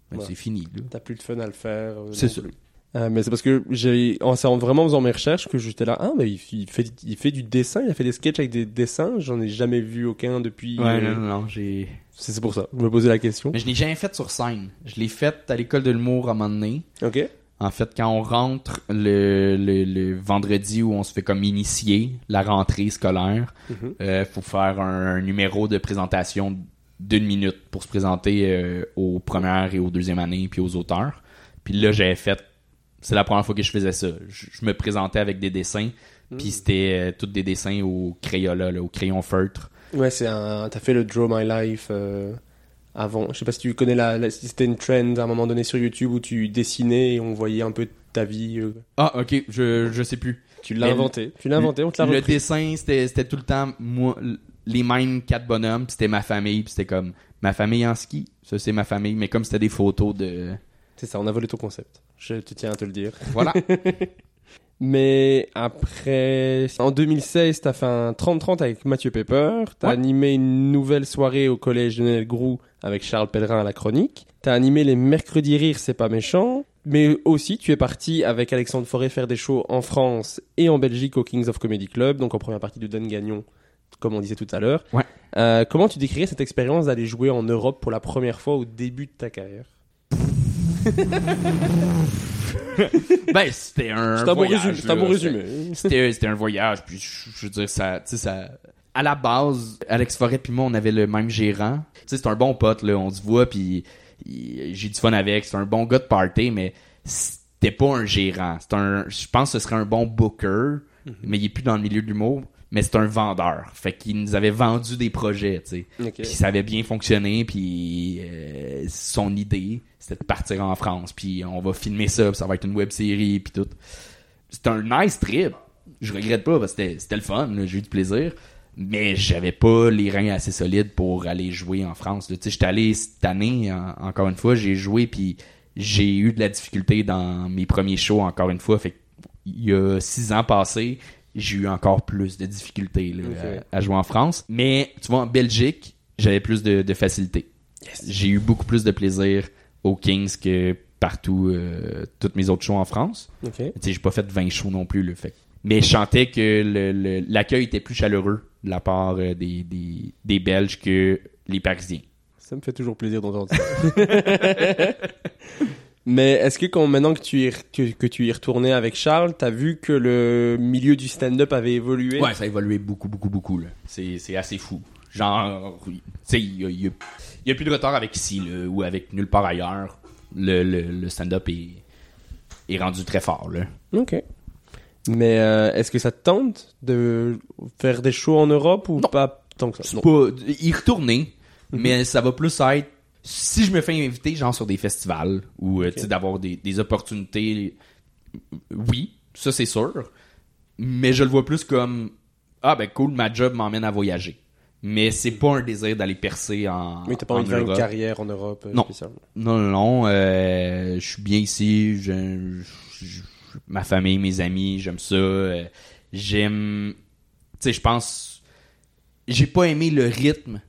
ben, Ouais. c'est fini. là. T'as plus de fun à le faire. euh, C'est ça. plus. Euh, mais c'est parce que j'ai, en, vraiment faisant mes recherches que j'étais là, ah, mais il, il fait, il fait du dessin, il a fait des sketchs avec des dessins, j'en ai jamais vu aucun depuis. Ouais, euh, non, non, non, j'ai. C'est pour ça, je me posais la question. Mais je l'ai jamais fait sur scène. Je l'ai fait à l'école de l'humour à un moment donné. Ok. En fait, quand on rentre le, le, le vendredi où on se fait comme initier la rentrée scolaire, Mhm. euh, faut faire un, un numéro de présentation d'une minute pour se présenter euh, aux premières et aux deuxième années puis aux auteurs. Puis là, j'avais fait c'est la première fois que je faisais ça. Je, je me présentais avec des dessins, puis c'était euh, tous des dessins au crayola, là, au crayon feutre. Ouais, c'est un, t'as fait le Draw My Life, euh, avant. Je sais pas si tu connais la, c'était une trend à un moment donné sur YouTube où tu dessinais et on voyait un peu ta vie. euh. Ah, ok, je, je sais plus. Tu l'as inventé. Tu l'as inventé, on te l'a Le dessin, c'était tout le temps moi, les mêmes quatre bonhommes, c'était ma famille, puis c'était comme ma famille en ski, ça c'est ma famille, mais comme c'était des photos de C'est ça, on a volé ton concept. Je te tiens à te le dire. voilà. Mais après, en 2016, t'as fait un 30-30 avec Mathieu Pepper. T'as Ouais. animé une nouvelle soirée au collège de Nel Grou avec Charles Pellerin à la chronique. T'as animé les mercredis rires, c'est pas méchant. Mais aussi, tu es parti avec Alexandre Forêt faire des shows en France et en Belgique au Kings of Comedy Club, donc en première partie de Dan Gagnon, comme on disait tout à l'heure. Ouais. Euh, comment tu décrirais cette expérience d'aller jouer en Europe pour la première fois au début de ta carrière? ben c'était un, bon voyage, résumé. C'est un là. bon résumé. C'était c'était un voyage, puis je, veux dire ça, tu sais ça. À la base, Alex Forêt puis moi, on avait le même gérant. Tu sais, c'est un bon pote là, on se voit puis j'ai du fun avec. C'est un bon gars de party, mais c'était pas un gérant. C'est un, je pense que ce serait un bon booker, mais il est plus dans le milieu de l'humour. Mais c'est un vendeur. Fait qu'il nous avait vendu des projets, tu sais. Ok. Puis ça avait bien fonctionné, puis euh, son idée, c'était de partir en France, puis on va filmer ça, puis ça va être une web série, puis tout. C'était un nice trip. Je regrette pas, parce que c'était- le fun, j'ai eu du plaisir. Mais j'avais pas les reins assez solides pour aller jouer en France. Tu sais, j'étais allé cette année, en- encore une fois, j'ai joué, puis j'ai eu de la difficulté dans mes premiers shows, encore une fois. Fait il y a six ans passés, j'ai eu encore plus de difficultés là, à, à jouer en France. Mais tu vois, en Belgique, j'avais plus de, de facilité. J'ai eu beaucoup plus de plaisir aux Kings que partout, euh, toutes mes autres shows en France. Ok. Tu sais, j'ai pas fait 20 shows non plus, le fait. Mais je sentais que l'accueil était plus chaleureux de la part euh, des, des, des Belges que les Parisiens. Ça me fait toujours plaisir d'entendre ça. Mais est-ce que quand maintenant que tu y, que, que tu y retournais avec Charles, t'as vu que le milieu du stand-up avait évolué? Ouais, ça a évolué beaucoup, beaucoup, beaucoup. là. C'est c'est assez fou. Genre, tu sais, il y a, y a- y a plus de retard avec ici, là, ou avec nulle part ailleurs. Le, le, le stand-up est, est rendu très fort, là. Ok. Mais euh, est-ce que ça te tente de faire des shows en Europe ou pas tant que ça? Non. pas y retourner, mais ça va plus être si je me fais inviter genre sur des festivals ou euh, sais d'avoir des, des opportunités oui, ça c'est sûr. Mais je le vois plus comme ah ben cool, ma job m'emmène à voyager. Mais c'est pas un désir d'aller percer en Mais t'as pas en envie de faire une carrière en Europe euh, Non. spécialement. Non, non, non. euh, je suis bien ici. Je, je- je- ma famille, mes amis, j'aime ça. euh, j'aime. Tu sais, je pense. J'ai pas aimé le rythme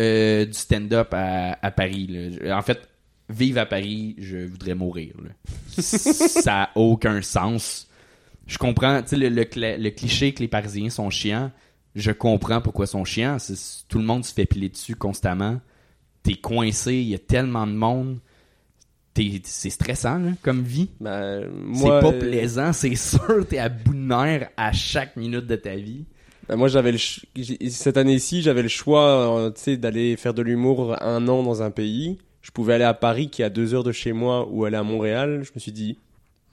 euh, du stand-up à, à Paris. là. En fait, vivre à Paris, je voudrais mourir. là. Ça a aucun sens. Je comprends, tu sais, le, le cliché que les Parisiens sont chiants. Je comprends pourquoi ils sont chiants. Tout le monde se fait piler dessus constamment t'es coincé, il y a tellement de monde. C'est stressant là, comme vie. Bah, C'est pas euh, plaisant, c'est sûr. T'es à bout de nerfs à chaque minute de ta vie. Bah, moi, j'avais cette année-ci, j'avais le choix, euh, tu sais, d'aller faire de l'humour un an dans un pays. Je pouvais aller à Paris, qui est à deux heures de chez moi, ou aller à Montréal. Je me suis dit,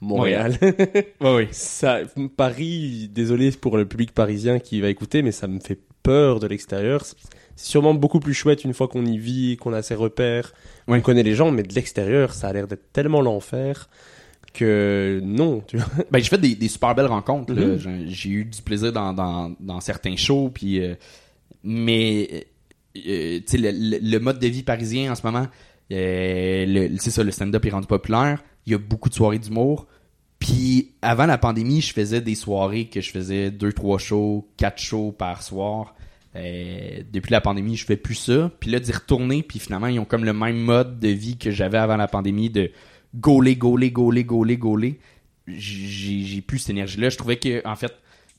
Montréal. Ouais, oui. ça, Paris, désolé pour le public parisien qui va écouter, mais ça me fait peur de l'extérieur. C'est sûrement beaucoup plus chouette une fois qu'on y vit, qu'on a ses repères, Ouais. on connaît les gens, mais de l'extérieur, ça a l'air d'être tellement l'enfer que non, tu vois. Ben, j'ai fait des, des super belles rencontres. là. Mhm. J'ai- eu du plaisir dans, dans, dans certains shows. Puis, euh, mais euh, sais, le, le- le mode de vie parisien en ce moment, euh, le- c'est ça, le stand-up est rendu populaire. Il y a beaucoup de soirées d'humour. Puis avant la pandémie, je faisais des soirées que je faisais deux, trois shows, quatre shows par soir. Euh, depuis la pandémie, je fais plus ça. Puis là, d'y retourner, puis finalement, ils ont comme le même mode de vie que j'avais avant la pandémie de gauler, gauler, gauler, gauler, gauler. J'ai plus cette énergie-là. Je trouvais que, en fait,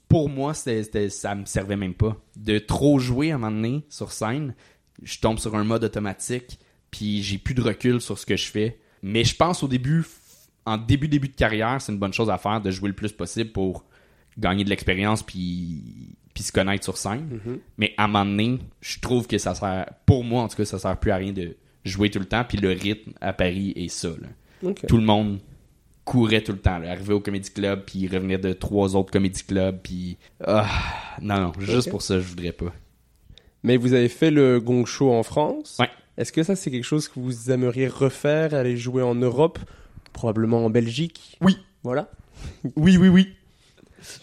pour moi, c'était- ça me servait même pas. De trop jouer à un moment donné sur scène, je tombe sur un mode automatique, puis j'ai plus de recul sur ce que je fais. Mais je pense au début, en début début de carrière, c'est une bonne chose à faire de jouer le plus possible pour gagner de l'expérience puis puis se connaître sur scène. Mais à un moment donné, je trouve que ça sert pour moi en tout cas, ça sert plus à rien de jouer tout le temps puis le rythme à Paris est ça là. Tout le monde courait tout le temps, là, arrivait au comédie club puis revenait de trois autres comédie clubs puis ah, non non, juste pour ça je voudrais pas. Mais vous avez fait le Gong Show en France. Ouais. Est-ce que ça, c'est quelque chose que vous aimeriez refaire, aller jouer en Europe, probablement en Belgique? Oui. Voilà. Oui oui oui.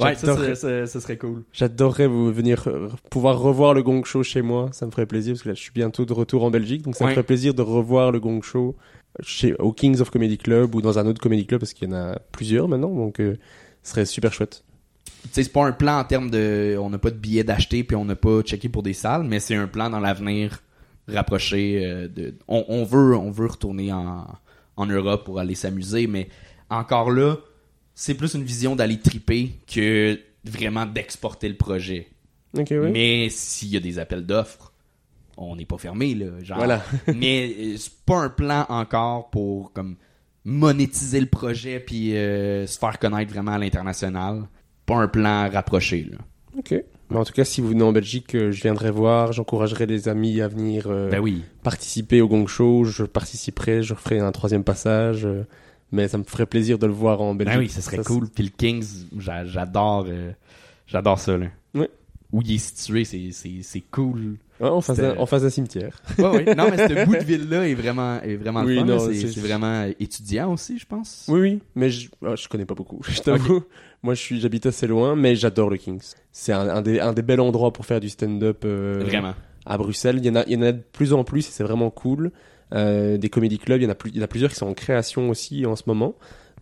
Ouais, ça, serait cool. J'adorerais vous venir euh, pouvoir revoir le Gong Show chez moi. Ça me ferait plaisir parce que là, je suis bientôt de retour en Belgique, donc ça me ferait plaisir de revoir le Gong Show chez au Kings of Comedy Club ou dans un autre comedy club parce qu'il y en a plusieurs maintenant, donc euh, ce serait super chouette. Sais, c'est pas un plan en termes de. On n'a pas de billets d'acheter puis on n'a pas checké pour des salles, mais c'est un plan dans l'avenir rapproché. euh, de, on, on veut, on veut retourner en, en Europe pour aller s'amuser, mais encore là, c'est plus une vision d'aller triper que vraiment d'exporter le projet. Ouais. Mais s'il y a des appels d'offres, on n'est pas fermé là. Genre. Voilà. mais euh, c'est pas un plan encore pour comme monétiser le projet puis euh, se faire connaître vraiment à l'international. Pas un plan rapproché là. Ok. Mais en tout cas, si vous venez en Belgique, euh, je viendrai voir. J'encouragerai les amis à venir euh, Ben oui. participer au Gong Show. Je participerai. Je ferai un troisième passage. euh, mais ça me ferait plaisir de le voir en Belgique. Ben oui, ça serait cool. Puis le Kings, j'a- j'adore euh, j'adore ça là. Ouais. Où il est situé, c'est c'est c'est cool. Ouais, en face d'un cimetière. Ouais, ouais. Non, mais ce bout de ville là est vraiment est vraiment Oui, le fun. c'est vraiment étudiant aussi, je pense. Oui, oui, mais je, ah, je connais pas beaucoup. Je t'avoue. Moi, je suis, j'habite assez loin, mais j'adore le Kings. C'est un, un des, un des bels endroits pour faire du stand-up. euh, Vraiment. À Bruxelles, il y en a, il y en a de plus en plus et c'est vraiment cool. Euh, des comédie clubs, il y en a plus, il y en a plusieurs qui sont en création aussi en ce moment.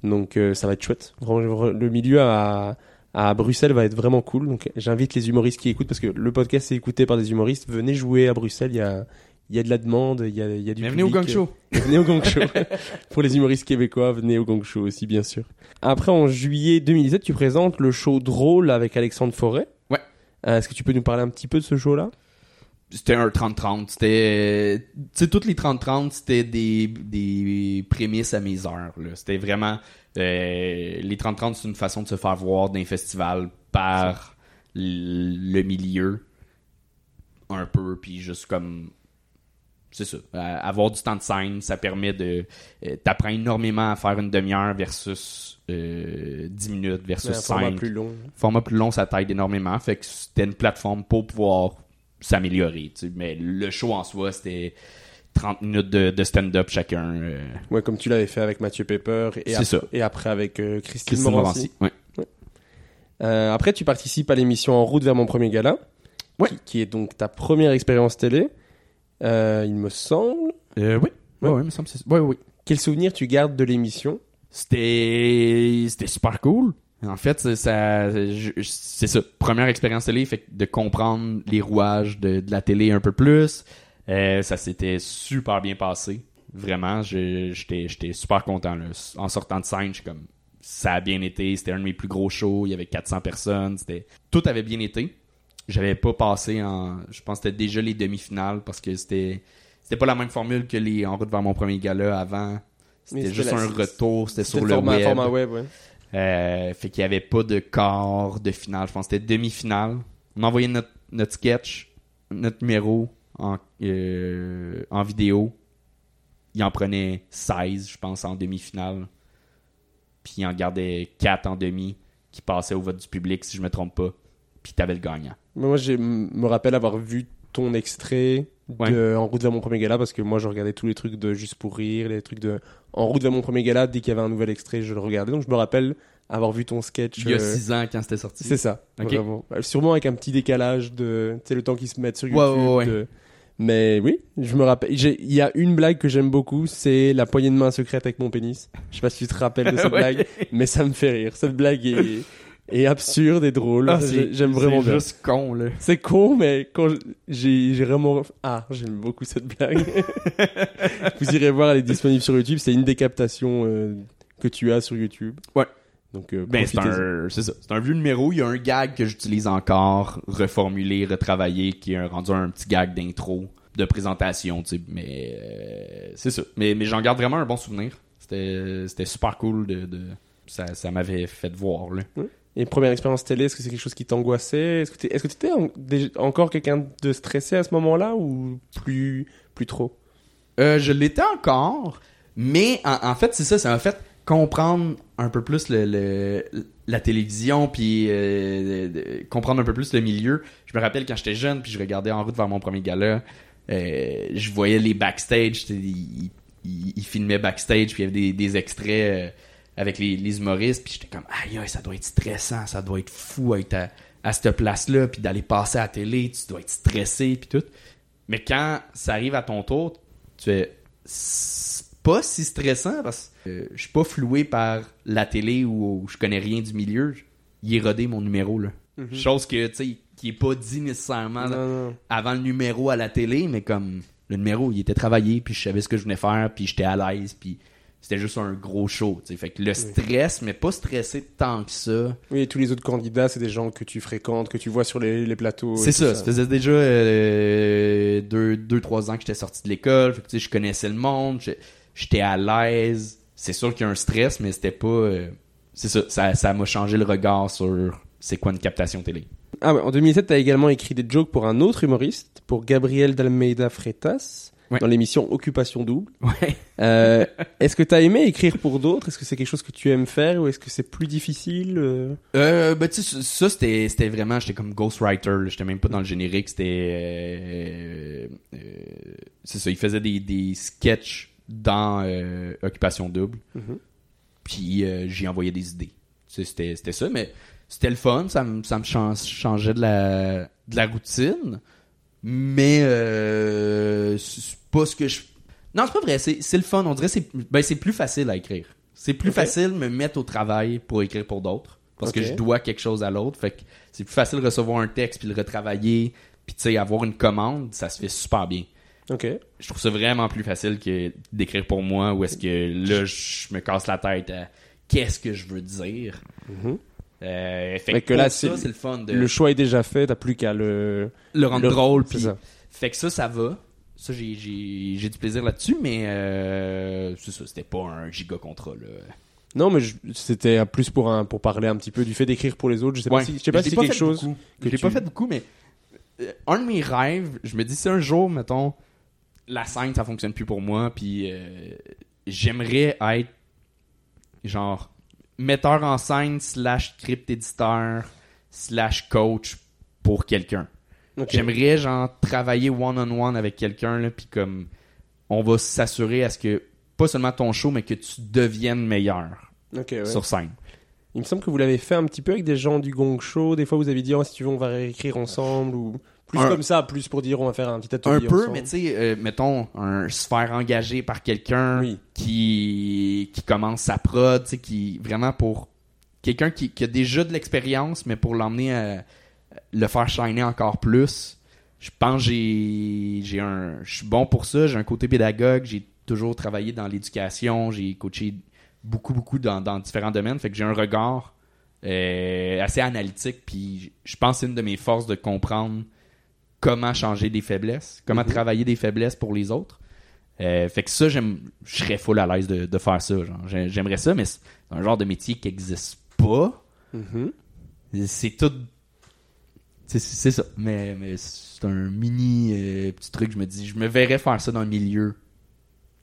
Donc, euh, ça va être chouette. Le milieu à, à Bruxelles va être vraiment cool. Donc, j'invite les humoristes qui écoutent parce que le podcast est écouté par des humoristes. Venez jouer à Bruxelles. Il y a, il y a de la demande, il y a, il y a du Mais venez au. Gang Show. Venez au Gong Show. Pour les humoristes québécois, venez au Gong Show aussi, bien sûr. Après, en juillet 2017, tu présentes le show Drôle avec Alexandre Forêt. Ouais. Euh, Est-ce que tu peux nous parler un petit peu de ce show-là? C'était un 30-30. C'était. Tu sais, toutes les 30-30, c'était des, des prémices à mes heures. C'était vraiment. Euh, les 30-30, c'est une façon de se faire voir d'un festival par le milieu. un peu, puis juste comme c'est ça. Euh, avoir du temps de scène, ça permet de. Euh, T'apprends énormément à faire une demi-heure versus euh, 10 minutes versus Un 5. format plus long. Format plus long, ça t'aide énormément. Fait que c'était une plateforme pour pouvoir s'améliorer. Mais le show en soi, c'était 30 minutes de, de stand-up chacun. euh, Ouais, comme tu l'avais fait avec Mathieu Pepper et, ap- ça. et après avec euh, Christine, Christine Morancy. Morancy. Ouais. Euh, après, tu participes à l'émission En route vers mon premier gala, Ouais. qui, qui est donc ta première expérience télé. Euh, il me semble. Euh, oui. Ouais. Il me semble ouais, ouais. Quel souvenir tu gardes de l'émission? C'était c'était super cool. En fait, c'est ça première expérience télé, fait de comprendre les rouages de, de la télé un peu plus. Euh, ça s'était super bien passé. Vraiment, j'étais super content là. En sortant de scène, je suis comme ça a bien été, c'était un de mes plus gros shows, il y avait 400 personnes, c'était tout avait bien été. J'avais pas passé en je pense que c'était déjà les demi-finales parce que c'était c'était pas la même formule que les en route vers mon premier gala avant. C'était juste la- un retour, c'était sur le le, format, web. format web, ouais. Euh, fait qu'il y avait pas de quart de finale. Je pense que c'était demi-finale. On envoyait notre, notre sketch, notre numéro en, euh, en vidéo. Il en prenait 16, je pense, en demi-finale. Puis il en gardait 4 en demi qui passaient au vote du public, si je me trompe pas. Puis t'avais le gagnant. Mais Moi, je me rappelle avoir vu ton extrait de En route vers mon premier gala parce que moi, je regardais tous les trucs de Juste pour rire, les trucs de En route vers mon premier gala. Dès qu'il y avait un nouvel extrait, je le regardais. Donc, je me rappelle avoir vu ton sketch. Il y a euh, 6 ans quand c'était sorti. C'est ça, vraiment. Euh, Sûrement avec un petit décalage de, tu sais, le temps qu'ils se mettent sur Ouais, YouTube. ouais, ouais. de- Mais oui, je me rappelle. Il y a une blague que j'aime beaucoup, c'est la poignée de main secrète avec mon pénis. Je sais pas si tu te rappelles de cette Ouais. blague, mais ça me fait rire. Cette blague est, est absurde et drôle. Ah, J'ai- J'aime vraiment C'est bien. juste con, là. C'est con, mais quand j'ai vraiment. Ah, j'aime beaucoup cette blague. Vous irez voir, elle est disponible sur YouTube. C'est une des captations euh, que tu as sur YouTube. Ouais. Donc, euh, Ben, c'est un, c'est ça. C'est un vieux numéro. Il y a un gag que j'utilise encore, reformulé, retravaillé, qui est un- rendu un petit gag d'intro, de présentation, tu sais. Mais, euh, c'est ça. Mais, mais j'en garde vraiment un bon souvenir. C'était, c'était super cool de, de- ça, ça m'avait fait voir, là. Et première expérience télé, est-ce que c'est quelque chose qui t'angoissait? Est-ce que tu est-ce que étais encore quelqu'un de stressé à ce moment-là ou plus, plus trop? Euh, je l'étais encore, mais en, en fait, c'est ça, ça m'a fait comprendre un peu plus le, la télévision, puis euh, comprendre un peu plus le milieu. Je me rappelle quand j'étais jeune, puis je regardais en route vers mon premier gala, euh, je voyais les backstage, ils, filmaient backstage, puis il y avait des, des extraits euh, avec les, humoristes, puis j'étais comme, aïe, ça doit être stressant, ça doit être fou être à, à cette place-là, puis d'aller passer à la télé, tu dois être stressé, puis tout. Mais quand ça arrive à ton tour, tu c'est pas si stressant parce que euh, je suis pas floué par la télé où je connais rien du milieu. Il est rodé mon numéro là. Chose que tu sais qui est pas dit nécessairement Non, non. avant le numéro à la télé, mais comme le numéro il était travaillé puis je savais ce que je venais faire puis j'étais à l'aise puis c'était juste un gros show. tu sais. Fait que le stress, mais pas stressé tant que ça. Oui, et tous les autres candidats, c'est des gens que tu fréquentes, que tu vois sur les, les plateaux. C'est ça, ça faisait déjà euh, deux, deux, trois ans que j'étais sorti de l'école. Je connaissais le monde, j'étais à l'aise. C'est sûr qu'il y a un stress, mais c'était pas. euh, c'est ça, ça, ça m'a changé le regard sur c'est quoi une captation télé. Ah ouais, en 2007, tu as également écrit des jokes pour un autre humoriste, pour Gabriel d'Almeida Freitas, Ouais. dans l'émission Occupation Double. Ouais. Euh, est-ce que tu as aimé écrire pour d'autres? Est-ce que c'est quelque chose que tu aimes faire ou est-ce que c'est plus difficile euh? Ben, tu sais, ça, c'était, c'était vraiment, j'étais comme ghostwriter, j'étais même pas dans le générique, c'était, euh, c'est ça, il faisait des, des sketchs dans euh, Occupation Double, Mhm. puis euh, j'y envoyais des idées. Tu sais, c'était, ça, mais c'était le fun, ça me, ça me chan- changeait de la, de la routine, mais euh, c'est pas ce que je... Non, c'est pas vrai, c'est, le fun, on dirait que c'est, ben, c'est plus facile à écrire. C'est plus facile de me mettre au travail pour écrire pour d'autres. Parce que je dois quelque chose à l'autre. Fait que c'est plus facile de recevoir un texte puis le retravailler. Puis tu sais, avoir une commande, ça se fait super bien. Ok. Je trouve ça vraiment plus facile que d'écrire pour moi où est-ce que là, je me casse la tête à qu'est-ce que je veux dire. Mhm. Euh, fait Fait que, là, c'est- le fun de Le choix est déjà fait, t'as plus qu'à le... le rendre le- drôle. Puis ça. fait que ça, ça va. Ça, j'ai, du plaisir là-dessus, mais euh, c'est ça, c'était pas un giga contrat. Là. Non, mais c'était plus pour, un, pour parler un petit peu du fait d'écrire pour les autres. Je sais pas si, je sais pas Je si c'est quelque chose... beaucoup. que Je l'ai tu- pas fait beaucoup, mais euh, un de mes rêves, je me dis si un jour, mettons, la scène ça fonctionne plus pour moi, puis euh, j'aimerais être genre metteur en scène slash script éditeur slash coach pour quelqu'un. J'aimerais genre travailler one on one avec quelqu'un là, puis comme on va s'assurer à ce que pas seulement ton show, mais que tu deviennes meilleur ouais. sur scène. Il me semble que vous l'avez fait un petit peu avec des gens du Gong Show. Des fois, vous avez dit, oh, si tu veux, on va réécrire ensemble ou plus Un- comme ça, plus pour dire, on va faire un petit Un atelier peu, ensemble. mais tu sais, euh, mettons, un, se faire engager par quelqu'un Oui. qui, qui commence sa prod, tu sais, qui vraiment pour quelqu'un qui, qui a déjà de l'expérience, mais pour l'emmener à le faire shiner encore plus. Je pense que j'ai j'ai un je suis bon pour ça, j'ai un côté pédagogue, j'ai toujours travaillé dans l'éducation, j'ai coaché beaucoup beaucoup dans, dans différents domaines, fait que j'ai un regard euh, assez analytique puis je pense que c'est une de mes forces de comprendre comment changer des faiblesses, comment Mhm. travailler des faiblesses pour les autres. Euh, fait que ça, je serais full à l'aise de, de faire ça. J'aimerais ça, mais c'est un genre de métier qui existe pas. Mhm. C'est tout. C'est c'est ça. Mais, mais c'est un mini euh, petit truc. Je me dis, je me verrais faire ça dans le milieu.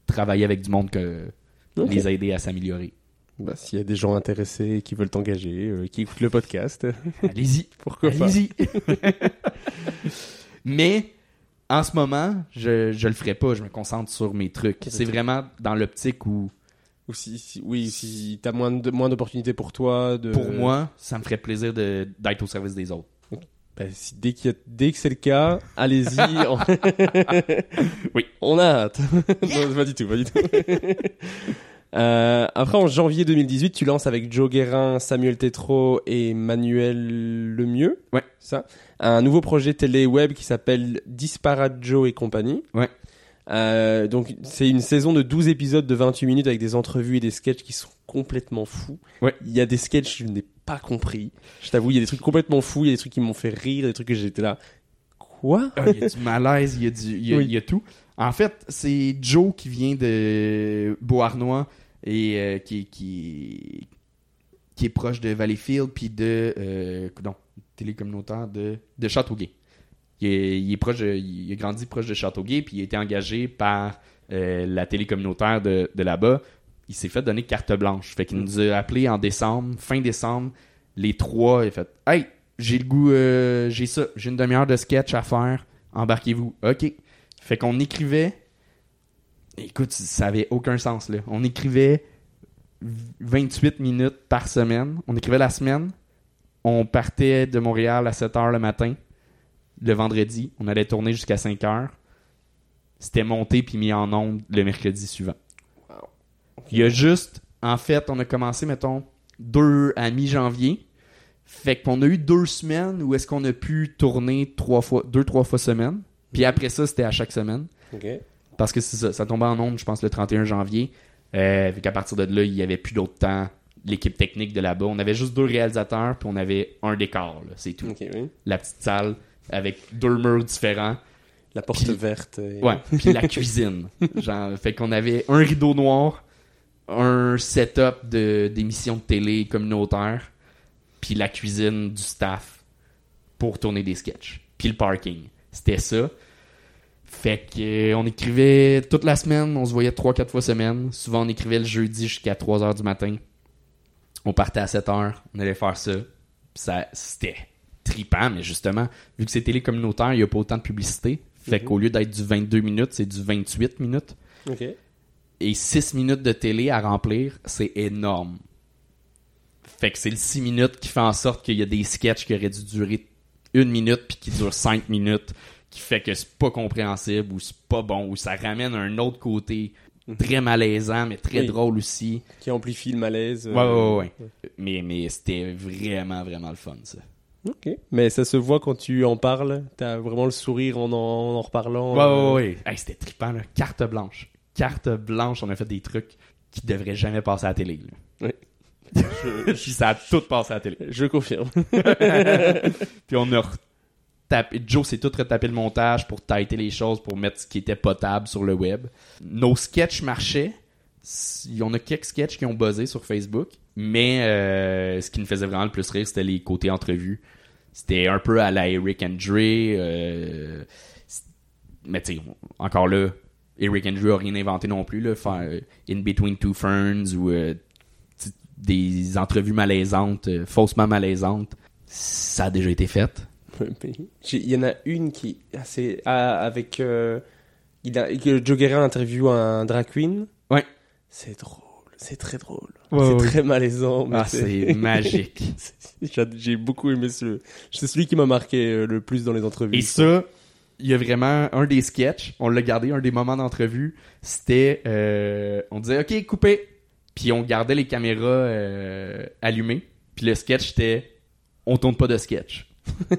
Travailler avec du monde que Ok. les aider à s'améliorer. Bah, s'il y a des gens intéressés qui veulent t'engager, euh, qui écoutent le podcast, Allez-y. pourquoi pas? Allez-y. Mais en ce moment, je, je le ferai pas. Je me concentre sur mes trucs. C'est vraiment dans l'optique où, Ou si, si- oui, si t'as moins de moins d'opportunités pour toi, de pour moi, ça me ferait plaisir de- d'être au service des autres. Bah, si- dès, qu'il y a- dès que c'est le cas, allez-y. on... Oui. On a hâte. non, pas du tout, pas du tout. Euh, après, en janvier 2018, tu lances avec Joe Guérin, Samuel Tétrault et Manuel Lemieux. Ouais. Ça. Un nouveau projet télé web qui s'appelle Disparate Joe et compagnie. Ouais. Euh, donc, c'est une saison de 12 épisodes de 28 minutes avec des entrevues et des sketchs qui sont complètement fous. Ouais. Il y a des sketchs que je n'ai pas compris. Je t'avoue, il y a des trucs complètement fous, il y a des trucs qui m'ont fait rire, des trucs que j'étais là. Quoi? Ah, Il y a du malaise, il y a, du, il y a, Oui. il y a tout. En fait, c'est Joe qui vient de Beauharnois et euh, qui, qui, qui est proche de Valleyfield puis de euh, non, télé communautaire de, de Châteauguay. Il est, il est proche de- il a grandi proche de Châteauguay puis il a été engagé par euh, la télé communautaire de, de là-bas. Il s'est fait donner carte blanche. Fait qu'il nous a appelé en décembre, fin décembre, les trois. Il a fait Hey, j'ai le goût, euh, j'ai ça, j'ai une demi-heure de sketch à faire. Embarquez-vous. OK. Fait qu'on écrivait. Écoute, ça avait aucun sens, là. On écrivait 28 minutes par semaine. On écrivait la semaine. On partait de Montréal à 7 h le matin. Le vendredi. On allait tourner jusqu'à 5 h. C'était monté puis mis en onde le mercredi suivant. Il y a juste, en fait, on a commencé, mettons, deux à mi-janvier. Fait qu'on a eu deux semaines où est-ce qu'on a pu tourner trois fois, deux, trois fois semaine. Puis après ça, c'était à chaque semaine. Parce que c'est ça, ça tombait en ondes, je pense, le 31 janvier. Euh, fait qu'à partir de là, il y avait plus d'autre temps. L'équipe technique de là-bas, on avait juste deux réalisateurs, puis on avait un décor, là, c'est tout. Oui. La petite salle avec deux murs différents. La porte verte. et- Ouais, puis la cuisine. Genre, fait qu'on avait un rideau noir, un setup de d'émissions de télé communautaire, puis la cuisine du staff pour tourner des sketchs, puis le parking. C'était ça. Fait que euh, on écrivait toute la semaine, on se voyait 3 4 fois semaine. Souvent on écrivait le jeudi jusqu'à 3 heures du matin. On partait à 7 heures, on allait faire ça. Ça c'était tripant, mais justement, vu que c'est télé communautaire, il n'y a pas autant de publicité. Fait qu'au lieu d'être du 22 minutes, c'est du 28 minutes. Ok. Et 6 minutes de télé à remplir, c'est énorme. Fait que c'est le 6 minutes qui fait en sorte qu'il y a des sketchs qui auraient dû durer une minute puis qui durent 5 minutes, qui fait que c'est pas compréhensible ou c'est pas bon ou ça ramène un autre côté très malaisant mais très Oui. drôle aussi. Qui amplifie le malaise. Ouais, euh, ouais, ouais. Mais, mais c'était vraiment, vraiment le fun, ça. Ok. Mais ça se voit quand tu en parles. T'as vraiment le sourire en en, en reparlant. Ouais, euh, ouais, ouais. Hey, c'était trippant, là. Carte blanche. Carte blanche, on a fait des trucs qui devraient jamais passer à la télé, là. Ouais. Puis ça a tout passé à la télé. Je confirme. Puis on a retapé. Joe s'est tout retapé le montage pour tighter les choses, pour mettre ce qui était potable sur le web. Nos sketchs marchaient. Il y en a quelques sketchs qui ont buzzé sur Facebook. Mais euh, ce qui me faisait vraiment le plus rire, c'était les côtés entrevues. C'était un peu à la Eric Andre. euh, mais tu sais, encore là, Eric Andre a rien inventé non plus. Là, faire euh, In Between Two Ferns ou euh, des entrevues malaisantes, euh, faussement malaisantes, ça a déjà été fait. Il y en a une qui c'est avec euh, il a que Joe Guerra interview un drag queen. Ouais. C'est drôle, c'est très drôle. Ouais, c'est très malaisant. mais Ah, c'est magique. J'ai beaucoup aimé ce. C'est celui qui m'a marqué le plus dans les entrevues. Et ça, il y a vraiment un des sketchs, on l'a gardé, un des moments d'entrevue, c'était, euh, on disait, OK, coupé. Puis on gardait les caméras euh, allumées. Puis le sketch, c'était, on tourne pas de sketch.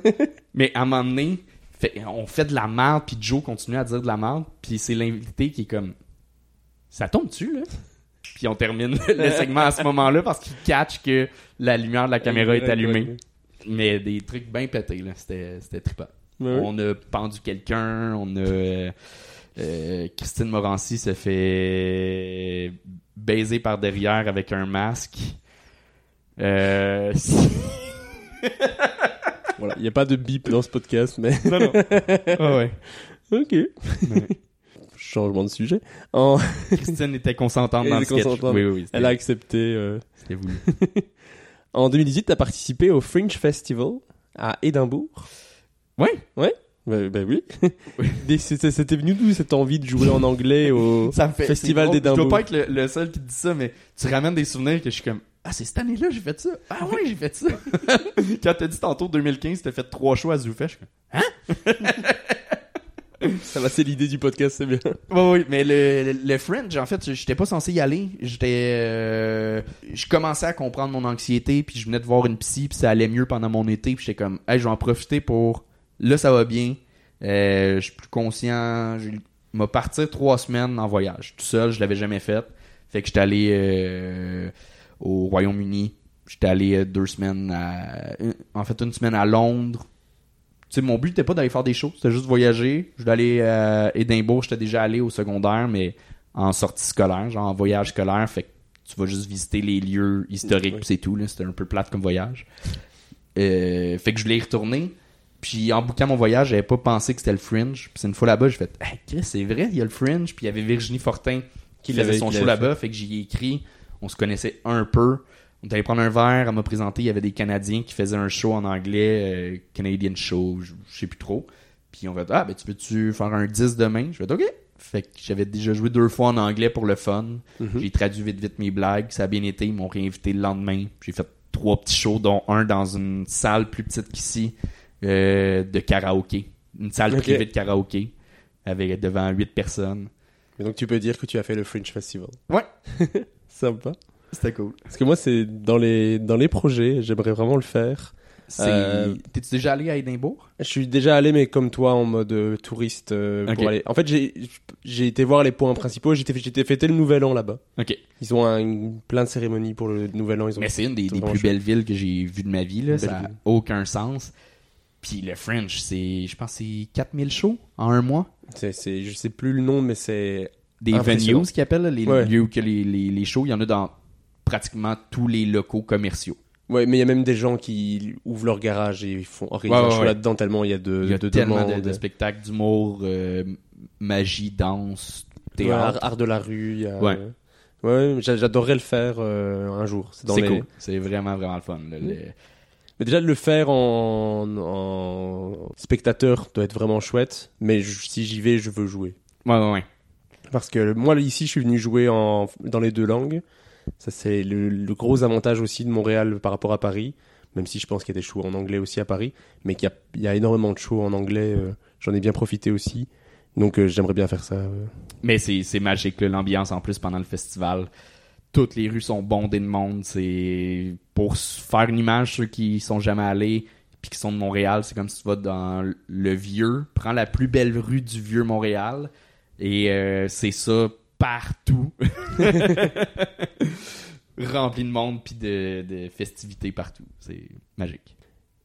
Mais à un moment donné, fait- on fait de la merde, puis Joe continue à dire de la merde, puis c'est l'invité qui est comme, ça tombe-tu, là? Puis on termine le segment à ce moment-là parce qu'il catch que la lumière de la caméra est allumée. Mais des trucs bien pétés, là. C'était, c'était trippant. Ouais. On a pendu quelqu'un, on a... euh, euh, Christine Morancy se fait baiser par derrière avec un masque. Euh, Voilà, il n'y a pas de bip dans ce podcast, mais. non, non. Ah ouais. ok. Changement de sujet. En... Christine était consentante dans le sketch. consentante. Oui, oui, oui. C'était, Elle a accepté. euh, c'était voulu. En 2018, tu as participé au Fringe Festival à Édimbourg. Ouais. Ouais. Ben ben oui. Des- c'était venu d'où cette envie de jouer en anglais au Ça me fait Festival drôle. Je dois pas être le, le seul qui te dit ça, mais tu ramènes des souvenirs que je suis comme ah c'est cette année-là j'ai fait ça. Ah ouais j'ai fait ça. Quand t'as dit tantôt 2015 t'as fait trois shows à Zoufest, je suis comme Ça va, c'est l'idée du podcast, c'est bien. Oui, oui, mais le, le, le Fringe, en fait, j'étais pas censé y aller. J'étais, euh, je commençais à comprendre mon anxiété, puis je venais de voir une psy, puis ça allait mieux pendant mon été, puis j'étais comme, hey, je vais en profiter pour, là, ça va bien, euh, je suis plus conscient, je m'a partir trois semaines en voyage, tout seul, je l'avais jamais fait, fait que j'étais allé euh, au Royaume-Uni, j'étais allé euh, deux semaines, à, une- en fait, une semaine à Londres, tu sais, mon but n'était pas d'aller faire des shows, c'était juste voyager. Je voulais aller à Édimbourg, j'étais déjà allé au secondaire, mais en sortie scolaire, genre en voyage scolaire, fait que tu vas juste visiter les lieux historiques, Oui. c'est tout. C'était un peu plate comme voyage. Euh, fait que je voulais y retourner. Puis en bouquant mon voyage, j'avais pas pensé que c'était le Fringe. Puis c'est une fois là-bas, j'ai fait, hey, Chris, c'est vrai, il y a le Fringe. Puis il y avait Virginie Fortin qui faisait son show là-bas, fait que j'y ai écrit. On se connaissait un peu. On allé prendre un verre, elle m'a présenté, il y avait des Canadiens qui faisaient un show en anglais, euh, Canadian Show, je sais plus trop. Puis on fait ah ben tu peux-tu faire un 10 demain? Je fais OK. Fait que j'avais déjà joué deux fois en anglais pour le fun. J'ai traduit vite vite mes blagues, ça a bien été, ils m'ont réinvité le lendemain. J'ai fait trois petits shows dont un dans une salle plus petite qu'ici euh, de karaoké, une salle privée de karaoké avec devant huit personnes. Et donc tu peux dire que tu as fait le Fringe Festival. Ouais. Sympa. C'était cool. Parce que moi, c'est dans les, dans les projets, j'aimerais vraiment le faire. Euh, T'es-tu déjà allé à Édimbourg? Je suis déjà allé, mais comme toi, en mode euh, touriste. euh, pour aller... En fait, j'ai été voir les points principaux. J'étais fêté le Nouvel An là-bas. OK. Ils ont un, une- plein de cérémonies pour le Nouvel An. Ils ont... Mais c'est une des, plus belles villes que j'ai vues de ma vie. Là. Ça n'a aucun sens. Puis le French, c'est, je pense, que c'est 4000 shows en un mois. C'est, c'est, je sais plus le nom, mais c'est Des Impressionnant. venues, qu'ils appellent, les Ouais. lieux où que les, les, les shows. Il y en a dans pratiquement tous les locaux commerciaux. Ouais, mais il y a même des gens qui ouvrent leur garage et ils font organisent Ouais, un ouais, show ouais. là-dedans tellement il y a de, Il y a de tellement de, demandes. de spectacles d'humour, euh, magie, danse, Ouais, théâtre. art, art de la rue. y a- Ouais. Ouais, j'a- j'adorerais le faire euh, un jour. C'est, dans C'est les- cool. C'est vraiment, vraiment le fun. là. Mais déjà de le faire en, en spectateur doit être vraiment chouette. Mais je- si j'y vais, je veux jouer. Ouais, ouais, ouais. Parce que moi ici, je suis venu jouer en, dans les deux langues. Ça c'est le, le gros avantage aussi de Montréal par rapport à Paris. Même si je pense qu'il y a des shows en anglais aussi à Paris, mais qu'il y a, il y a énormément de shows en anglais. euh, J'en ai bien profité aussi. Donc euh, j'aimerais bien faire ça. euh. Mais c'est, magique, l'ambiance en plus pendant le festival. Toutes les rues sont bondées de monde. C'est pour faire une image, ceux qui sont jamais allés puis qui sont de Montréal, c'est comme si tu vas dans le vieux, prends la plus belle rue du vieux Montréal et euh, c'est ça partout. Rempli de monde puis de, de festivités partout. C'est magique.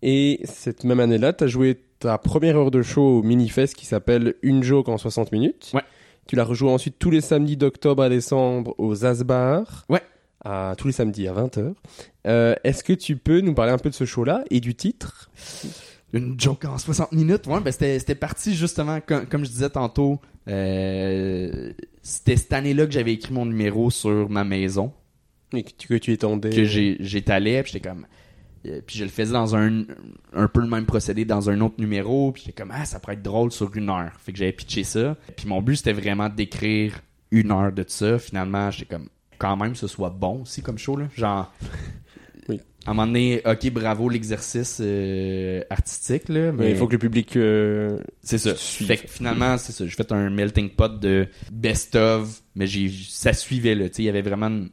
Et cette même année-là, tu as joué ta première heure de show au Minifest qui s'appelle Une joke en 60 minutes. Ouais. Tu l'as rejoué ensuite tous les samedis d'octobre à décembre aux Asbar. Ouais. à tous les samedis à 20h. Euh, Est-ce que tu peux nous parler un peu de ce show-là et du titre? Une joke en 60 minutes, ouais, ben c'était, parti justement, comme, comme je disais tantôt, euh, c'était cette année-là que j'avais écrit mon numéro sur ma maison, Et que tu, que tu étendais que j'étalais, puis j'étais comme... euh, puis je le faisais dans un un peu le même procédé dans un autre numéro puis j'étais comme ah ça pourrait être drôle sur une heure fait que j'avais pitché ça puis mon but c'était vraiment d'écrire une heure de ça finalement j'étais comme quand même que ce soit bon aussi comme show là genre Oui. à un moment donné ok bravo l'exercice euh, artistique là Mais il faut que le public. euh, c'est ça. suive. Fait que finalement, c'est ça. J'ai fait un melting pot de best of, mais j'ai ça suivait là. Tu sais, il y avait vraiment. une-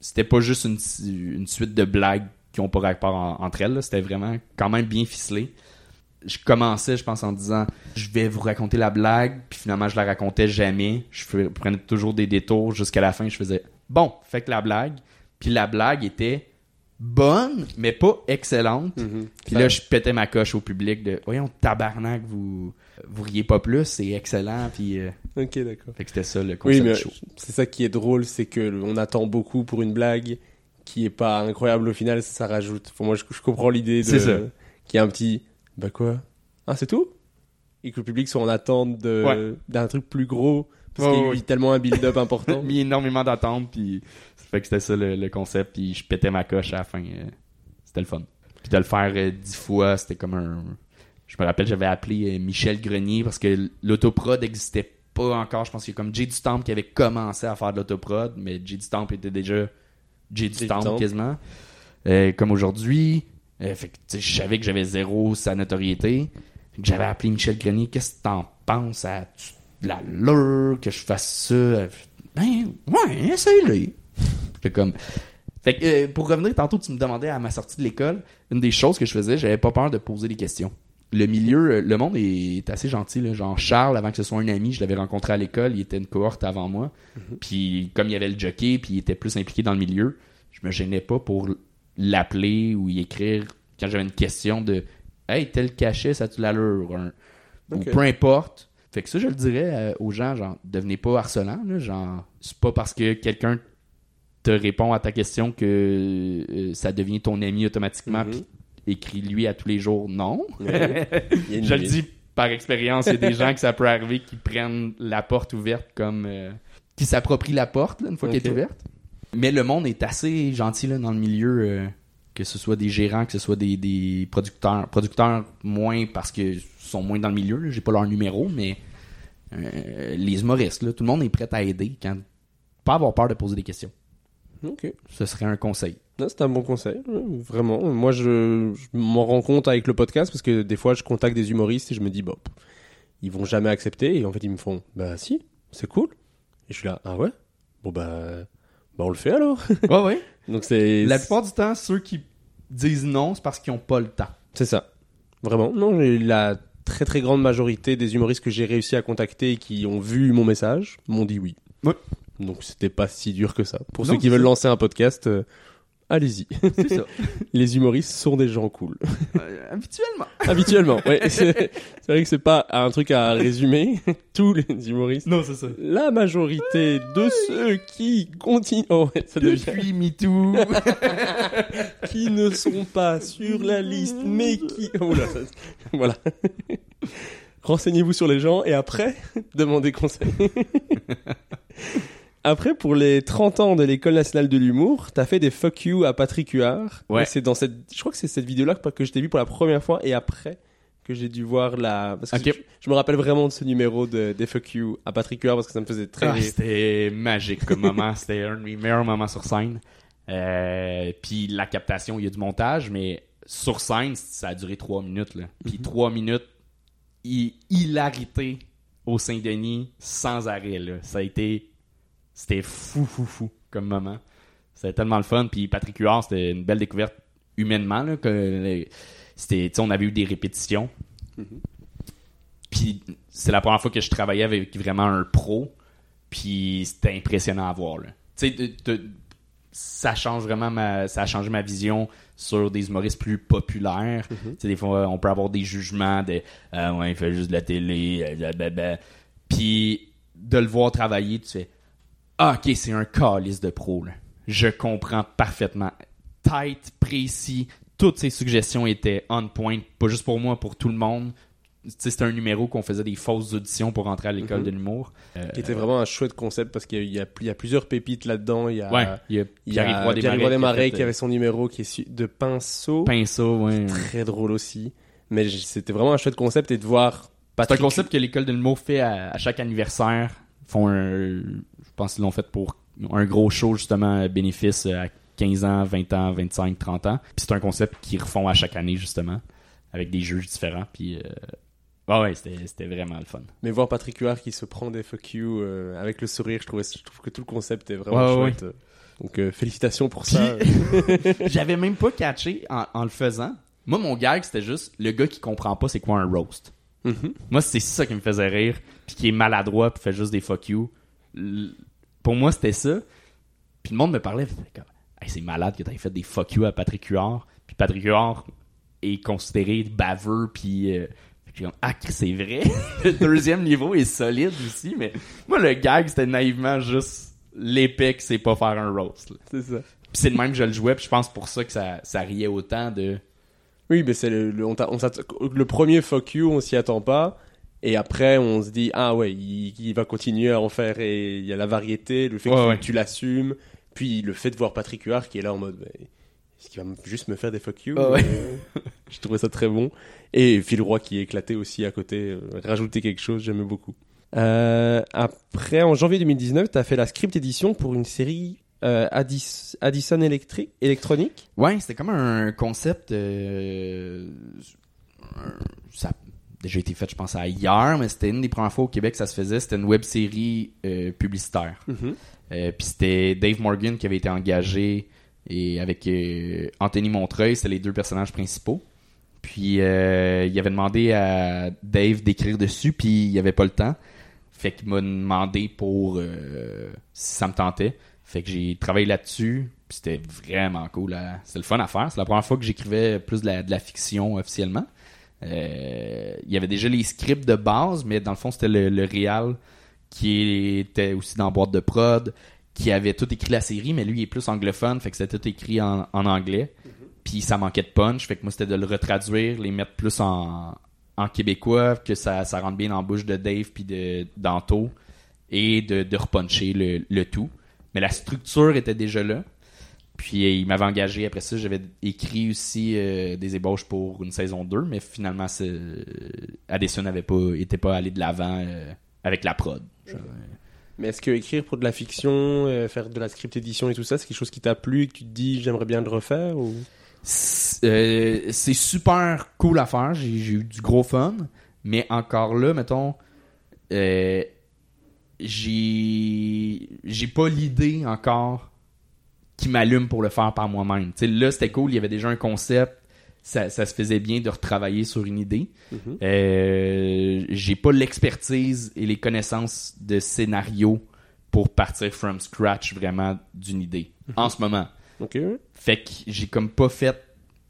C'était pas juste une, une suite de blagues qui ont pas rapport en- entre elles. C'était vraiment quand même bien ficelé. Je commençais, je pense, en disant je vais vous raconter la blague, puis finalement je la racontais jamais. Je prenais toujours des détours jusqu'à la fin. Je faisais bon, fait que la blague, puis la blague était bonne, mais pas excellente. Mhm. Puis là, je pétais ma coche au public de voyons tabarnak, vous vous riez pas plus, c'est excellent. Puis euh, Ok, d'accord. fait que c'était ça le Oui, concept mais du show. c'est ça qui est drôle, c'est que le- on attend beaucoup pour une blague qui est pas incroyable au final, ça rajoute. Enfin, moi, je, je comprends l'idée de C'est ça. qu'il y a un petit bah quoi? Ah, c'est tout? Et que le public soit en attente de Ouais. d'un truc plus gros parce Ouais, qu'il y a ouais, eu tellement un build-up important. mis énormément d'attentes puis fait que c'était ça le, le concept puis je pétais ma coche à la fin euh, c'était le fun puis de le faire euh, dix fois c'était comme un je me rappelle j'avais appelé euh, Michel Grenier parce que l'autoprod n'existait pas encore je pense qu'il y a comme Jay du Temple qui avait commencé à faire de l'autoprod mais Jay du Temple était déjà Jay du Temple. quasiment. Euh, comme aujourd'hui Euh, fait que je savais que j'avais zéro sa notoriété. J'avais appelé Michel Grenier qu'est-ce que t'en penses? À de la lure que je fasse ça? Euh, ben ouais essaye-le. Comme fait que euh, pour revenir tantôt tu me demandais à ma sortie de l'école une des choses que je faisais j'avais pas peur de poser des questions le milieu euh, le monde est assez gentil là. genre Charles avant que ce soit un ami je l'avais rencontré à l'école il était une cohorte avant moi. Puis comme il y avait le jockey puis il était plus impliqué dans le milieu je me gênais pas pour l'appeler ou y écrire quand j'avais une question de hey tel cachet ça tu l'allure ou peu importe. Fait que ça je le dirais euh, aux gens genre devenez pas harcelant là, genre c'est pas parce que quelqu'un te répond à ta question que euh, ça devient ton ami automatiquement Mhm. puis écris-lui à tous les jours non Ouais. Je le dis par expérience, il y a des gens que ça peut arriver qui prennent la porte ouverte comme. euh, qui s'approprient la porte là, une fois qu'elle est ouverte. Mais le monde est assez gentil là, dans le milieu, euh, que ce soit des gérants, que ce soit des, des producteurs. Producteurs moins parce qu'ils sont moins dans le milieu, j'ai pas leur numéro, mais euh, les humoristes, là, tout le monde est prêt à aider quand. Pas avoir peur de poser des questions. Ok. Ce serait un conseil. C'est un bon conseil, vraiment. Moi, je, je m'en rends compte avec le podcast parce que des fois, je contacte des humoristes et je me dis, bon, ils vont jamais accepter. Et en fait, ils me font, bah si, c'est cool. Et je suis là, ah ouais? Bon, bah, bah on le fait alors. Ouais, ouais. Donc, c'est. La plupart du temps, ceux qui disent non, c'est parce qu'ils ont pas le temps. C'est ça. Vraiment. Non, la très très grande majorité des humoristes que j'ai réussi à contacter et qui ont vu mon message m'ont dit oui. Ouais. Donc, c'était pas si dur que ça. Pour Non, ceux qui veulent lancer un podcast, euh, allez-y. Les humoristes sont des gens cool. Euh, habituellement. Habituellement, ouais. C'est c'est vrai que c'est pas un truc à résumer. Tous les humoristes. Non, c'est ça. La majorité de ceux qui continuent, oh, ouais, ça devient, Depuis MeToo. qui ne sont pas sur la liste, mais qui, oh là, ça- voilà. Renseignez-vous sur les gens et après, demandez conseil. Après, pour les 30 ans de l'École nationale de l'humour, t'as fait des fuck you à Patrick Huard. Ouais. C'est dans cette, je crois que c'est cette vidéo-là que je t'ai vu pour la première fois et après que j'ai dû voir la, parce que je, je me rappelle vraiment de ce numéro de, des fuck you à Patrick Huard parce que ça me faisait très Ah, c'était magique comme moment. C'était un de mes meilleurs moments sur scène. Euh, puis la captation, il y a du montage, mais sur scène, ça a duré trois minutes. Là. Puis trois minutes, hi- hilarité au Saint-Denis sans arrêt. Là. Ça a été... C'était fou, fou, fou comme moment. C'était tellement le fun. Puis Patrick Huard, c'était une belle découverte humainement. Là, que, c'était, tu sais, on avait eu des répétitions. Puis c'est la première fois que je travaillais avec vraiment un pro. Puis c'était impressionnant à voir. Là. Tu sais, ça change vraiment ma, ça a changé ma vision sur des humoristes plus populaires. Tu sais, des fois, on peut avoir des jugements de ah ouais, il fait juste de la télé, euh, blablabla. Puis de le voir travailler, tu fais ah ok, c'est un calice de pro là. je comprends parfaitement. Tight, précis, toutes ces suggestions étaient on point, pas juste pour moi, pour tout le monde. C'était un numéro qu'on faisait des fausses auditions pour rentrer à l'école Mhm. de l'humour. Euh, Qui était vraiment un chouette concept parce qu'il y a, y y plusieurs pépites là-dedans. Il y a, ouais, il y a il y a Pierre-Yves Desmarais Desmarais qui qui avait son numéro qui est de pinceau. euh, Pinceau, ouais. Très drôle aussi. Mais c'était vraiment un chouette concept et de voir C'est un concept que l'école de l'humour fait à, à chaque anniversaire. Font un, je pense qu'ils l'ont fait pour un gros show justement bénéfice à 15 ans, 20 ans, 25, 30 ans. Puis c'est un concept qu'ils refont à chaque année justement avec des juges différents. Puis euh, ah ouais, c'était vraiment le fun. Mais voir Patrick Huard qui se prend des fuck you euh, avec le sourire, je, trouvais, je trouve que tout le concept est vraiment Ouais, ouais, chouette. Donc euh, félicitations pour ça. J'avais même pas catché en, en le faisant. Moi, mon gag, c'était juste le gars qui comprend pas c'est quoi un roast. Mhm. Moi, c'est ça qui me faisait rire, puis qui est maladroit, puis fait juste des fuck you. L- Pour moi, c'était ça. Puis le monde me parlait, fait comme, Hey, c'est malade que t'aies fait des fuck you à Patrick Huard. Puis Patrick Huard est considéré baveux, puis euh, ah, c'est vrai. le deuxième niveau est solide aussi, mais moi, le gag, c'était naïvement juste l'épée que c'est pas faire un roast. C'est ça. Puis c'est de même que je le jouais, puis je pense pour ça que ça, ça riait autant de. Oui, mais c'est le, le, on on le premier fuck you, on s'y attend pas. Et après, on se dit, ah ouais, il, il va continuer à en faire. Et il y a la variété, le fait que Ouais, tu- ouais. tu l'assumes. Puis le fait de voir Patrick Huard qui est là en mode, bah, est-ce qu'il va juste me faire des fuck you Ah ouais. Je trouvais ça très bon. Et Phil Roy qui est éclaté aussi à côté, euh, rajouter quelque chose, j'aimais beaucoup. Euh, après, en janvier 2019, tu as fait la script édition pour une série euh, Addis- Addison Electric, électronique. Ouais, c'était comme un concept. euh, ça déjà été fait, je pense, à hier, mais c'était une des premières fois au Québec que ça se faisait. C'était une web série euh, publicitaire. Euh, Puis c'était Dave Morgan qui avait été engagé et avec euh, Anthony Montreuil, c'était les deux personnages principaux. Puis il avait demandé à Dave d'écrire dessus, puis il avait pas le temps. Fait qu'il m'a demandé pour si ça me tentait. Fait que j'ai travaillé là-dessus, puis c'était vraiment cool. C'était le fun à faire. C'est la première fois que j'écrivais plus de la, de la fiction officiellement. Euh, il y avait déjà les scripts de base, mais dans le fond, c'était le, le réal qui était aussi dans boîte de prod, qui avait tout écrit la série, mais lui il est plus anglophone, fait que c'était tout écrit en, en anglais. Puis ça manquait de punch, fait que moi c'était de le retraduire, les mettre plus en, en québécois, que ça, ça rentre bien dans la bouche de Dave puis de d'Anto, et de, de repuncher le, le tout. Mais la structure était déjà là. Puis euh, il m'avait engagé après ça, j'avais écrit aussi euh, des ébauches pour une saison 2, mais finalement euh, Addison n'avait pas était pas allé de l'avant euh, avec la prod. Genre, Mais est-ce que écrire pour de la fiction, euh, faire de la script édition et tout ça, c'est quelque chose qui t'a plu et que tu te dis j'aimerais bien le refaire ou... C'est super cool à faire. J'ai eu du gros fun. Mais encore là, mettons, euh, j'ai j'ai pas l'idée encore qui m'allume pour le faire par moi-même. Là, c'était cool. Il y avait déjà un concept. Ça, ça se faisait bien de retravailler sur une idée. Euh, j'ai pas l'expertise et les connaissances de scénario pour partir from scratch vraiment d'une idée en ce moment. Fait que j'ai comme pas fait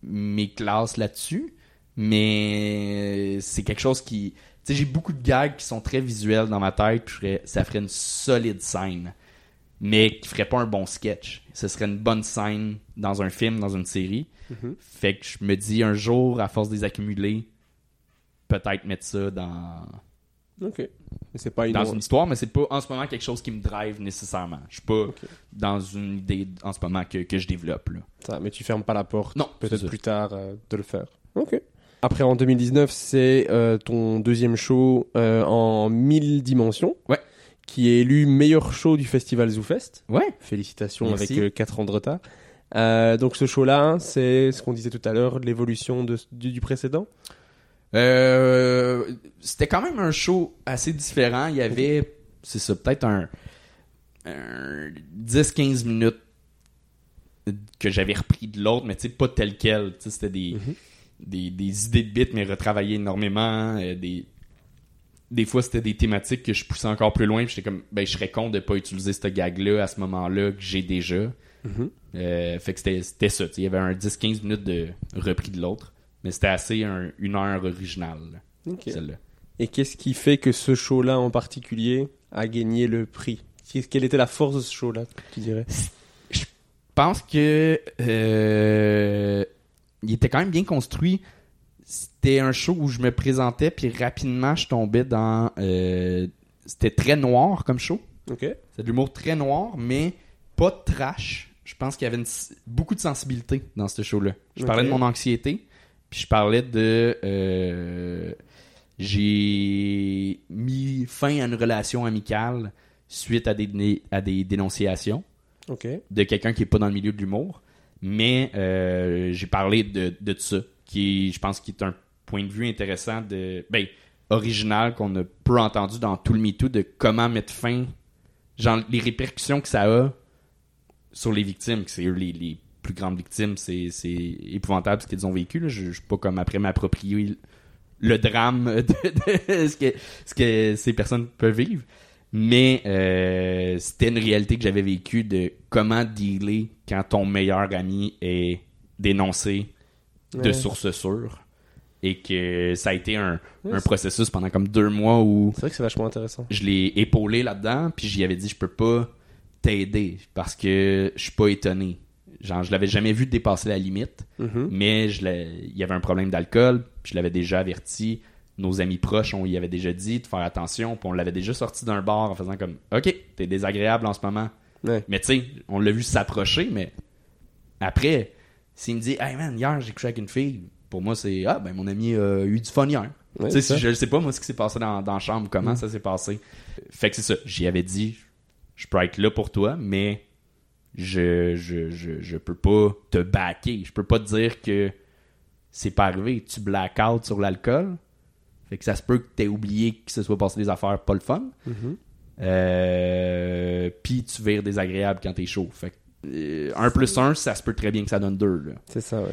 mes classes là-dessus, mais c'est quelque chose qui... Tu sais, j'ai beaucoup de gags qui sont très visuels dans ma tête, puis ça ferait une solide scène, mais qui ferait pas un bon sketch. Ce serait une bonne scène dans un film, dans une série. Fait que je me dis un jour, à force de les accumuler, peut-être mettre ça dans, Ok. Mais c'est pas une... dans une histoire, mais c'est pas en ce moment quelque chose qui me drive nécessairement. Je suis pas dans une idée en ce moment que, que je développe. Là. Ça, mais tu fermes pas la porte. Non, Peut-être plus tard euh, de le faire. Ok. Après, en 2019, c'est euh, ton deuxième show euh, en 1000 dimensions. Ouais. Qui est élu meilleur show du festival ZooFest. Ouais. Félicitations Merci. avec 4 ans de retard. Euh, donc ce show-là, c'est ce qu'on disait tout à l'heure, l'évolution du, du précédent. Euh, c'était quand même un show assez différent. Il y avait, c'est ça, peut-être un, un 10-15 minutes que j'avais repris de l'autre, mais tu sais, pas tel quel. Tu sais, c'était des, des, des idées de bits, mais retravaillées énormément. euh, des, des fois, c'était des thématiques que je poussais encore plus loin. J'étais comme, ben, je serais con de pas utiliser ce gag-là à ce moment-là que j'ai déjà. Euh, fait que c'était c'était ça. Il y avait un 10-15 minutes de repris de l'autre. Mais c'était assez un- une heure originale, là, celle-là. Et qu'est-ce qui fait que ce show-là en particulier a gagné le prix? Quelle était la force de ce show-là, tu dirais? Pense que euh, il était quand même bien construit. C'était un show où je me présentais, puis rapidement, je tombais dans... euh, c'était très noir comme show. Ok. C'est de l'humour très noir, mais pas de trash. Je pense qu'il y avait une- beaucoup de sensibilité dans ce show-là. Je parlais de mon anxiété, puis je parlais de... euh, j'ai mis fin à une relation amicale suite à des, à des dénonciations Ok. de quelqu'un qui est pas dans le milieu de l'humour. Mais euh, j'ai parlé de, de ça, qui je pense qui est un point de vue intéressant de ben original qu'on a peu entendu dans tout le MeToo de comment mettre fin, genre les répercussions que ça a sur les victimes, que c'est eux les, plus grandes victimes, c'est épouvantable ce qu'ils ont vécu. Je, je suis pas comme après m'approprier le- drame de, de ce, que, ce que ces personnes peuvent vivre. Mais euh, c'était une réalité que j'avais vécue de comment dealer quand ton meilleur ami est dénoncé de Ouais. sources sûres. Et que ça a été un, un processus pendant comme deux mois où C'est vrai que c'est vachement intéressant. je l'ai épaulé là-dedans, puis j'y avais dit je peux pas t'aider parce que je suis pas étonné. Genre, je l'avais jamais vu dépasser la limite, Mhm. mais je il y avait un problème d'alcool, puis je l'avais déjà averti. Nos amis proches, on y avait déjà dit de faire attention, puis on l'avait déjà sorti d'un bar en faisant comme OK, t'es désagréable en ce moment. Ouais. Mais tu sais, on l'a vu s'approcher, mais après, s'il me dit Hey man, hier j'ai couché avec une fille, pour moi c'est Ah ben mon ami a eu du fun hier. Ouais, tu sais, je sais pas moi ce qui s'est passé dans, dans la chambre, comment Mm. ça s'est passé. Fait que c'est ça, j'y avais dit Je peux être là pour toi, mais je, je, je, je peux pas te backer. Je peux pas te dire que c'est pas arrivé. Tu black out sur l'alcool. Fait que ça se peut que t'aies oublié que se soit passé des affaires pas le fun. Mhm. Euh, Puis tu vires désagréable quand t'es chaud. Fait que euh, un plus un, ça se peut très bien que ça donne deux. Là. C'est ça, ouais.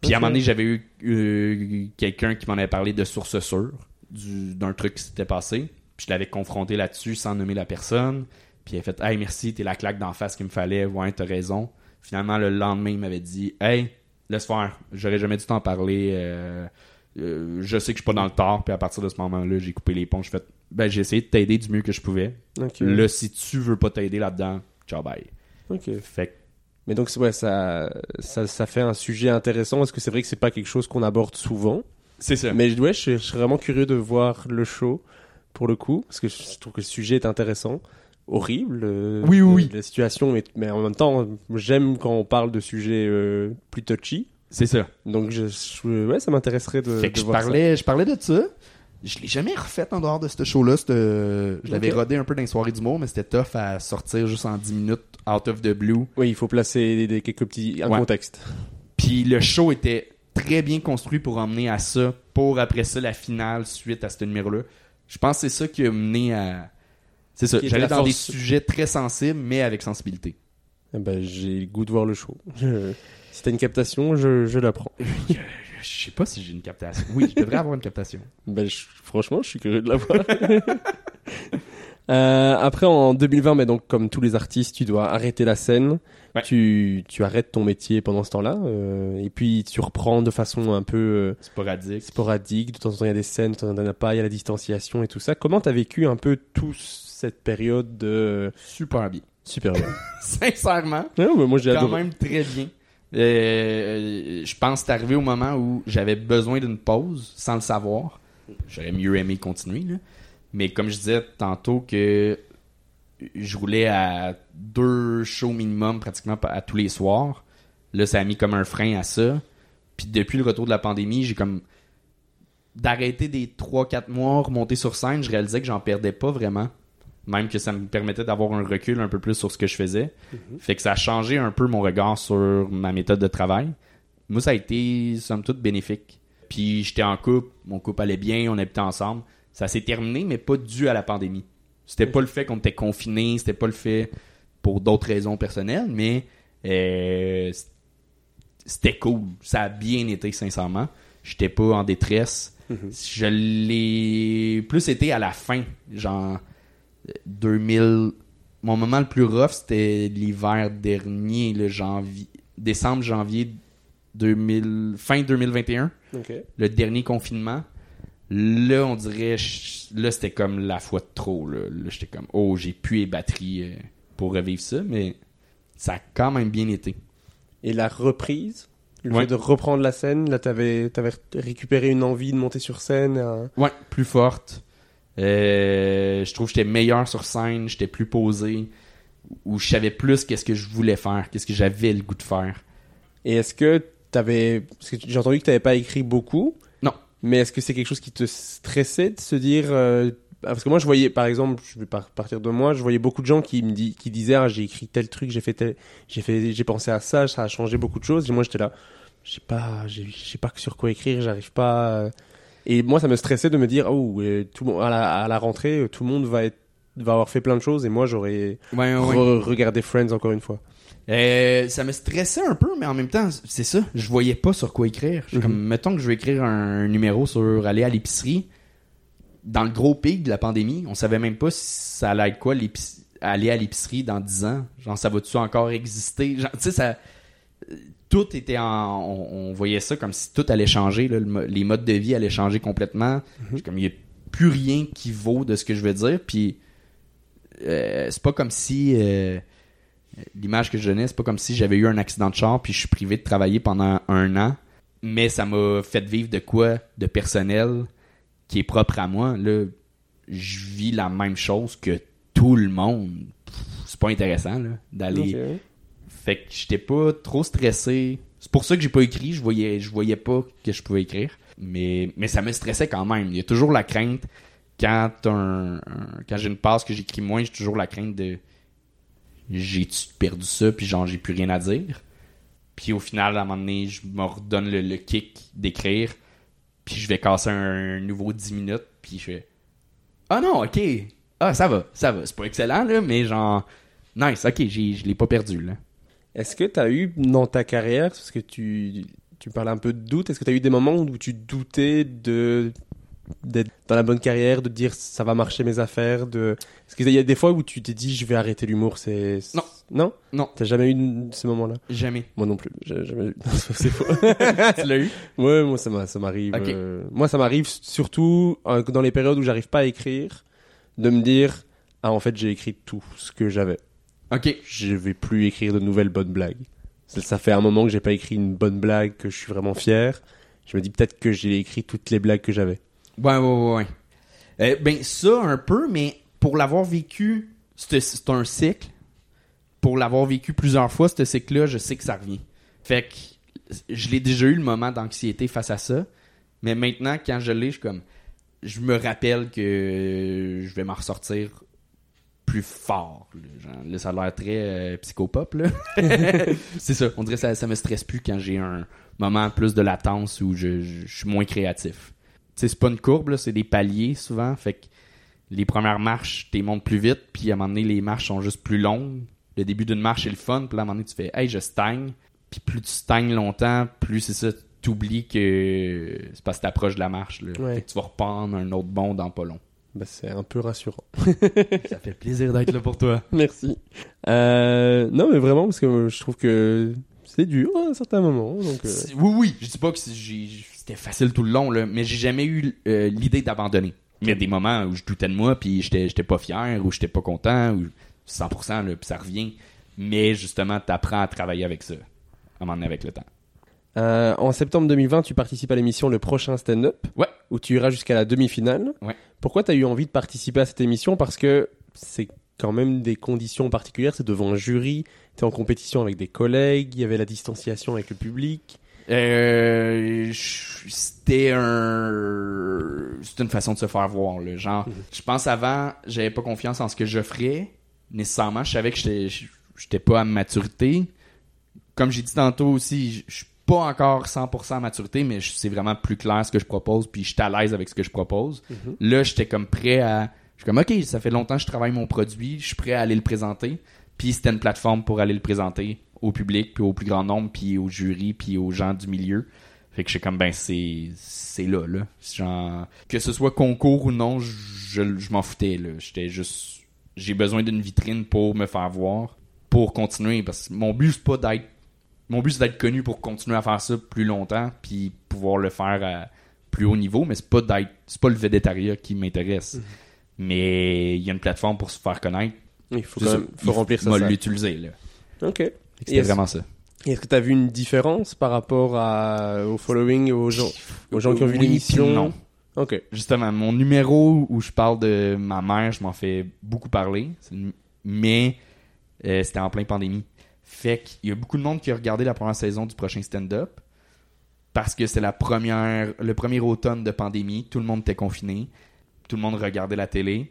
Puis à un moment donné, j'avais eu euh, quelqu'un qui m'en avait parlé de source sûre, du- d'un truc qui s'était passé. Puis je l'avais confronté là-dessus sans nommer la personne. Puis il a fait Hey, merci, t'es la claque d'en face qu'il me fallait. Ouais, t'as raison. Finalement, le lendemain, il m'avait dit Hey, laisse faire. J'aurais jamais dû t'en parler. euh, euh, je sais que je suis pas dans le tort. Puis à partir de ce moment-là, j'ai coupé les ponts. J'ai fait Ben, j'ai essayé de t'aider du mieux que je pouvais. Là, si tu veux pas t'aider là-dedans, ciao, bye. Ok. Fait que Mais donc, ouais, ça, ça, ça fait un sujet intéressant parce que c'est vrai que c'est pas quelque chose qu'on aborde souvent? c'est ça. Mais ouais, je, je serais vraiment curieux de voir le show pour le coup parce que je trouve que le sujet est intéressant. Horrible. euh, Oui, oui, oui. La situation, est... mais en même temps, j'aime quand on parle de sujets euh, plus touchy. C'est ça. Donc, je, je- ouais, ça m'intéresserait de, fait que de je voir parlais, je parlais de ça. Je l'ai jamais refait en dehors de ce show-là. C'était- Je l'avais rodé un peu dans les soirées d'humour, mais c'était tough à sortir juste en 10 minutes, out of the blue. Oui, il faut placer des, des- quelques petits Ouais. contexte. Puis le show était très bien construit pour emmener à ça, pour après ça la finale suite à ce numéro-là. Je pense que c'est ça qui a mené à. C'est ça. J'allais la dans des sujets très sensibles, mais avec sensibilité. Eh ben, j'ai le goût de voir le show. T'as une captation, je, je la prends. Je sais pas si j'ai une captation. Oui, je devrais avoir une captation. Ben, je- franchement, je suis curieux de la voir. Euh, après, en 2020, mais donc comme tous les artistes, tu dois arrêter la scène. Ouais. Tu, tu arrêtes ton métier pendant ce temps-là. euh, et puis, tu reprends de façon un peu euh, Sporadique. sporadique. De temps en temps, il y a des scènes, de temps en temps, il n'y en a pas. Il y a la distanciation et tout ça. Comment t'as vécu un peu toute cette période de... Super bien. Super bien. Sincèrement. Ouais, mais moi, j'ai quand adoré. même très bien. Euh, je pense que c'est arrivé au moment où j'avais besoin d'une pause sans le savoir. J'aurais mieux aimé continuer. Mais comme je disais tantôt que je roulais à deux shows minimum pratiquement à tous les soirs. Là, ça a mis comme un frein à ça. Puis depuis le retour de la pandémie, j'ai comme d'arrêter des 3-4 mois, remonter sur scène, je réalisais que j'en perdais pas vraiment. Même que ça me permettait d'avoir un recul un peu plus sur ce que je faisais. Fait que ça a changé un peu mon regard sur ma méthode de travail. Moi, ça a été, somme toute, bénéfique. Puis j'étais en couple, mon couple allait bien, on habitait ensemble. Ça s'est terminé, mais pas dû à la pandémie. C'était pas le fait qu'on était confinés, c'était pas le fait pour d'autres raisons personnelles, mais euh, c'était cool. Ça a bien été, sincèrement. J'étais pas en détresse. Je l'ai plus été à la fin, genre 2000. Mon moment le plus rough, c'était l'hiver dernier, le janvier, décembre, janvier 2000, fin 2021, Ok. le dernier confinement. Là, on dirait, là, c'était comme la fois de trop. Là, Là, j'étais comme, oh, j'ai plus les batteries euh, pour revivre ça, mais ça a quand même bien été. Et la reprise, le Ouais. fait de reprendre la scène, là, t'avais avais récupéré une envie de monter sur scène. euh, Ouais, plus forte. Euh, je trouve que j'étais meilleur sur scène, j'étais plus posé, où je savais plus qu'est-ce que je voulais faire, qu'est-ce que j'avais le goût de faire. Et est-ce que t'avais... J'ai entendu que t'avais pas écrit beaucoup. Non. Mais est-ce que c'est quelque chose qui te stressait de se dire... euh, Parce que moi, je voyais, par exemple, je vais par- partir de moi, je voyais beaucoup de gens qui me qui disaient, ah, j'ai écrit tel truc, j'ai fait tel, j'ai fait, j'ai pensé à ça, ça a changé beaucoup de choses. Et moi, j'étais là, je sais pas, j'ai- pas sur quoi écrire, j'arrive pas. euh. Et moi, ça me stressait de me dire, oh, euh, tout à la, à la rentrée, tout le monde va être, va avoir fait plein de choses, et moi, j'aurais Ouais, regardé Friends encore une fois. Euh, ça me stressait un peu, mais en même temps, c'est ça. Je voyais pas sur quoi écrire. Je Mhm. comme, mettons que je vais écrire un numéro sur aller à l'épicerie. Dans le gros pic de la pandémie, on savait même pas si ça allait être quoi aller à l'épicerie dans 10 ans. Genre, ça va-tu encore exister? Genre, tu sais, ça. Tout était en. On, on voyait ça comme si tout allait changer. là. Le mo- les modes de vie allaient changer complètement. Suis Comme il n'y a plus rien qui vaut de ce que je veux dire. Puis euh, c'est pas comme si. euh, l'image que je donnais, c'est pas comme si j'avais eu un accident de char puis je suis privé de travailler pendant un an, mais ça m'a fait vivre de quoi de personnel qui est propre à moi. Là, je vis la même chose que tout le monde. C'est pas intéressant d'aller. Fait que j'étais pas trop stressé. C'est pour ça que j'ai pas écrit. Je voyais, je voyais pas que je pouvais écrire. Mais, mais ça me stressait quand même. Il y a toujours la crainte quand un, quand j'ai une passe que j'écris moins, j'ai toujours la crainte de j'ai-tu perdu ça? Puis genre j'ai plus rien à dire. Puis au final, à un moment donné, je me redonne le, le kick d'écrire. Puis je vais casser un, nouveau 10 minutes. Puis je fais Ah non, ok. Ah, ça va, ça va. C'est pas excellent, là, mais genre, nice, ok, j'ai- je l'ai pas perdu, là. Est-ce que tu as eu dans ta carrière, parce que tu, tu parlais un peu de doute, est-ce que tu as eu des moments où tu doutais de d'être dans la bonne carrière, de dire ça va marcher mes affaires, de est-ce qu'il y a des fois où tu t'es dit je vais arrêter l'humour, c'est Non. non? Non. T'as jamais eu ce moment-là? Jamais. Moi non plus, jamais eu. c'est faux. tu l'as eu? Ouais, moi ça m'a- ça m'arrive. Euh, moi ça m'arrive surtout euh, dans les périodes où j'arrive pas à écrire, de me dire ah en fait j'ai écrit tout ce que j'avais. Ok. je vais plus écrire de nouvelles bonnes blagues. Ça, ça fait un moment que j'ai pas écrit une bonne blague, que je suis vraiment fier. Je me dis peut-être que j'ai écrit toutes les blagues que j'avais. Ouais, ouais, ouais, ouais. Euh, ben, ça, un peu, mais pour l'avoir vécu, c'est un cycle. Pour l'avoir vécu plusieurs fois, ce cycle-là, je sais que ça revient. Fait que je l'ai déjà eu le moment d'anxiété face à ça. Mais maintenant, quand je l'ai, je suis comme. Je me rappelle que je vais m'en ressortir plus fort. Là, Genre, là, ça a l'air très euh, psychopop, là. c'est ça. On dirait que ça, ça me stresse plus quand j'ai un moment plus de latence où je, je- je suis moins créatif. Tu c'est pas une courbe, c'est des paliers souvent. Fait que les premières marches, t'es montes plus vite, puis à un moment donné, les marches sont juste plus longues. Le début d'une marche est le fun, puis à un moment donné, tu fais Hey, je stagne. Puis plus tu stagnes longtemps, plus c'est ça, t'oublies que c'est parce que t'approches de la marche. Là. Ouais. Fait que tu vas reprendre un autre bond dans pas long. Bah, c'est un peu rassurant. Ça fait plaisir d'être là pour toi. Merci. Euh, non, mais vraiment, parce que je trouve que c'est dur à un certain moment. Donc, euh, Oui, oui, je dis pas que c'était facile tout le long, là, mais j'ai jamais eu euh, l'idée d'abandonner. Il y a des moments où je doutais de moi, puis j'étais j'étais pas fier, ou j'étais pas content, ou 100%, là, puis ça revient. Mais justement, t'apprends à travailler avec ça, à un moment donné avec le temps. Euh, en septembre 2020, tu participes à l'émission Le Prochain Stand-Up, Ouais. où tu iras jusqu'à la demi-finale. Ouais. Pourquoi tu as eu envie de participer à cette émission? Parce que c'est quand même des conditions particulières. C'est devant un jury, tu es en compétition avec des collègues, il y avait la distanciation avec le public. Euh, c'était un, c'était une façon de se faire voir, là. Genre, je pense avant, j'avais pas confiance en ce que je ferais. Nécessairement, je savais que j'étais, j'étais pas à maturité. Comme j'ai dit tantôt aussi, je je suis pas encore 100% à maturité, mais c'est vraiment plus clair ce que je propose, puis je suis à l'aise avec ce que je propose. Là, j'étais comme prêt à, je suis comme, ok, ça fait longtemps que je travaille mon produit, je suis prêt à aller le présenter. Puis c'était une plateforme pour aller le présenter au public, puis au plus grand nombre, puis au jury, puis aux gens du milieu. Fait que je suis comme, ben, c'est, c'est là, là. Genre, que ce soit concours ou non, je, je m'en foutais, là. J'étais juste, j'ai besoin d'une vitrine pour me faire voir, pour continuer, parce que mon but, c'est pas d'être, mon but, c'est d'être connu pour continuer à faire ça plus longtemps, puis pouvoir le faire à plus haut niveau, mais c'est pas d'être, c'est pas le védétariat qui m'intéresse. Mais il y a une plateforme pour se faire connaître. Il faut quand ça. même faut Il remplir ça. m'a ça. l'utiliser, là. Ok. C'était vraiment ça. Est-ce que tu as vu une différence par rapport à, au following aux gens, aux gens qui ont vu Oui, l'émission? non. Ok. Justement, mon numéro où je parle de ma mère, je m'en fais beaucoup parler. Mais euh, c'était en plein pandémie. Fait qu'il y a beaucoup de monde qui a regardé la première saison du prochain stand-up. Parce que c'est la première, le premier automne de pandémie. Tout le monde était confiné. Tout le monde regardait la télé.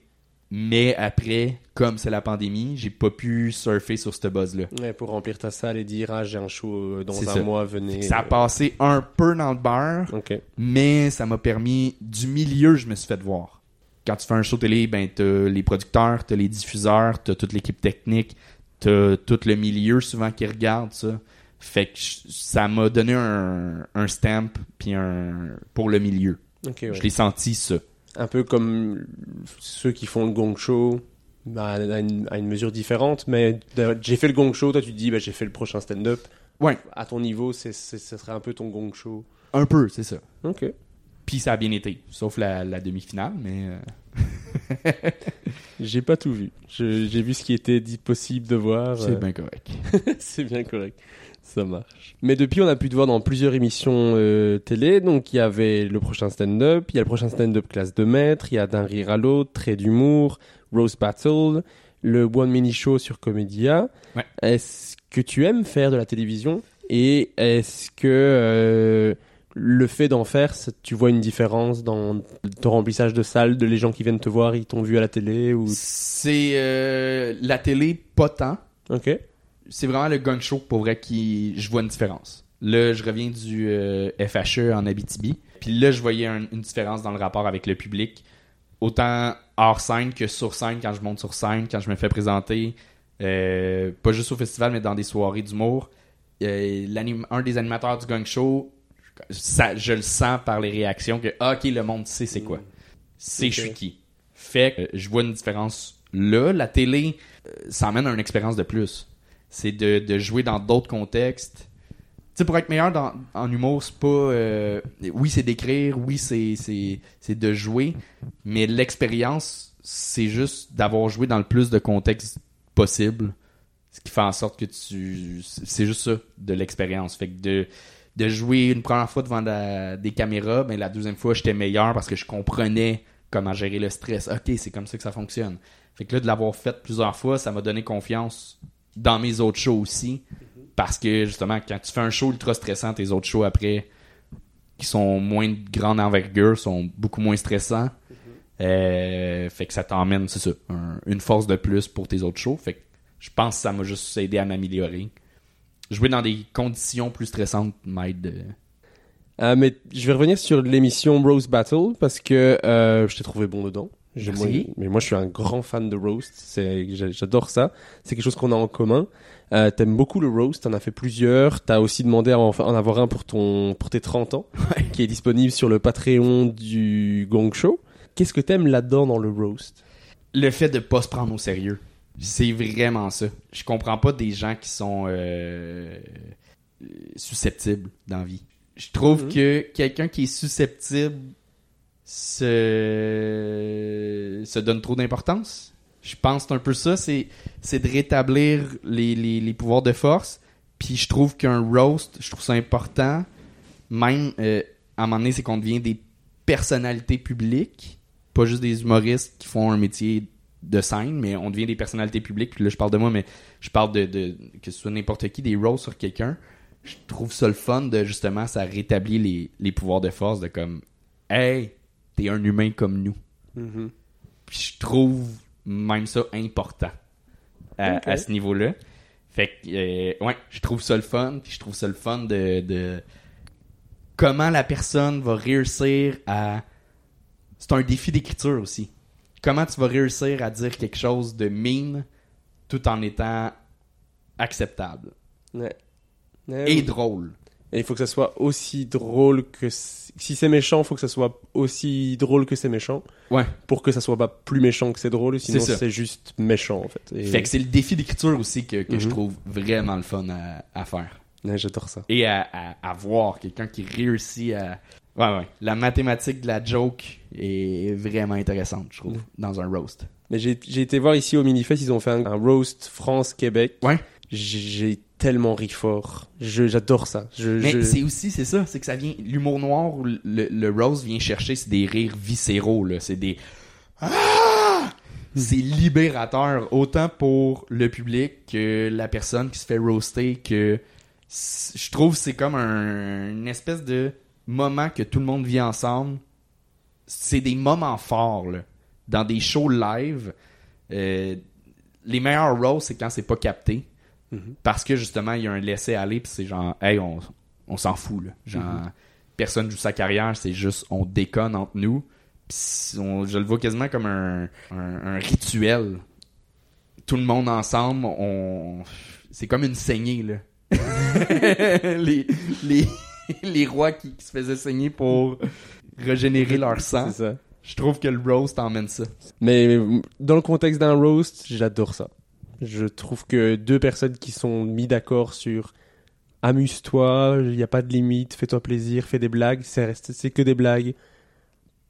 Mais après, comme c'est la pandémie, j'ai pas pu surfer sur ce buzz-là. Ouais, pour remplir ta salle et dire ah j'ai un show euh, dans un ça. mois, venez. Ça a passé un peu dans le beurre. Mais ça m'a permis du milieu je me suis fait voir quand tu fais un show télé ben t'as les producteurs t'as les diffuseurs t'as toute l'équipe technique t'as tout le milieu souvent qui regarde ça fait que je- ça m'a donné un, un stamp puis un pour le milieu ouais. je l'ai senti ça Un peu comme ceux qui font le gong show. Bah, à, une, à une mesure différente, mais j'ai fait le gong show, toi tu te dis bah, j'ai fait le prochain stand-up. ouais À ton niveau, c'est- ce serait un peu ton gong show. un peu c'est ça Ok. Puis ça a bien été sauf la, la demi-finale mais euh, J'ai pas tout vu. J'ai vu ce qui était dit possible de voir. c'est euh, bien correct c'est bien correct. Ça marche. Mais depuis, on a pu te voir dans plusieurs émissions euh, télé. Donc, il y avait le prochain stand-up, il y a le prochain stand-up classe de maître, il y a d'un rire à l'autre, trait d'humour, Rose Battle, le One Mini Show sur Comédia. Ouais. Est-ce que tu aimes faire de la télévision? Et est-ce que euh, le fait d'en faire, tu vois une différence dans ton remplissage de salle, de les gens qui viennent te voir, ils t'ont vu à la télé ou... c'est euh, la télé pas tant Ok. c'est vraiment le gang show pour vrai qui je vois une différence. Là, je reviens du euh, FHE en Abitibi, puis là je voyais un- une différence dans le rapport avec le public, autant hors scène que sur scène quand je monte sur scène, quand je me fais présenter, euh, pas juste au festival mais dans des soirées d'humour. Euh, un des animateurs du gang show, ça, je le sens par les réactions que ah, ok le monde sait c'est quoi, c'est Ok. je suis qui. Fait que je vois une différence là. La télé, euh, ça amène à une expérience de plus c'est de, de jouer dans d'autres contextes. Tu sais, pour être meilleur dans, en humour, c'est pas. euh, oui, c'est d'écrire, oui, c'est de jouer, mais l'expérience, c'est juste d'avoir joué dans le plus de contextes possible. Ce qui fait en sorte que tu. C'est juste ça, de l'expérience. Fait que de, de jouer une première fois devant la- des caméras, ben la deuxième fois, j'étais meilleur parce que je comprenais comment gérer le stress. Ok, c'est comme ça que ça fonctionne. Fait que là, de l'avoir fait plusieurs fois, ça m'a donné confiance dans mes autres shows aussi. Parce que justement, quand tu fais un show ultra stressant, tes autres shows après, qui sont moins de grande envergure, sont beaucoup moins stressants. Euh, fait que ça t'emmène, c'est ça, un- une force de plus pour tes autres shows. Fait que je pense que ça m'a juste aidé à m'améliorer. Jouer dans des conditions plus stressantes m'aide. euh, Euh, mais je vais revenir sur l'émission Rose Battle parce que euh, je t'ai trouvé bon dedans. Je- moi, mais moi, je suis un grand fan de roast. C'est, j'adore ça. C'est quelque chose qu'on a en commun. Euh, t'aimes beaucoup le roast. T'en as fait plusieurs. T'as aussi demandé à en, en avoir un pour ton, pour tes 30 ans, qui est disponible sur le Patreon du Gong Show. Qu'est-ce que t'aimes là-dedans dans le roast? Le fait de pas se prendre au sérieux. C'est vraiment ça. Je comprends pas des gens qui sont euh, susceptibles dans la vie. Je trouve que quelqu'un qui est susceptible se, se donne trop d'importance. Je pense que c'est un peu ça, c'est, c'est de rétablir les, les, les pouvoirs de force. Puis je trouve qu'un roast, je trouve ça important. Même, euh, à un moment donné, c'est qu'on devient des personnalités publiques, pas juste des humoristes qui font un métier de scène, mais on devient des personnalités publiques. Puis là, je parle de moi, mais je parle de, de que ce soit n'importe qui, des roasts sur quelqu'un. Je trouve ça le fun de justement, ça rétablit les, les pouvoirs de force de comme, hey, t'es un humain comme nous. Puis je trouve même ça important à, à ce niveau-là. Fait que, euh, ouais, je trouve ça le fun. Puis je trouve ça le fun de, de comment la personne va réussir à. C'est un défi d'écriture aussi. Comment tu vas réussir à dire quelque chose de mine tout en étant acceptable Ouais. et drôle? Et il faut que ça soit aussi drôle que si c'est méchant, il faut que ça soit aussi drôle que c'est méchant Ouais. pour que ça soit pas plus méchant que c'est drôle. Sinon, C'est juste méchant en fait. Et- Fait que c'est le défi d'écriture aussi que, que je Mhm. trouve vraiment le fun à, à faire. Ouais, j'adore ça. Et à, à, à voir quelqu'un qui réussit à. Ouais, ouais. La mathématique de la joke est vraiment intéressante, je trouve, dans un roast. Mais j'ai été voir ici au Minifest, ils ont fait un, un roast France-Québec. Ouais. j'ai- tellement ri fort. J'adore ça. Je, Mais je- c'est aussi, c'est ça, c'est que ça vient, l'humour noir, le, le rose vient chercher, c'est des rires viscéraux, là. C'est des, ah! C'est libérateur, autant pour le public que la personne qui se fait roaster, que je trouve c'est comme un, une espèce de moment que tout le monde vit ensemble. C'est des moments forts, là. Dans des shows live, euh, les meilleurs roasts, c'est quand c'est pas capté. Parce que justement, il y a un laisser-aller, puis c'est genre, hey, on, on s'en fout, là. Genre, personne joue sa carrière, c'est juste, on déconne entre nous. On- je le vois quasiment comme un, un, un rituel. Tout le monde ensemble, on. C'est comme une saignée, là. les, les, les rois qui, qui se faisaient saigner pour régénérer leur sang. c'est ça. Je trouve que le roast emmène ça. Mais dans le contexte d'un roast, j'adore ça. Je trouve que deux personnes qui sont mis d'accord sur amuse-toi, il n'y a pas de limite, fais-toi plaisir, fais des blagues, c'est que des blagues.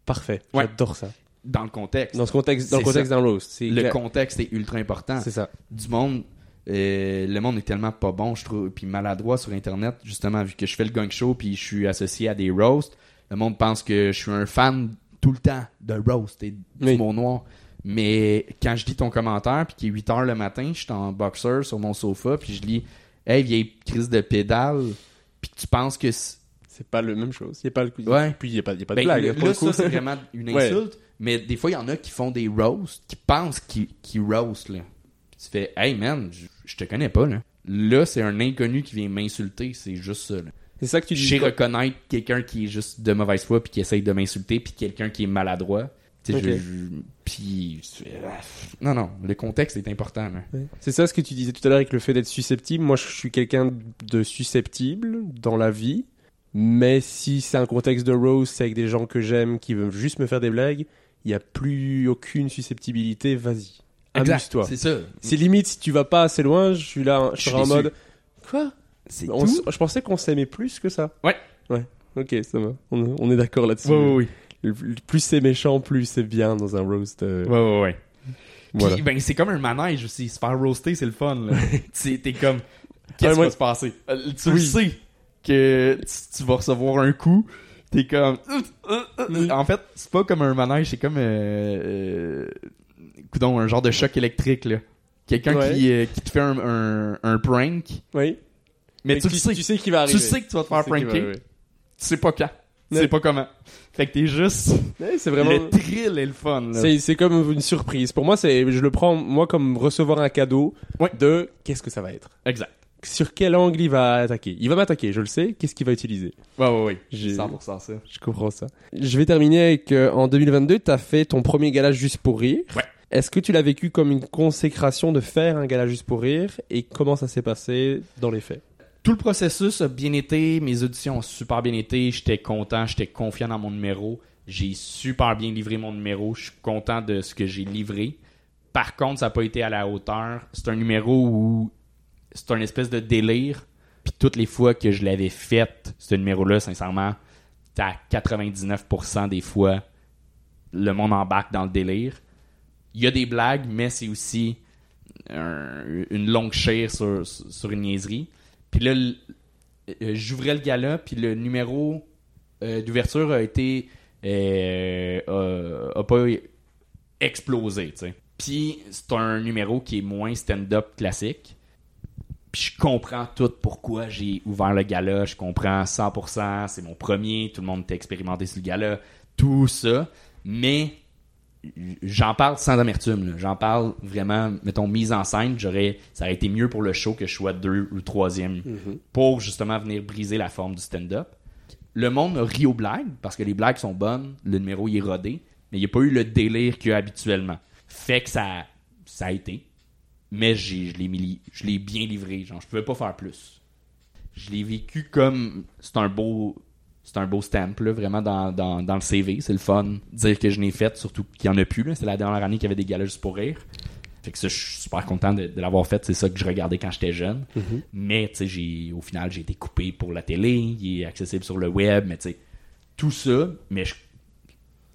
Parfait. Ouais. J'adore ça. Dans le contexte. Dans ce contexte, dans le contexte d'un roast, le contexte est ultra important. C'est ça. du monde euh, le monde est tellement pas bon je trouve puis maladroit sur internet justement vu que je fais le gang show puis je suis associé à des roasts le monde pense que je suis un fan tout le temps de roast et du Oui. mot noir mais quand je lis ton commentaire puis qu'il est 8 heures le matin je suis en boxer sur mon sofa puis je lis hey vieille crise de pédale puis tu penses que c'est- pas la même chose. Il y a pas le Ouais. Puis il y a pas, il y a pas de ben, blague. le coup. ça c'est vraiment une Ouais. insulte mais des fois il y en a qui font des roasts qui pensent qu'ils qu'ils roast là tu fais hey man je, je te connais pas là là c'est un inconnu qui vient m'insulter c'est juste ça là. C'est ça que tu je dis. sais reconnaître quelqu'un qui est juste de mauvaise foi puis qui essaye de m'insulter puis quelqu'un qui est maladroit Tu sais, Ok. je- je- puis ah, non non le contexte est important là. C'est ça ce que tu disais tout à l'heure avec le fait d'être susceptible. Moi, je suis quelqu'un de susceptible dans la vie. Mais si c'est un contexte de roast, c'est avec des gens que j'aime qui veulent juste me faire des blagues, il n'y a plus aucune susceptibilité. Vas-y. Amuse-toi. c'est ça C'est limite, si tu vas pas assez loin, je suis là, je Je suis serai en mode. Quoi? c'est On tout? s- Je pensais qu'on s'aimait plus que ça. Ouais. Ouais. Ok, ça va. On, on est d'accord là-dessus. ouais ouais ouais Le- le- Plus c'est méchant, plus c'est bien dans un roast. euh, ouais ouais, ouais. voilà. Puis, ben, c'est comme un manège aussi. Se faire roaster, c'est le fun. T'es comme, qu'est-ce Ouais, qui va se passer? Euh, Tu Oui. le sais que tu, tu vas recevoir un coup. T'es comme... En fait, c'est pas comme un manège, c'est comme... Euh, euh, coudonc, un genre de choc électrique, là. Quelqu'un Ouais. qui, euh, qui te fait un, un, un prank, Oui. mais tu, sais. tu sais qu'il va arriver. Tu sais que tu vas te faire pranker. Tu sais pas quand. Tu sais pas comment. Fait que t'es juste... Ouais, c'est vraiment. Le thrill et le fun. C'est, c'est comme une surprise. Pour moi, c'est, je le prends moi comme recevoir un cadeau Ouais. de qu'est-ce que ça va être. Exact. Sur quel angle il va attaquer. Il va m'attaquer, je le sais. Qu'est-ce qu'il va utiliser? Ouais, ouais, ouais. J'ai- 100% ça. Je comprends ça. Je vais terminer avec euh, en 2022, t'as fait ton premier gala juste pour rire. Ouais. Est-ce que tu l'as vécu comme une consécration de faire un gala juste pour rire et comment ça s'est passé dans les faits? Tout le processus a bien été, mes auditions ont super bien été, j'étais content, j'étais confiant dans mon numéro, j'ai super bien livré mon numéro, je suis content de ce que j'ai livré. Par contre, ça n'a pas été à la hauteur. C'est un numéro où c'est un espèce de délire. Puis toutes les fois que je l'avais fait, ce numéro-là, sincèrement, à 99% des fois, le monde embarque dans le délire. Il y a des blagues, mais c'est aussi un- une longue chair sur, une niaiserie. Puis là, euh, j'ouvrais le gala, puis le numéro euh, d'ouverture a été. euh, a, a pas explosé, tu sais. Puis c'est un numéro qui est moins stand-up classique. Puis je comprends tout pourquoi j'ai ouvert le gala. Je comprends 100%. C'est mon premier. Tout le monde était expérimenté sur le gala. Tout ça. Mais j'en parle sans amertume. J'en parle vraiment, mettons, mise en scène. J'aurais, ça aurait été mieux pour le show que je sois deux ou troisième pour justement venir briser la forme du stand-up. Le monde a ri aux blagues parce que les blagues sont bonnes, le numéro est rodé, mais il n'y a pas eu le délire qu'il y a habituellement. Fait que ça, ça a été. Mais je l'ai bien livré. Genre, je pouvais pas faire plus. Je l'ai vécu comme c'est un beau c'est un beau stamp là, vraiment dans, dans, dans le CV c'est le fun. Dire que je l'ai fait surtout qu'il y en a plus c'est la dernière année qu'il y avait des galas juste pour rire. Fait que ça je suis super content de, de l'avoir fait. C'est ça que je regardais quand j'étais jeune. Mais tu sais j'ai au final j'ai été coupé pour la télé. Il est accessible sur le web. Mais tu sais tout ça mais je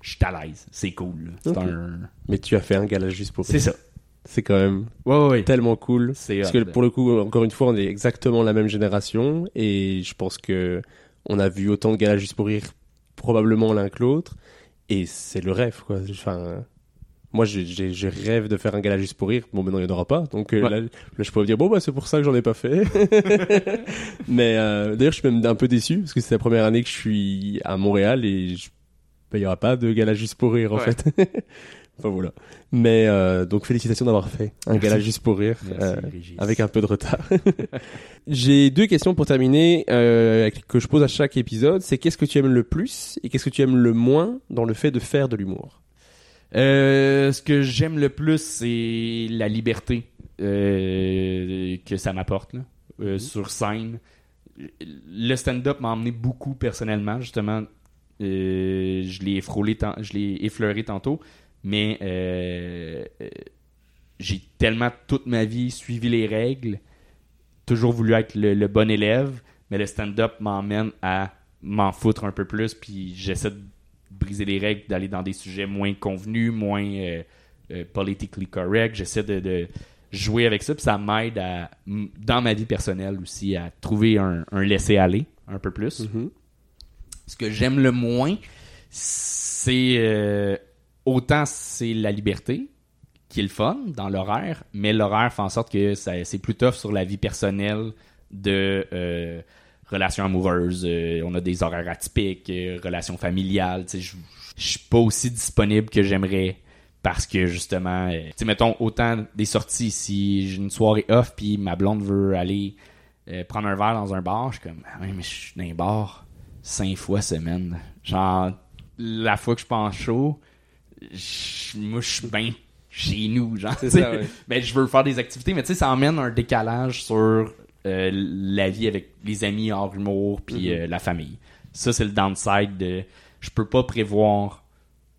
je suis à l'aise. C'est cool un Mais tu as fait un gala juste pour c'est ça. C'est quand même Ouais, ouais, ouais. tellement cool. Parce hot. que pour le coup, encore une fois, on est exactement la même génération. Et je pense que on a vu autant de galas juste pour rire probablement l'un que l'autre et c'est le rêve quoi. Enfin, moi je rêve de faire un gala juste pour rire. Bon, maintenant il n'y en aura pas, donc euh, Ouais. là, là, je peux me dire bon bah c'est pour ça que j'en ai pas fait. Mais euh, d'ailleurs je suis même un peu déçu parce que c'est la première année que je suis à Montréal et bah, il y aura pas de gala juste pour rire en fait. enfin voilà. Mais euh, donc félicitations d'avoir fait un Merci. gala juste pour rire. Merci, euh, avec un peu de retard. J'ai deux questions pour terminer euh, que je pose à chaque épisode. C'est qu'est-ce que tu aimes le plus et qu'est-ce que tu aimes le moins dans le fait de faire de l'humour? Ce que j'aime le plus, c'est la liberté que ça m'apporte là, euh, sur scène. Le stand-up m'a emmené beaucoup personnellement, justement. Je l'ai frôlé, je l'ai effleuré tantôt, mais euh, euh, j'ai tellement toute ma vie suivi les règles, toujours voulu être le, le bon élève, mais le stand-up m'emmène à m'en foutre un peu plus, puis j'essaie de briser les règles, d'aller dans des sujets moins convenus, moins euh, euh, politically correct. J'essaie de, de jouer avec ça, puis ça m'aide à, dans ma vie personnelle aussi, à trouver un, un laisser-aller un peu plus. Ce que j'aime le moins, c'est euh, autant c'est la liberté, qui est le fun dans l'horaire, mais l'horaire fait en sorte que c'est plus tough sur la vie personnelle de euh, relations amoureuses. euh, on a des horaires atypiques, euh, relations familiales. Je suis pas aussi disponible que j'aimerais parce que justement, mettons autant des sorties. Si j'ai une soirée off puis ma blonde veut aller prendre un verre dans un bar, je suis comme, ah ouais, mais je suis dans un bar cinq fois semaine. Genre, la fois que je pense chaud, je- moi, je suis bien chez nous, genre. Ça, ouais. Ben, je veux faire des activités, mais tu sais, ça emmène un décalage sur euh, la vie avec les amis hors humour puis Mhm. euh, la famille. Ça, c'est le downside de... Je peux pas prévoir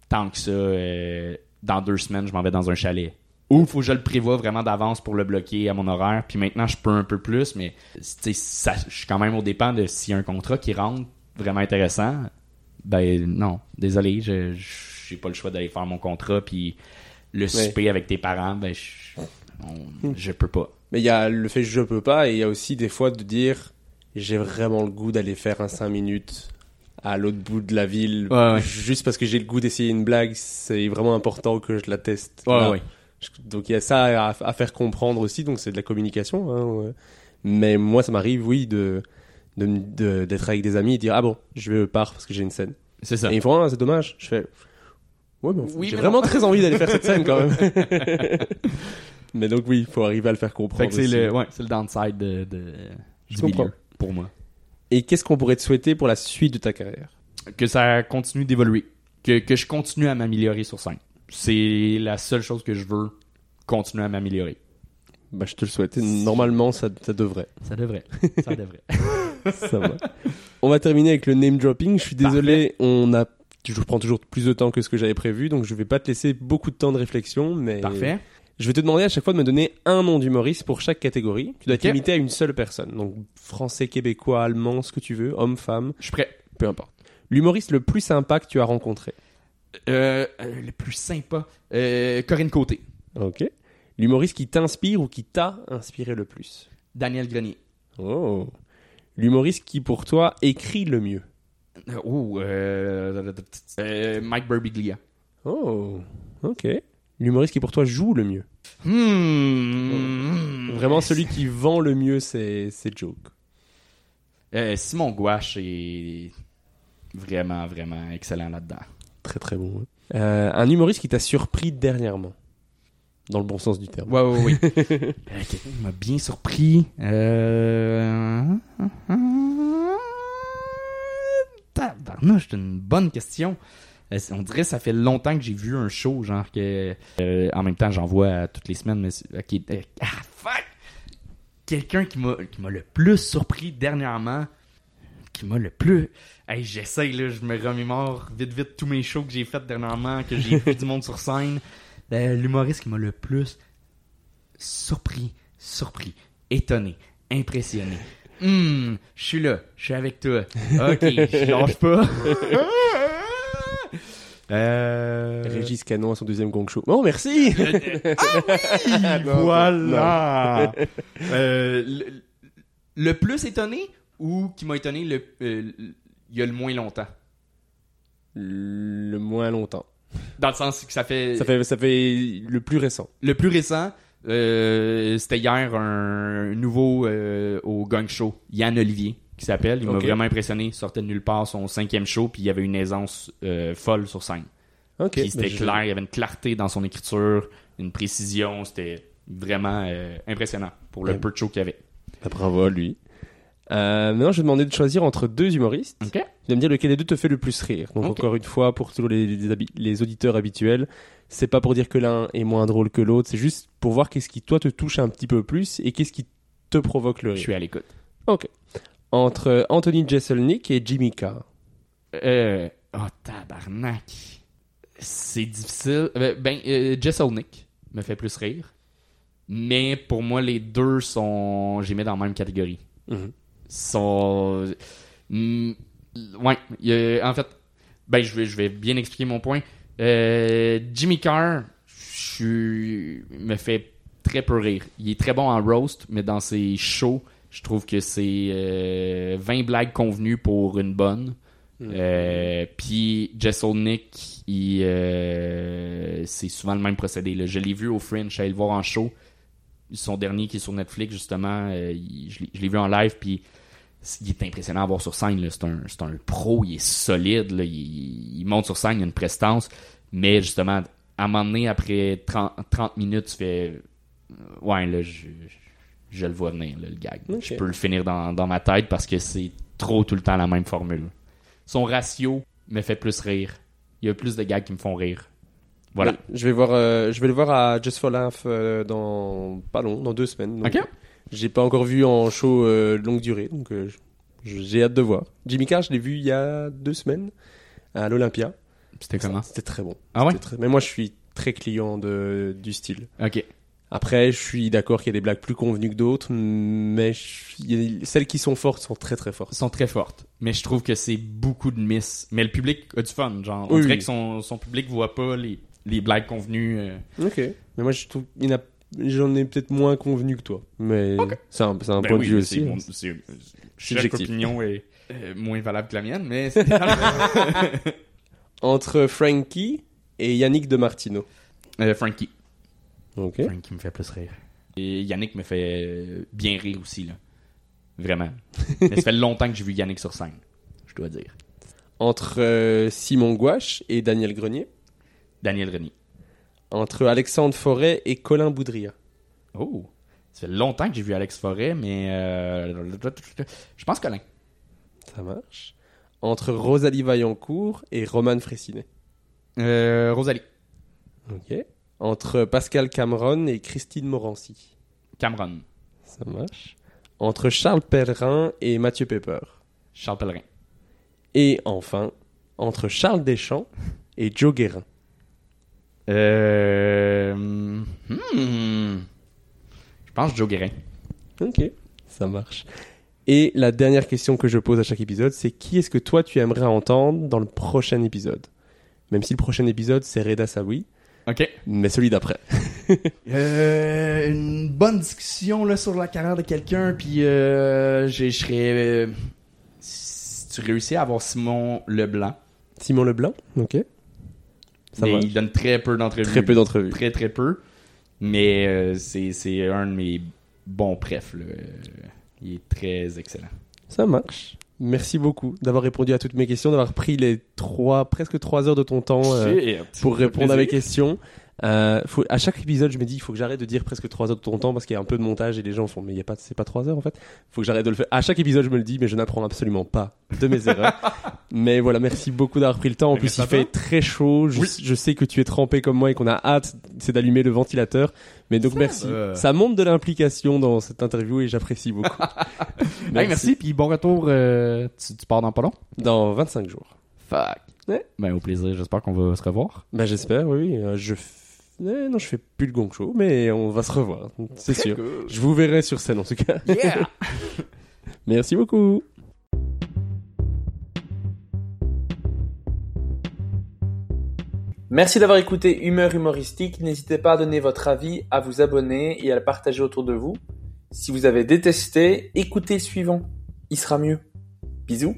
tant que ça. euh, dans deux semaines, je m'en vais dans un chalet. Ou faut que je le prévois vraiment d'avance pour le bloquer à mon horaire. Puis maintenant, je peux un peu plus, mais tu sais, ça, je suis quand même au dépend de s'il y a un contrat qui rentre vraiment intéressant. Ben non, désolé, je j'ai pas le choix d'aller faire mon contrat. Puis le souper avec tes parents, ben je, on- je peux pas. Mais il y a le fait je peux pas et il y a aussi des fois de dire j'ai vraiment le goût d'aller faire un 5 minutes à l'autre bout de la ville Ouais, ouais. juste parce que j'ai le goût d'essayer une blague, c'est vraiment important que je la teste. Ouais, Donc il y a ça à, à faire comprendre aussi, donc c'est de la communication. Hein. Mais moi, ça m'arrive, oui, de de- de- d'être avec des amis et dire ah bon, je vais part parce que j'ai une scène. C'est ça. Et ils font ah, c'est dommage. Je fais ouais, mais Oui, j'ai mais vraiment non. très envie d'aller faire cette scène quand même. mais donc oui, il faut arriver à le faire comprendre. C'est le, ouais, c'est le downside de, de, du milieu, pour moi. Et qu'est-ce qu'on pourrait te souhaiter pour la suite de ta carrière? Que ça continue d'évoluer, que, que je continue à m'améliorer sur scène. C'est la seule chose que je veux continuer à m'améliorer. Bah, je te le souhaite. Normalement, ça, ça devrait. Ça devrait. Ça devrait. Ça va. On va terminer avec le name dropping. Je suis désolé, on a. Je prends toujours plus de temps que ce que j'avais prévu, donc je vais pas te laisser beaucoup de temps de réflexion, mais Parfait. je vais te demander à chaque fois de me donner un nom d'humoriste pour chaque catégorie. Tu dois Ok. te limiter à une seule personne, donc français, québécois, allemand, ce que tu veux, homme, femme, Je suis prêt. peu importe. L'humoriste le plus sympa que tu as rencontré. Euh, euh, le plus sympa. Euh, Corinne Côté. Ok. L'humoriste qui t'inspire ou qui t'a inspiré le plus? Daniel Grenier. Oh. L'humoriste qui pour toi écrit le mieux. Oh, euh, euh, Mike Birbiglia. Oh. Ok. L'humoriste qui pour toi joue le mieux. Hmm. Vraiment celui qui vend le mieux ses, ses jokes. Euh, Simon Gouache est vraiment, vraiment excellent là-dedans. Très très bon. ouais. Un humoriste qui t'a surpris dernièrement. Dans le bon sens du terme. Ouais, ouais, oui. Quelqu'un m'a bien surpris. Euh... Tabarnouche, c'est une bonne question. Euh, On dirait que ça fait longtemps que j'ai vu un show, genre que... euh, en même temps, j'en vois toutes les semaines, mais... c'est- ok, euh, ah, fuck! Quelqu'un qui m'a le plus surpris dernièrement, qui m'a le plus... Hey, j'essaye, là, je me remémore vite, vite tous mes shows que j'ai fait dernièrement, que j'ai vu du monde sur scène. L'humoriste qui m'a le plus surpris, surpris, étonné, impressionné. Hum, je suis là, je suis avec toi. Ok, je lâche pas. Euh... Régis Canon à son deuxième gong show. Oh, merci! Ah oui! Non, voilà! Euh, le, le plus étonné ou qui m'a étonné le, euh, il y a le moins longtemps? Le moins longtemps. Dans le sens que ça fait... Ça fait, ça fait le plus récent. Le plus récent, euh, c'était hier un nouveau euh, au Gang Show, Yann Olivier, qui s'appelle. Il m'a vraiment impressionné. Il sortait de nulle part son cinquième show, puis il y avait une aisance euh, folle sur scène. Ok. Puis c'était Ben, je- clair, il y avait une clarté dans son écriture, une précision. C'était vraiment euh, impressionnant pour le Ouais. peu de show qu'il y avait. Ben, bravo à lui. Euh, maintenant, je vais demander de choisir entre deux humoristes. Ok. Tu vas me dire lequel des deux te fait le plus rire. Donc, Ok. encore une fois, pour tous les, les, auditeurs habituels, c'est pas pour dire que l'un est moins drôle que l'autre, c'est juste pour voir qu'est-ce qui, toi, te touche un petit peu plus et qu'est-ce qui te provoque le Je rire. suis à l'écoute. Entre Anthony Jeselnik et Jimmy Carr. Euh, oh, tabarnak. C'est difficile. Euh, Ben, euh, me fait plus rire. Mais pour moi, les deux sont. J'ai mis dans la même catégorie. Mhm. Sont. Hmm, ouais. il y a- en fait, ben, je vais, je vais bien expliquer mon point. Euh, Jimmy Carr, je me fait très peu rire. Il est très bon en roast, mais dans ses shows, je trouve que c'est euh, 20 blagues convenues pour une bonne. Euh, Puis Jess Olnick, il, euh, c'est souvent le même procédé. là. Je l'ai vu au Fringe, allé le voir en show. Son dernier qui est sur Netflix, justement, euh, il- je l'ai- vu en live, puis il est impressionnant à voir sur scène. C'est un, un pro, il est solide, là. Il, il monte sur scène, il a une prestance. Mais justement, à un moment donné, après 30, 30 minutes, tu fais... euh, Ouais, là, je, je, je le vois venir, là, le gag. Je peux le finir dans, dans ma tête parce que c'est trop tout le temps la même formule. Son ratio me fait plus rire. Il y a plus de gags qui me font rire. Voilà. Je vais voir, euh, je vais le voir à Just for Laugh euh, dans pas long, dans deux semaines. Donc, Ok. J'ai pas encore vu en show euh, longue durée, donc euh, j'ai hâte de voir. Jimmy Carr, je l'ai vu il y a deux semaines à l'Olympia. C'était comment? C'était très bon. Ah ouais? Très- Mais moi, je suis très client de, du style. Ok. Après, je suis d'accord qu'il y a des blagues plus convenues que d'autres, mais je- celles qui sont fortes sont très très fortes. sont très fortes. Mais je trouve que c'est beaucoup de miss. Mais le public a du fun. Genre, on Oui, dirait oui. que son, son public voit pas les, les blagues convenues. euh. Ok. Mais moi, je trouve il y en a- j'en ai peut-être moins convenu que toi. Mais c'est un, c'est un Ben point oui, de vue aussi. mon- Chaque opinion est euh, moins valable que la mienne, mais c'est- Entre Frankie et Yannick de Martino. Euh, Frankie. Ok. Frankie me fait plus rire. Et Yannick me fait bien rire aussi, là. Vraiment. mais ça fait longtemps que j'ai vu Yannick sur scène, je dois dire. Entre euh, Simon Gouache et Daniel Grenier. Daniel Renier. Entre Alexandre Forêt et Colin Boudria. Oh! Ça fait longtemps que j'ai vu Alex Forêt, mais euh, je pense Colin. Ça marche. Entre Rosalie Vaillancourt et Roman Fressinet. Euh, Rosalie. Ok. Entre Pascal Cameron et Christine Morancy. Cameron. Ça marche. Entre Charles Pellerin et Mathieu Pepper. Charles Pellerin. Et enfin, entre Charles Deschamps et Joe Guérin. Euh... hmm. Je pense Joe Guérin. Ok, ça marche. Et la dernière question que je pose à chaque épisode, c'est qui est-ce que toi tu aimerais entendre dans le prochain épisode? Même si le prochain épisode c'est Reda Sawi, OK. mais celui d'après. Euh, une bonne discussion là, sur la carrière de quelqu'un, puis euh, je je serais... euh, si tu réussis à avoir Simon Leblanc, Simon Leblanc, ok. Ça mais marche. il donne très peu d'entrevues. Très peu d'entrevues. Très, très peu. Mais euh, c'est un de mes bons prefs. Là. Il est très excellent. Ça marche. Merci beaucoup d'avoir répondu à toutes mes questions, d'avoir pris les trois, presque trois heures de ton temps euh, pour répondre à mes questions. Euh, faut, à chaque épisode, je me dis, il faut que j'arrête de dire presque 3 heures de ton temps parce qu'il y a un peu de montage et les gens font, mais il y a pas, c'est pas 3 heures en fait. Faut que j'arrête de le faire. À chaque épisode, je me le dis, mais je n'apprends absolument pas de mes erreurs. mais voilà, merci beaucoup d'avoir pris le temps. En Mais plus, merci il fait très chaud. Je, Oui. je sais que tu es trempé comme moi et qu'on a hâte, c'est d'allumer le ventilateur. Mais donc, merci. va. Ça montre de l'implication dans cette interview et j'apprécie beaucoup. Hey, merci, puis bon retour. euh, tu, tu pars dans pas long? Dans 25 jours. Fuck. Ouais. Ben, au plaisir. J'espère qu'on va se revoir. Ben, j'espère, oui. Euh, Je eh, non, je fais plus le gong show, mais on va se revoir. C'est sûr. Je vous verrai sur scène en tout cas. Yeah! Merci beaucoup. Merci d'avoir écouté Humeur humoristique. N'hésitez pas à donner votre avis, à vous abonner et à le partager autour de vous. Si vous avez détesté, écoutez le suivant. Il sera mieux. Bisous.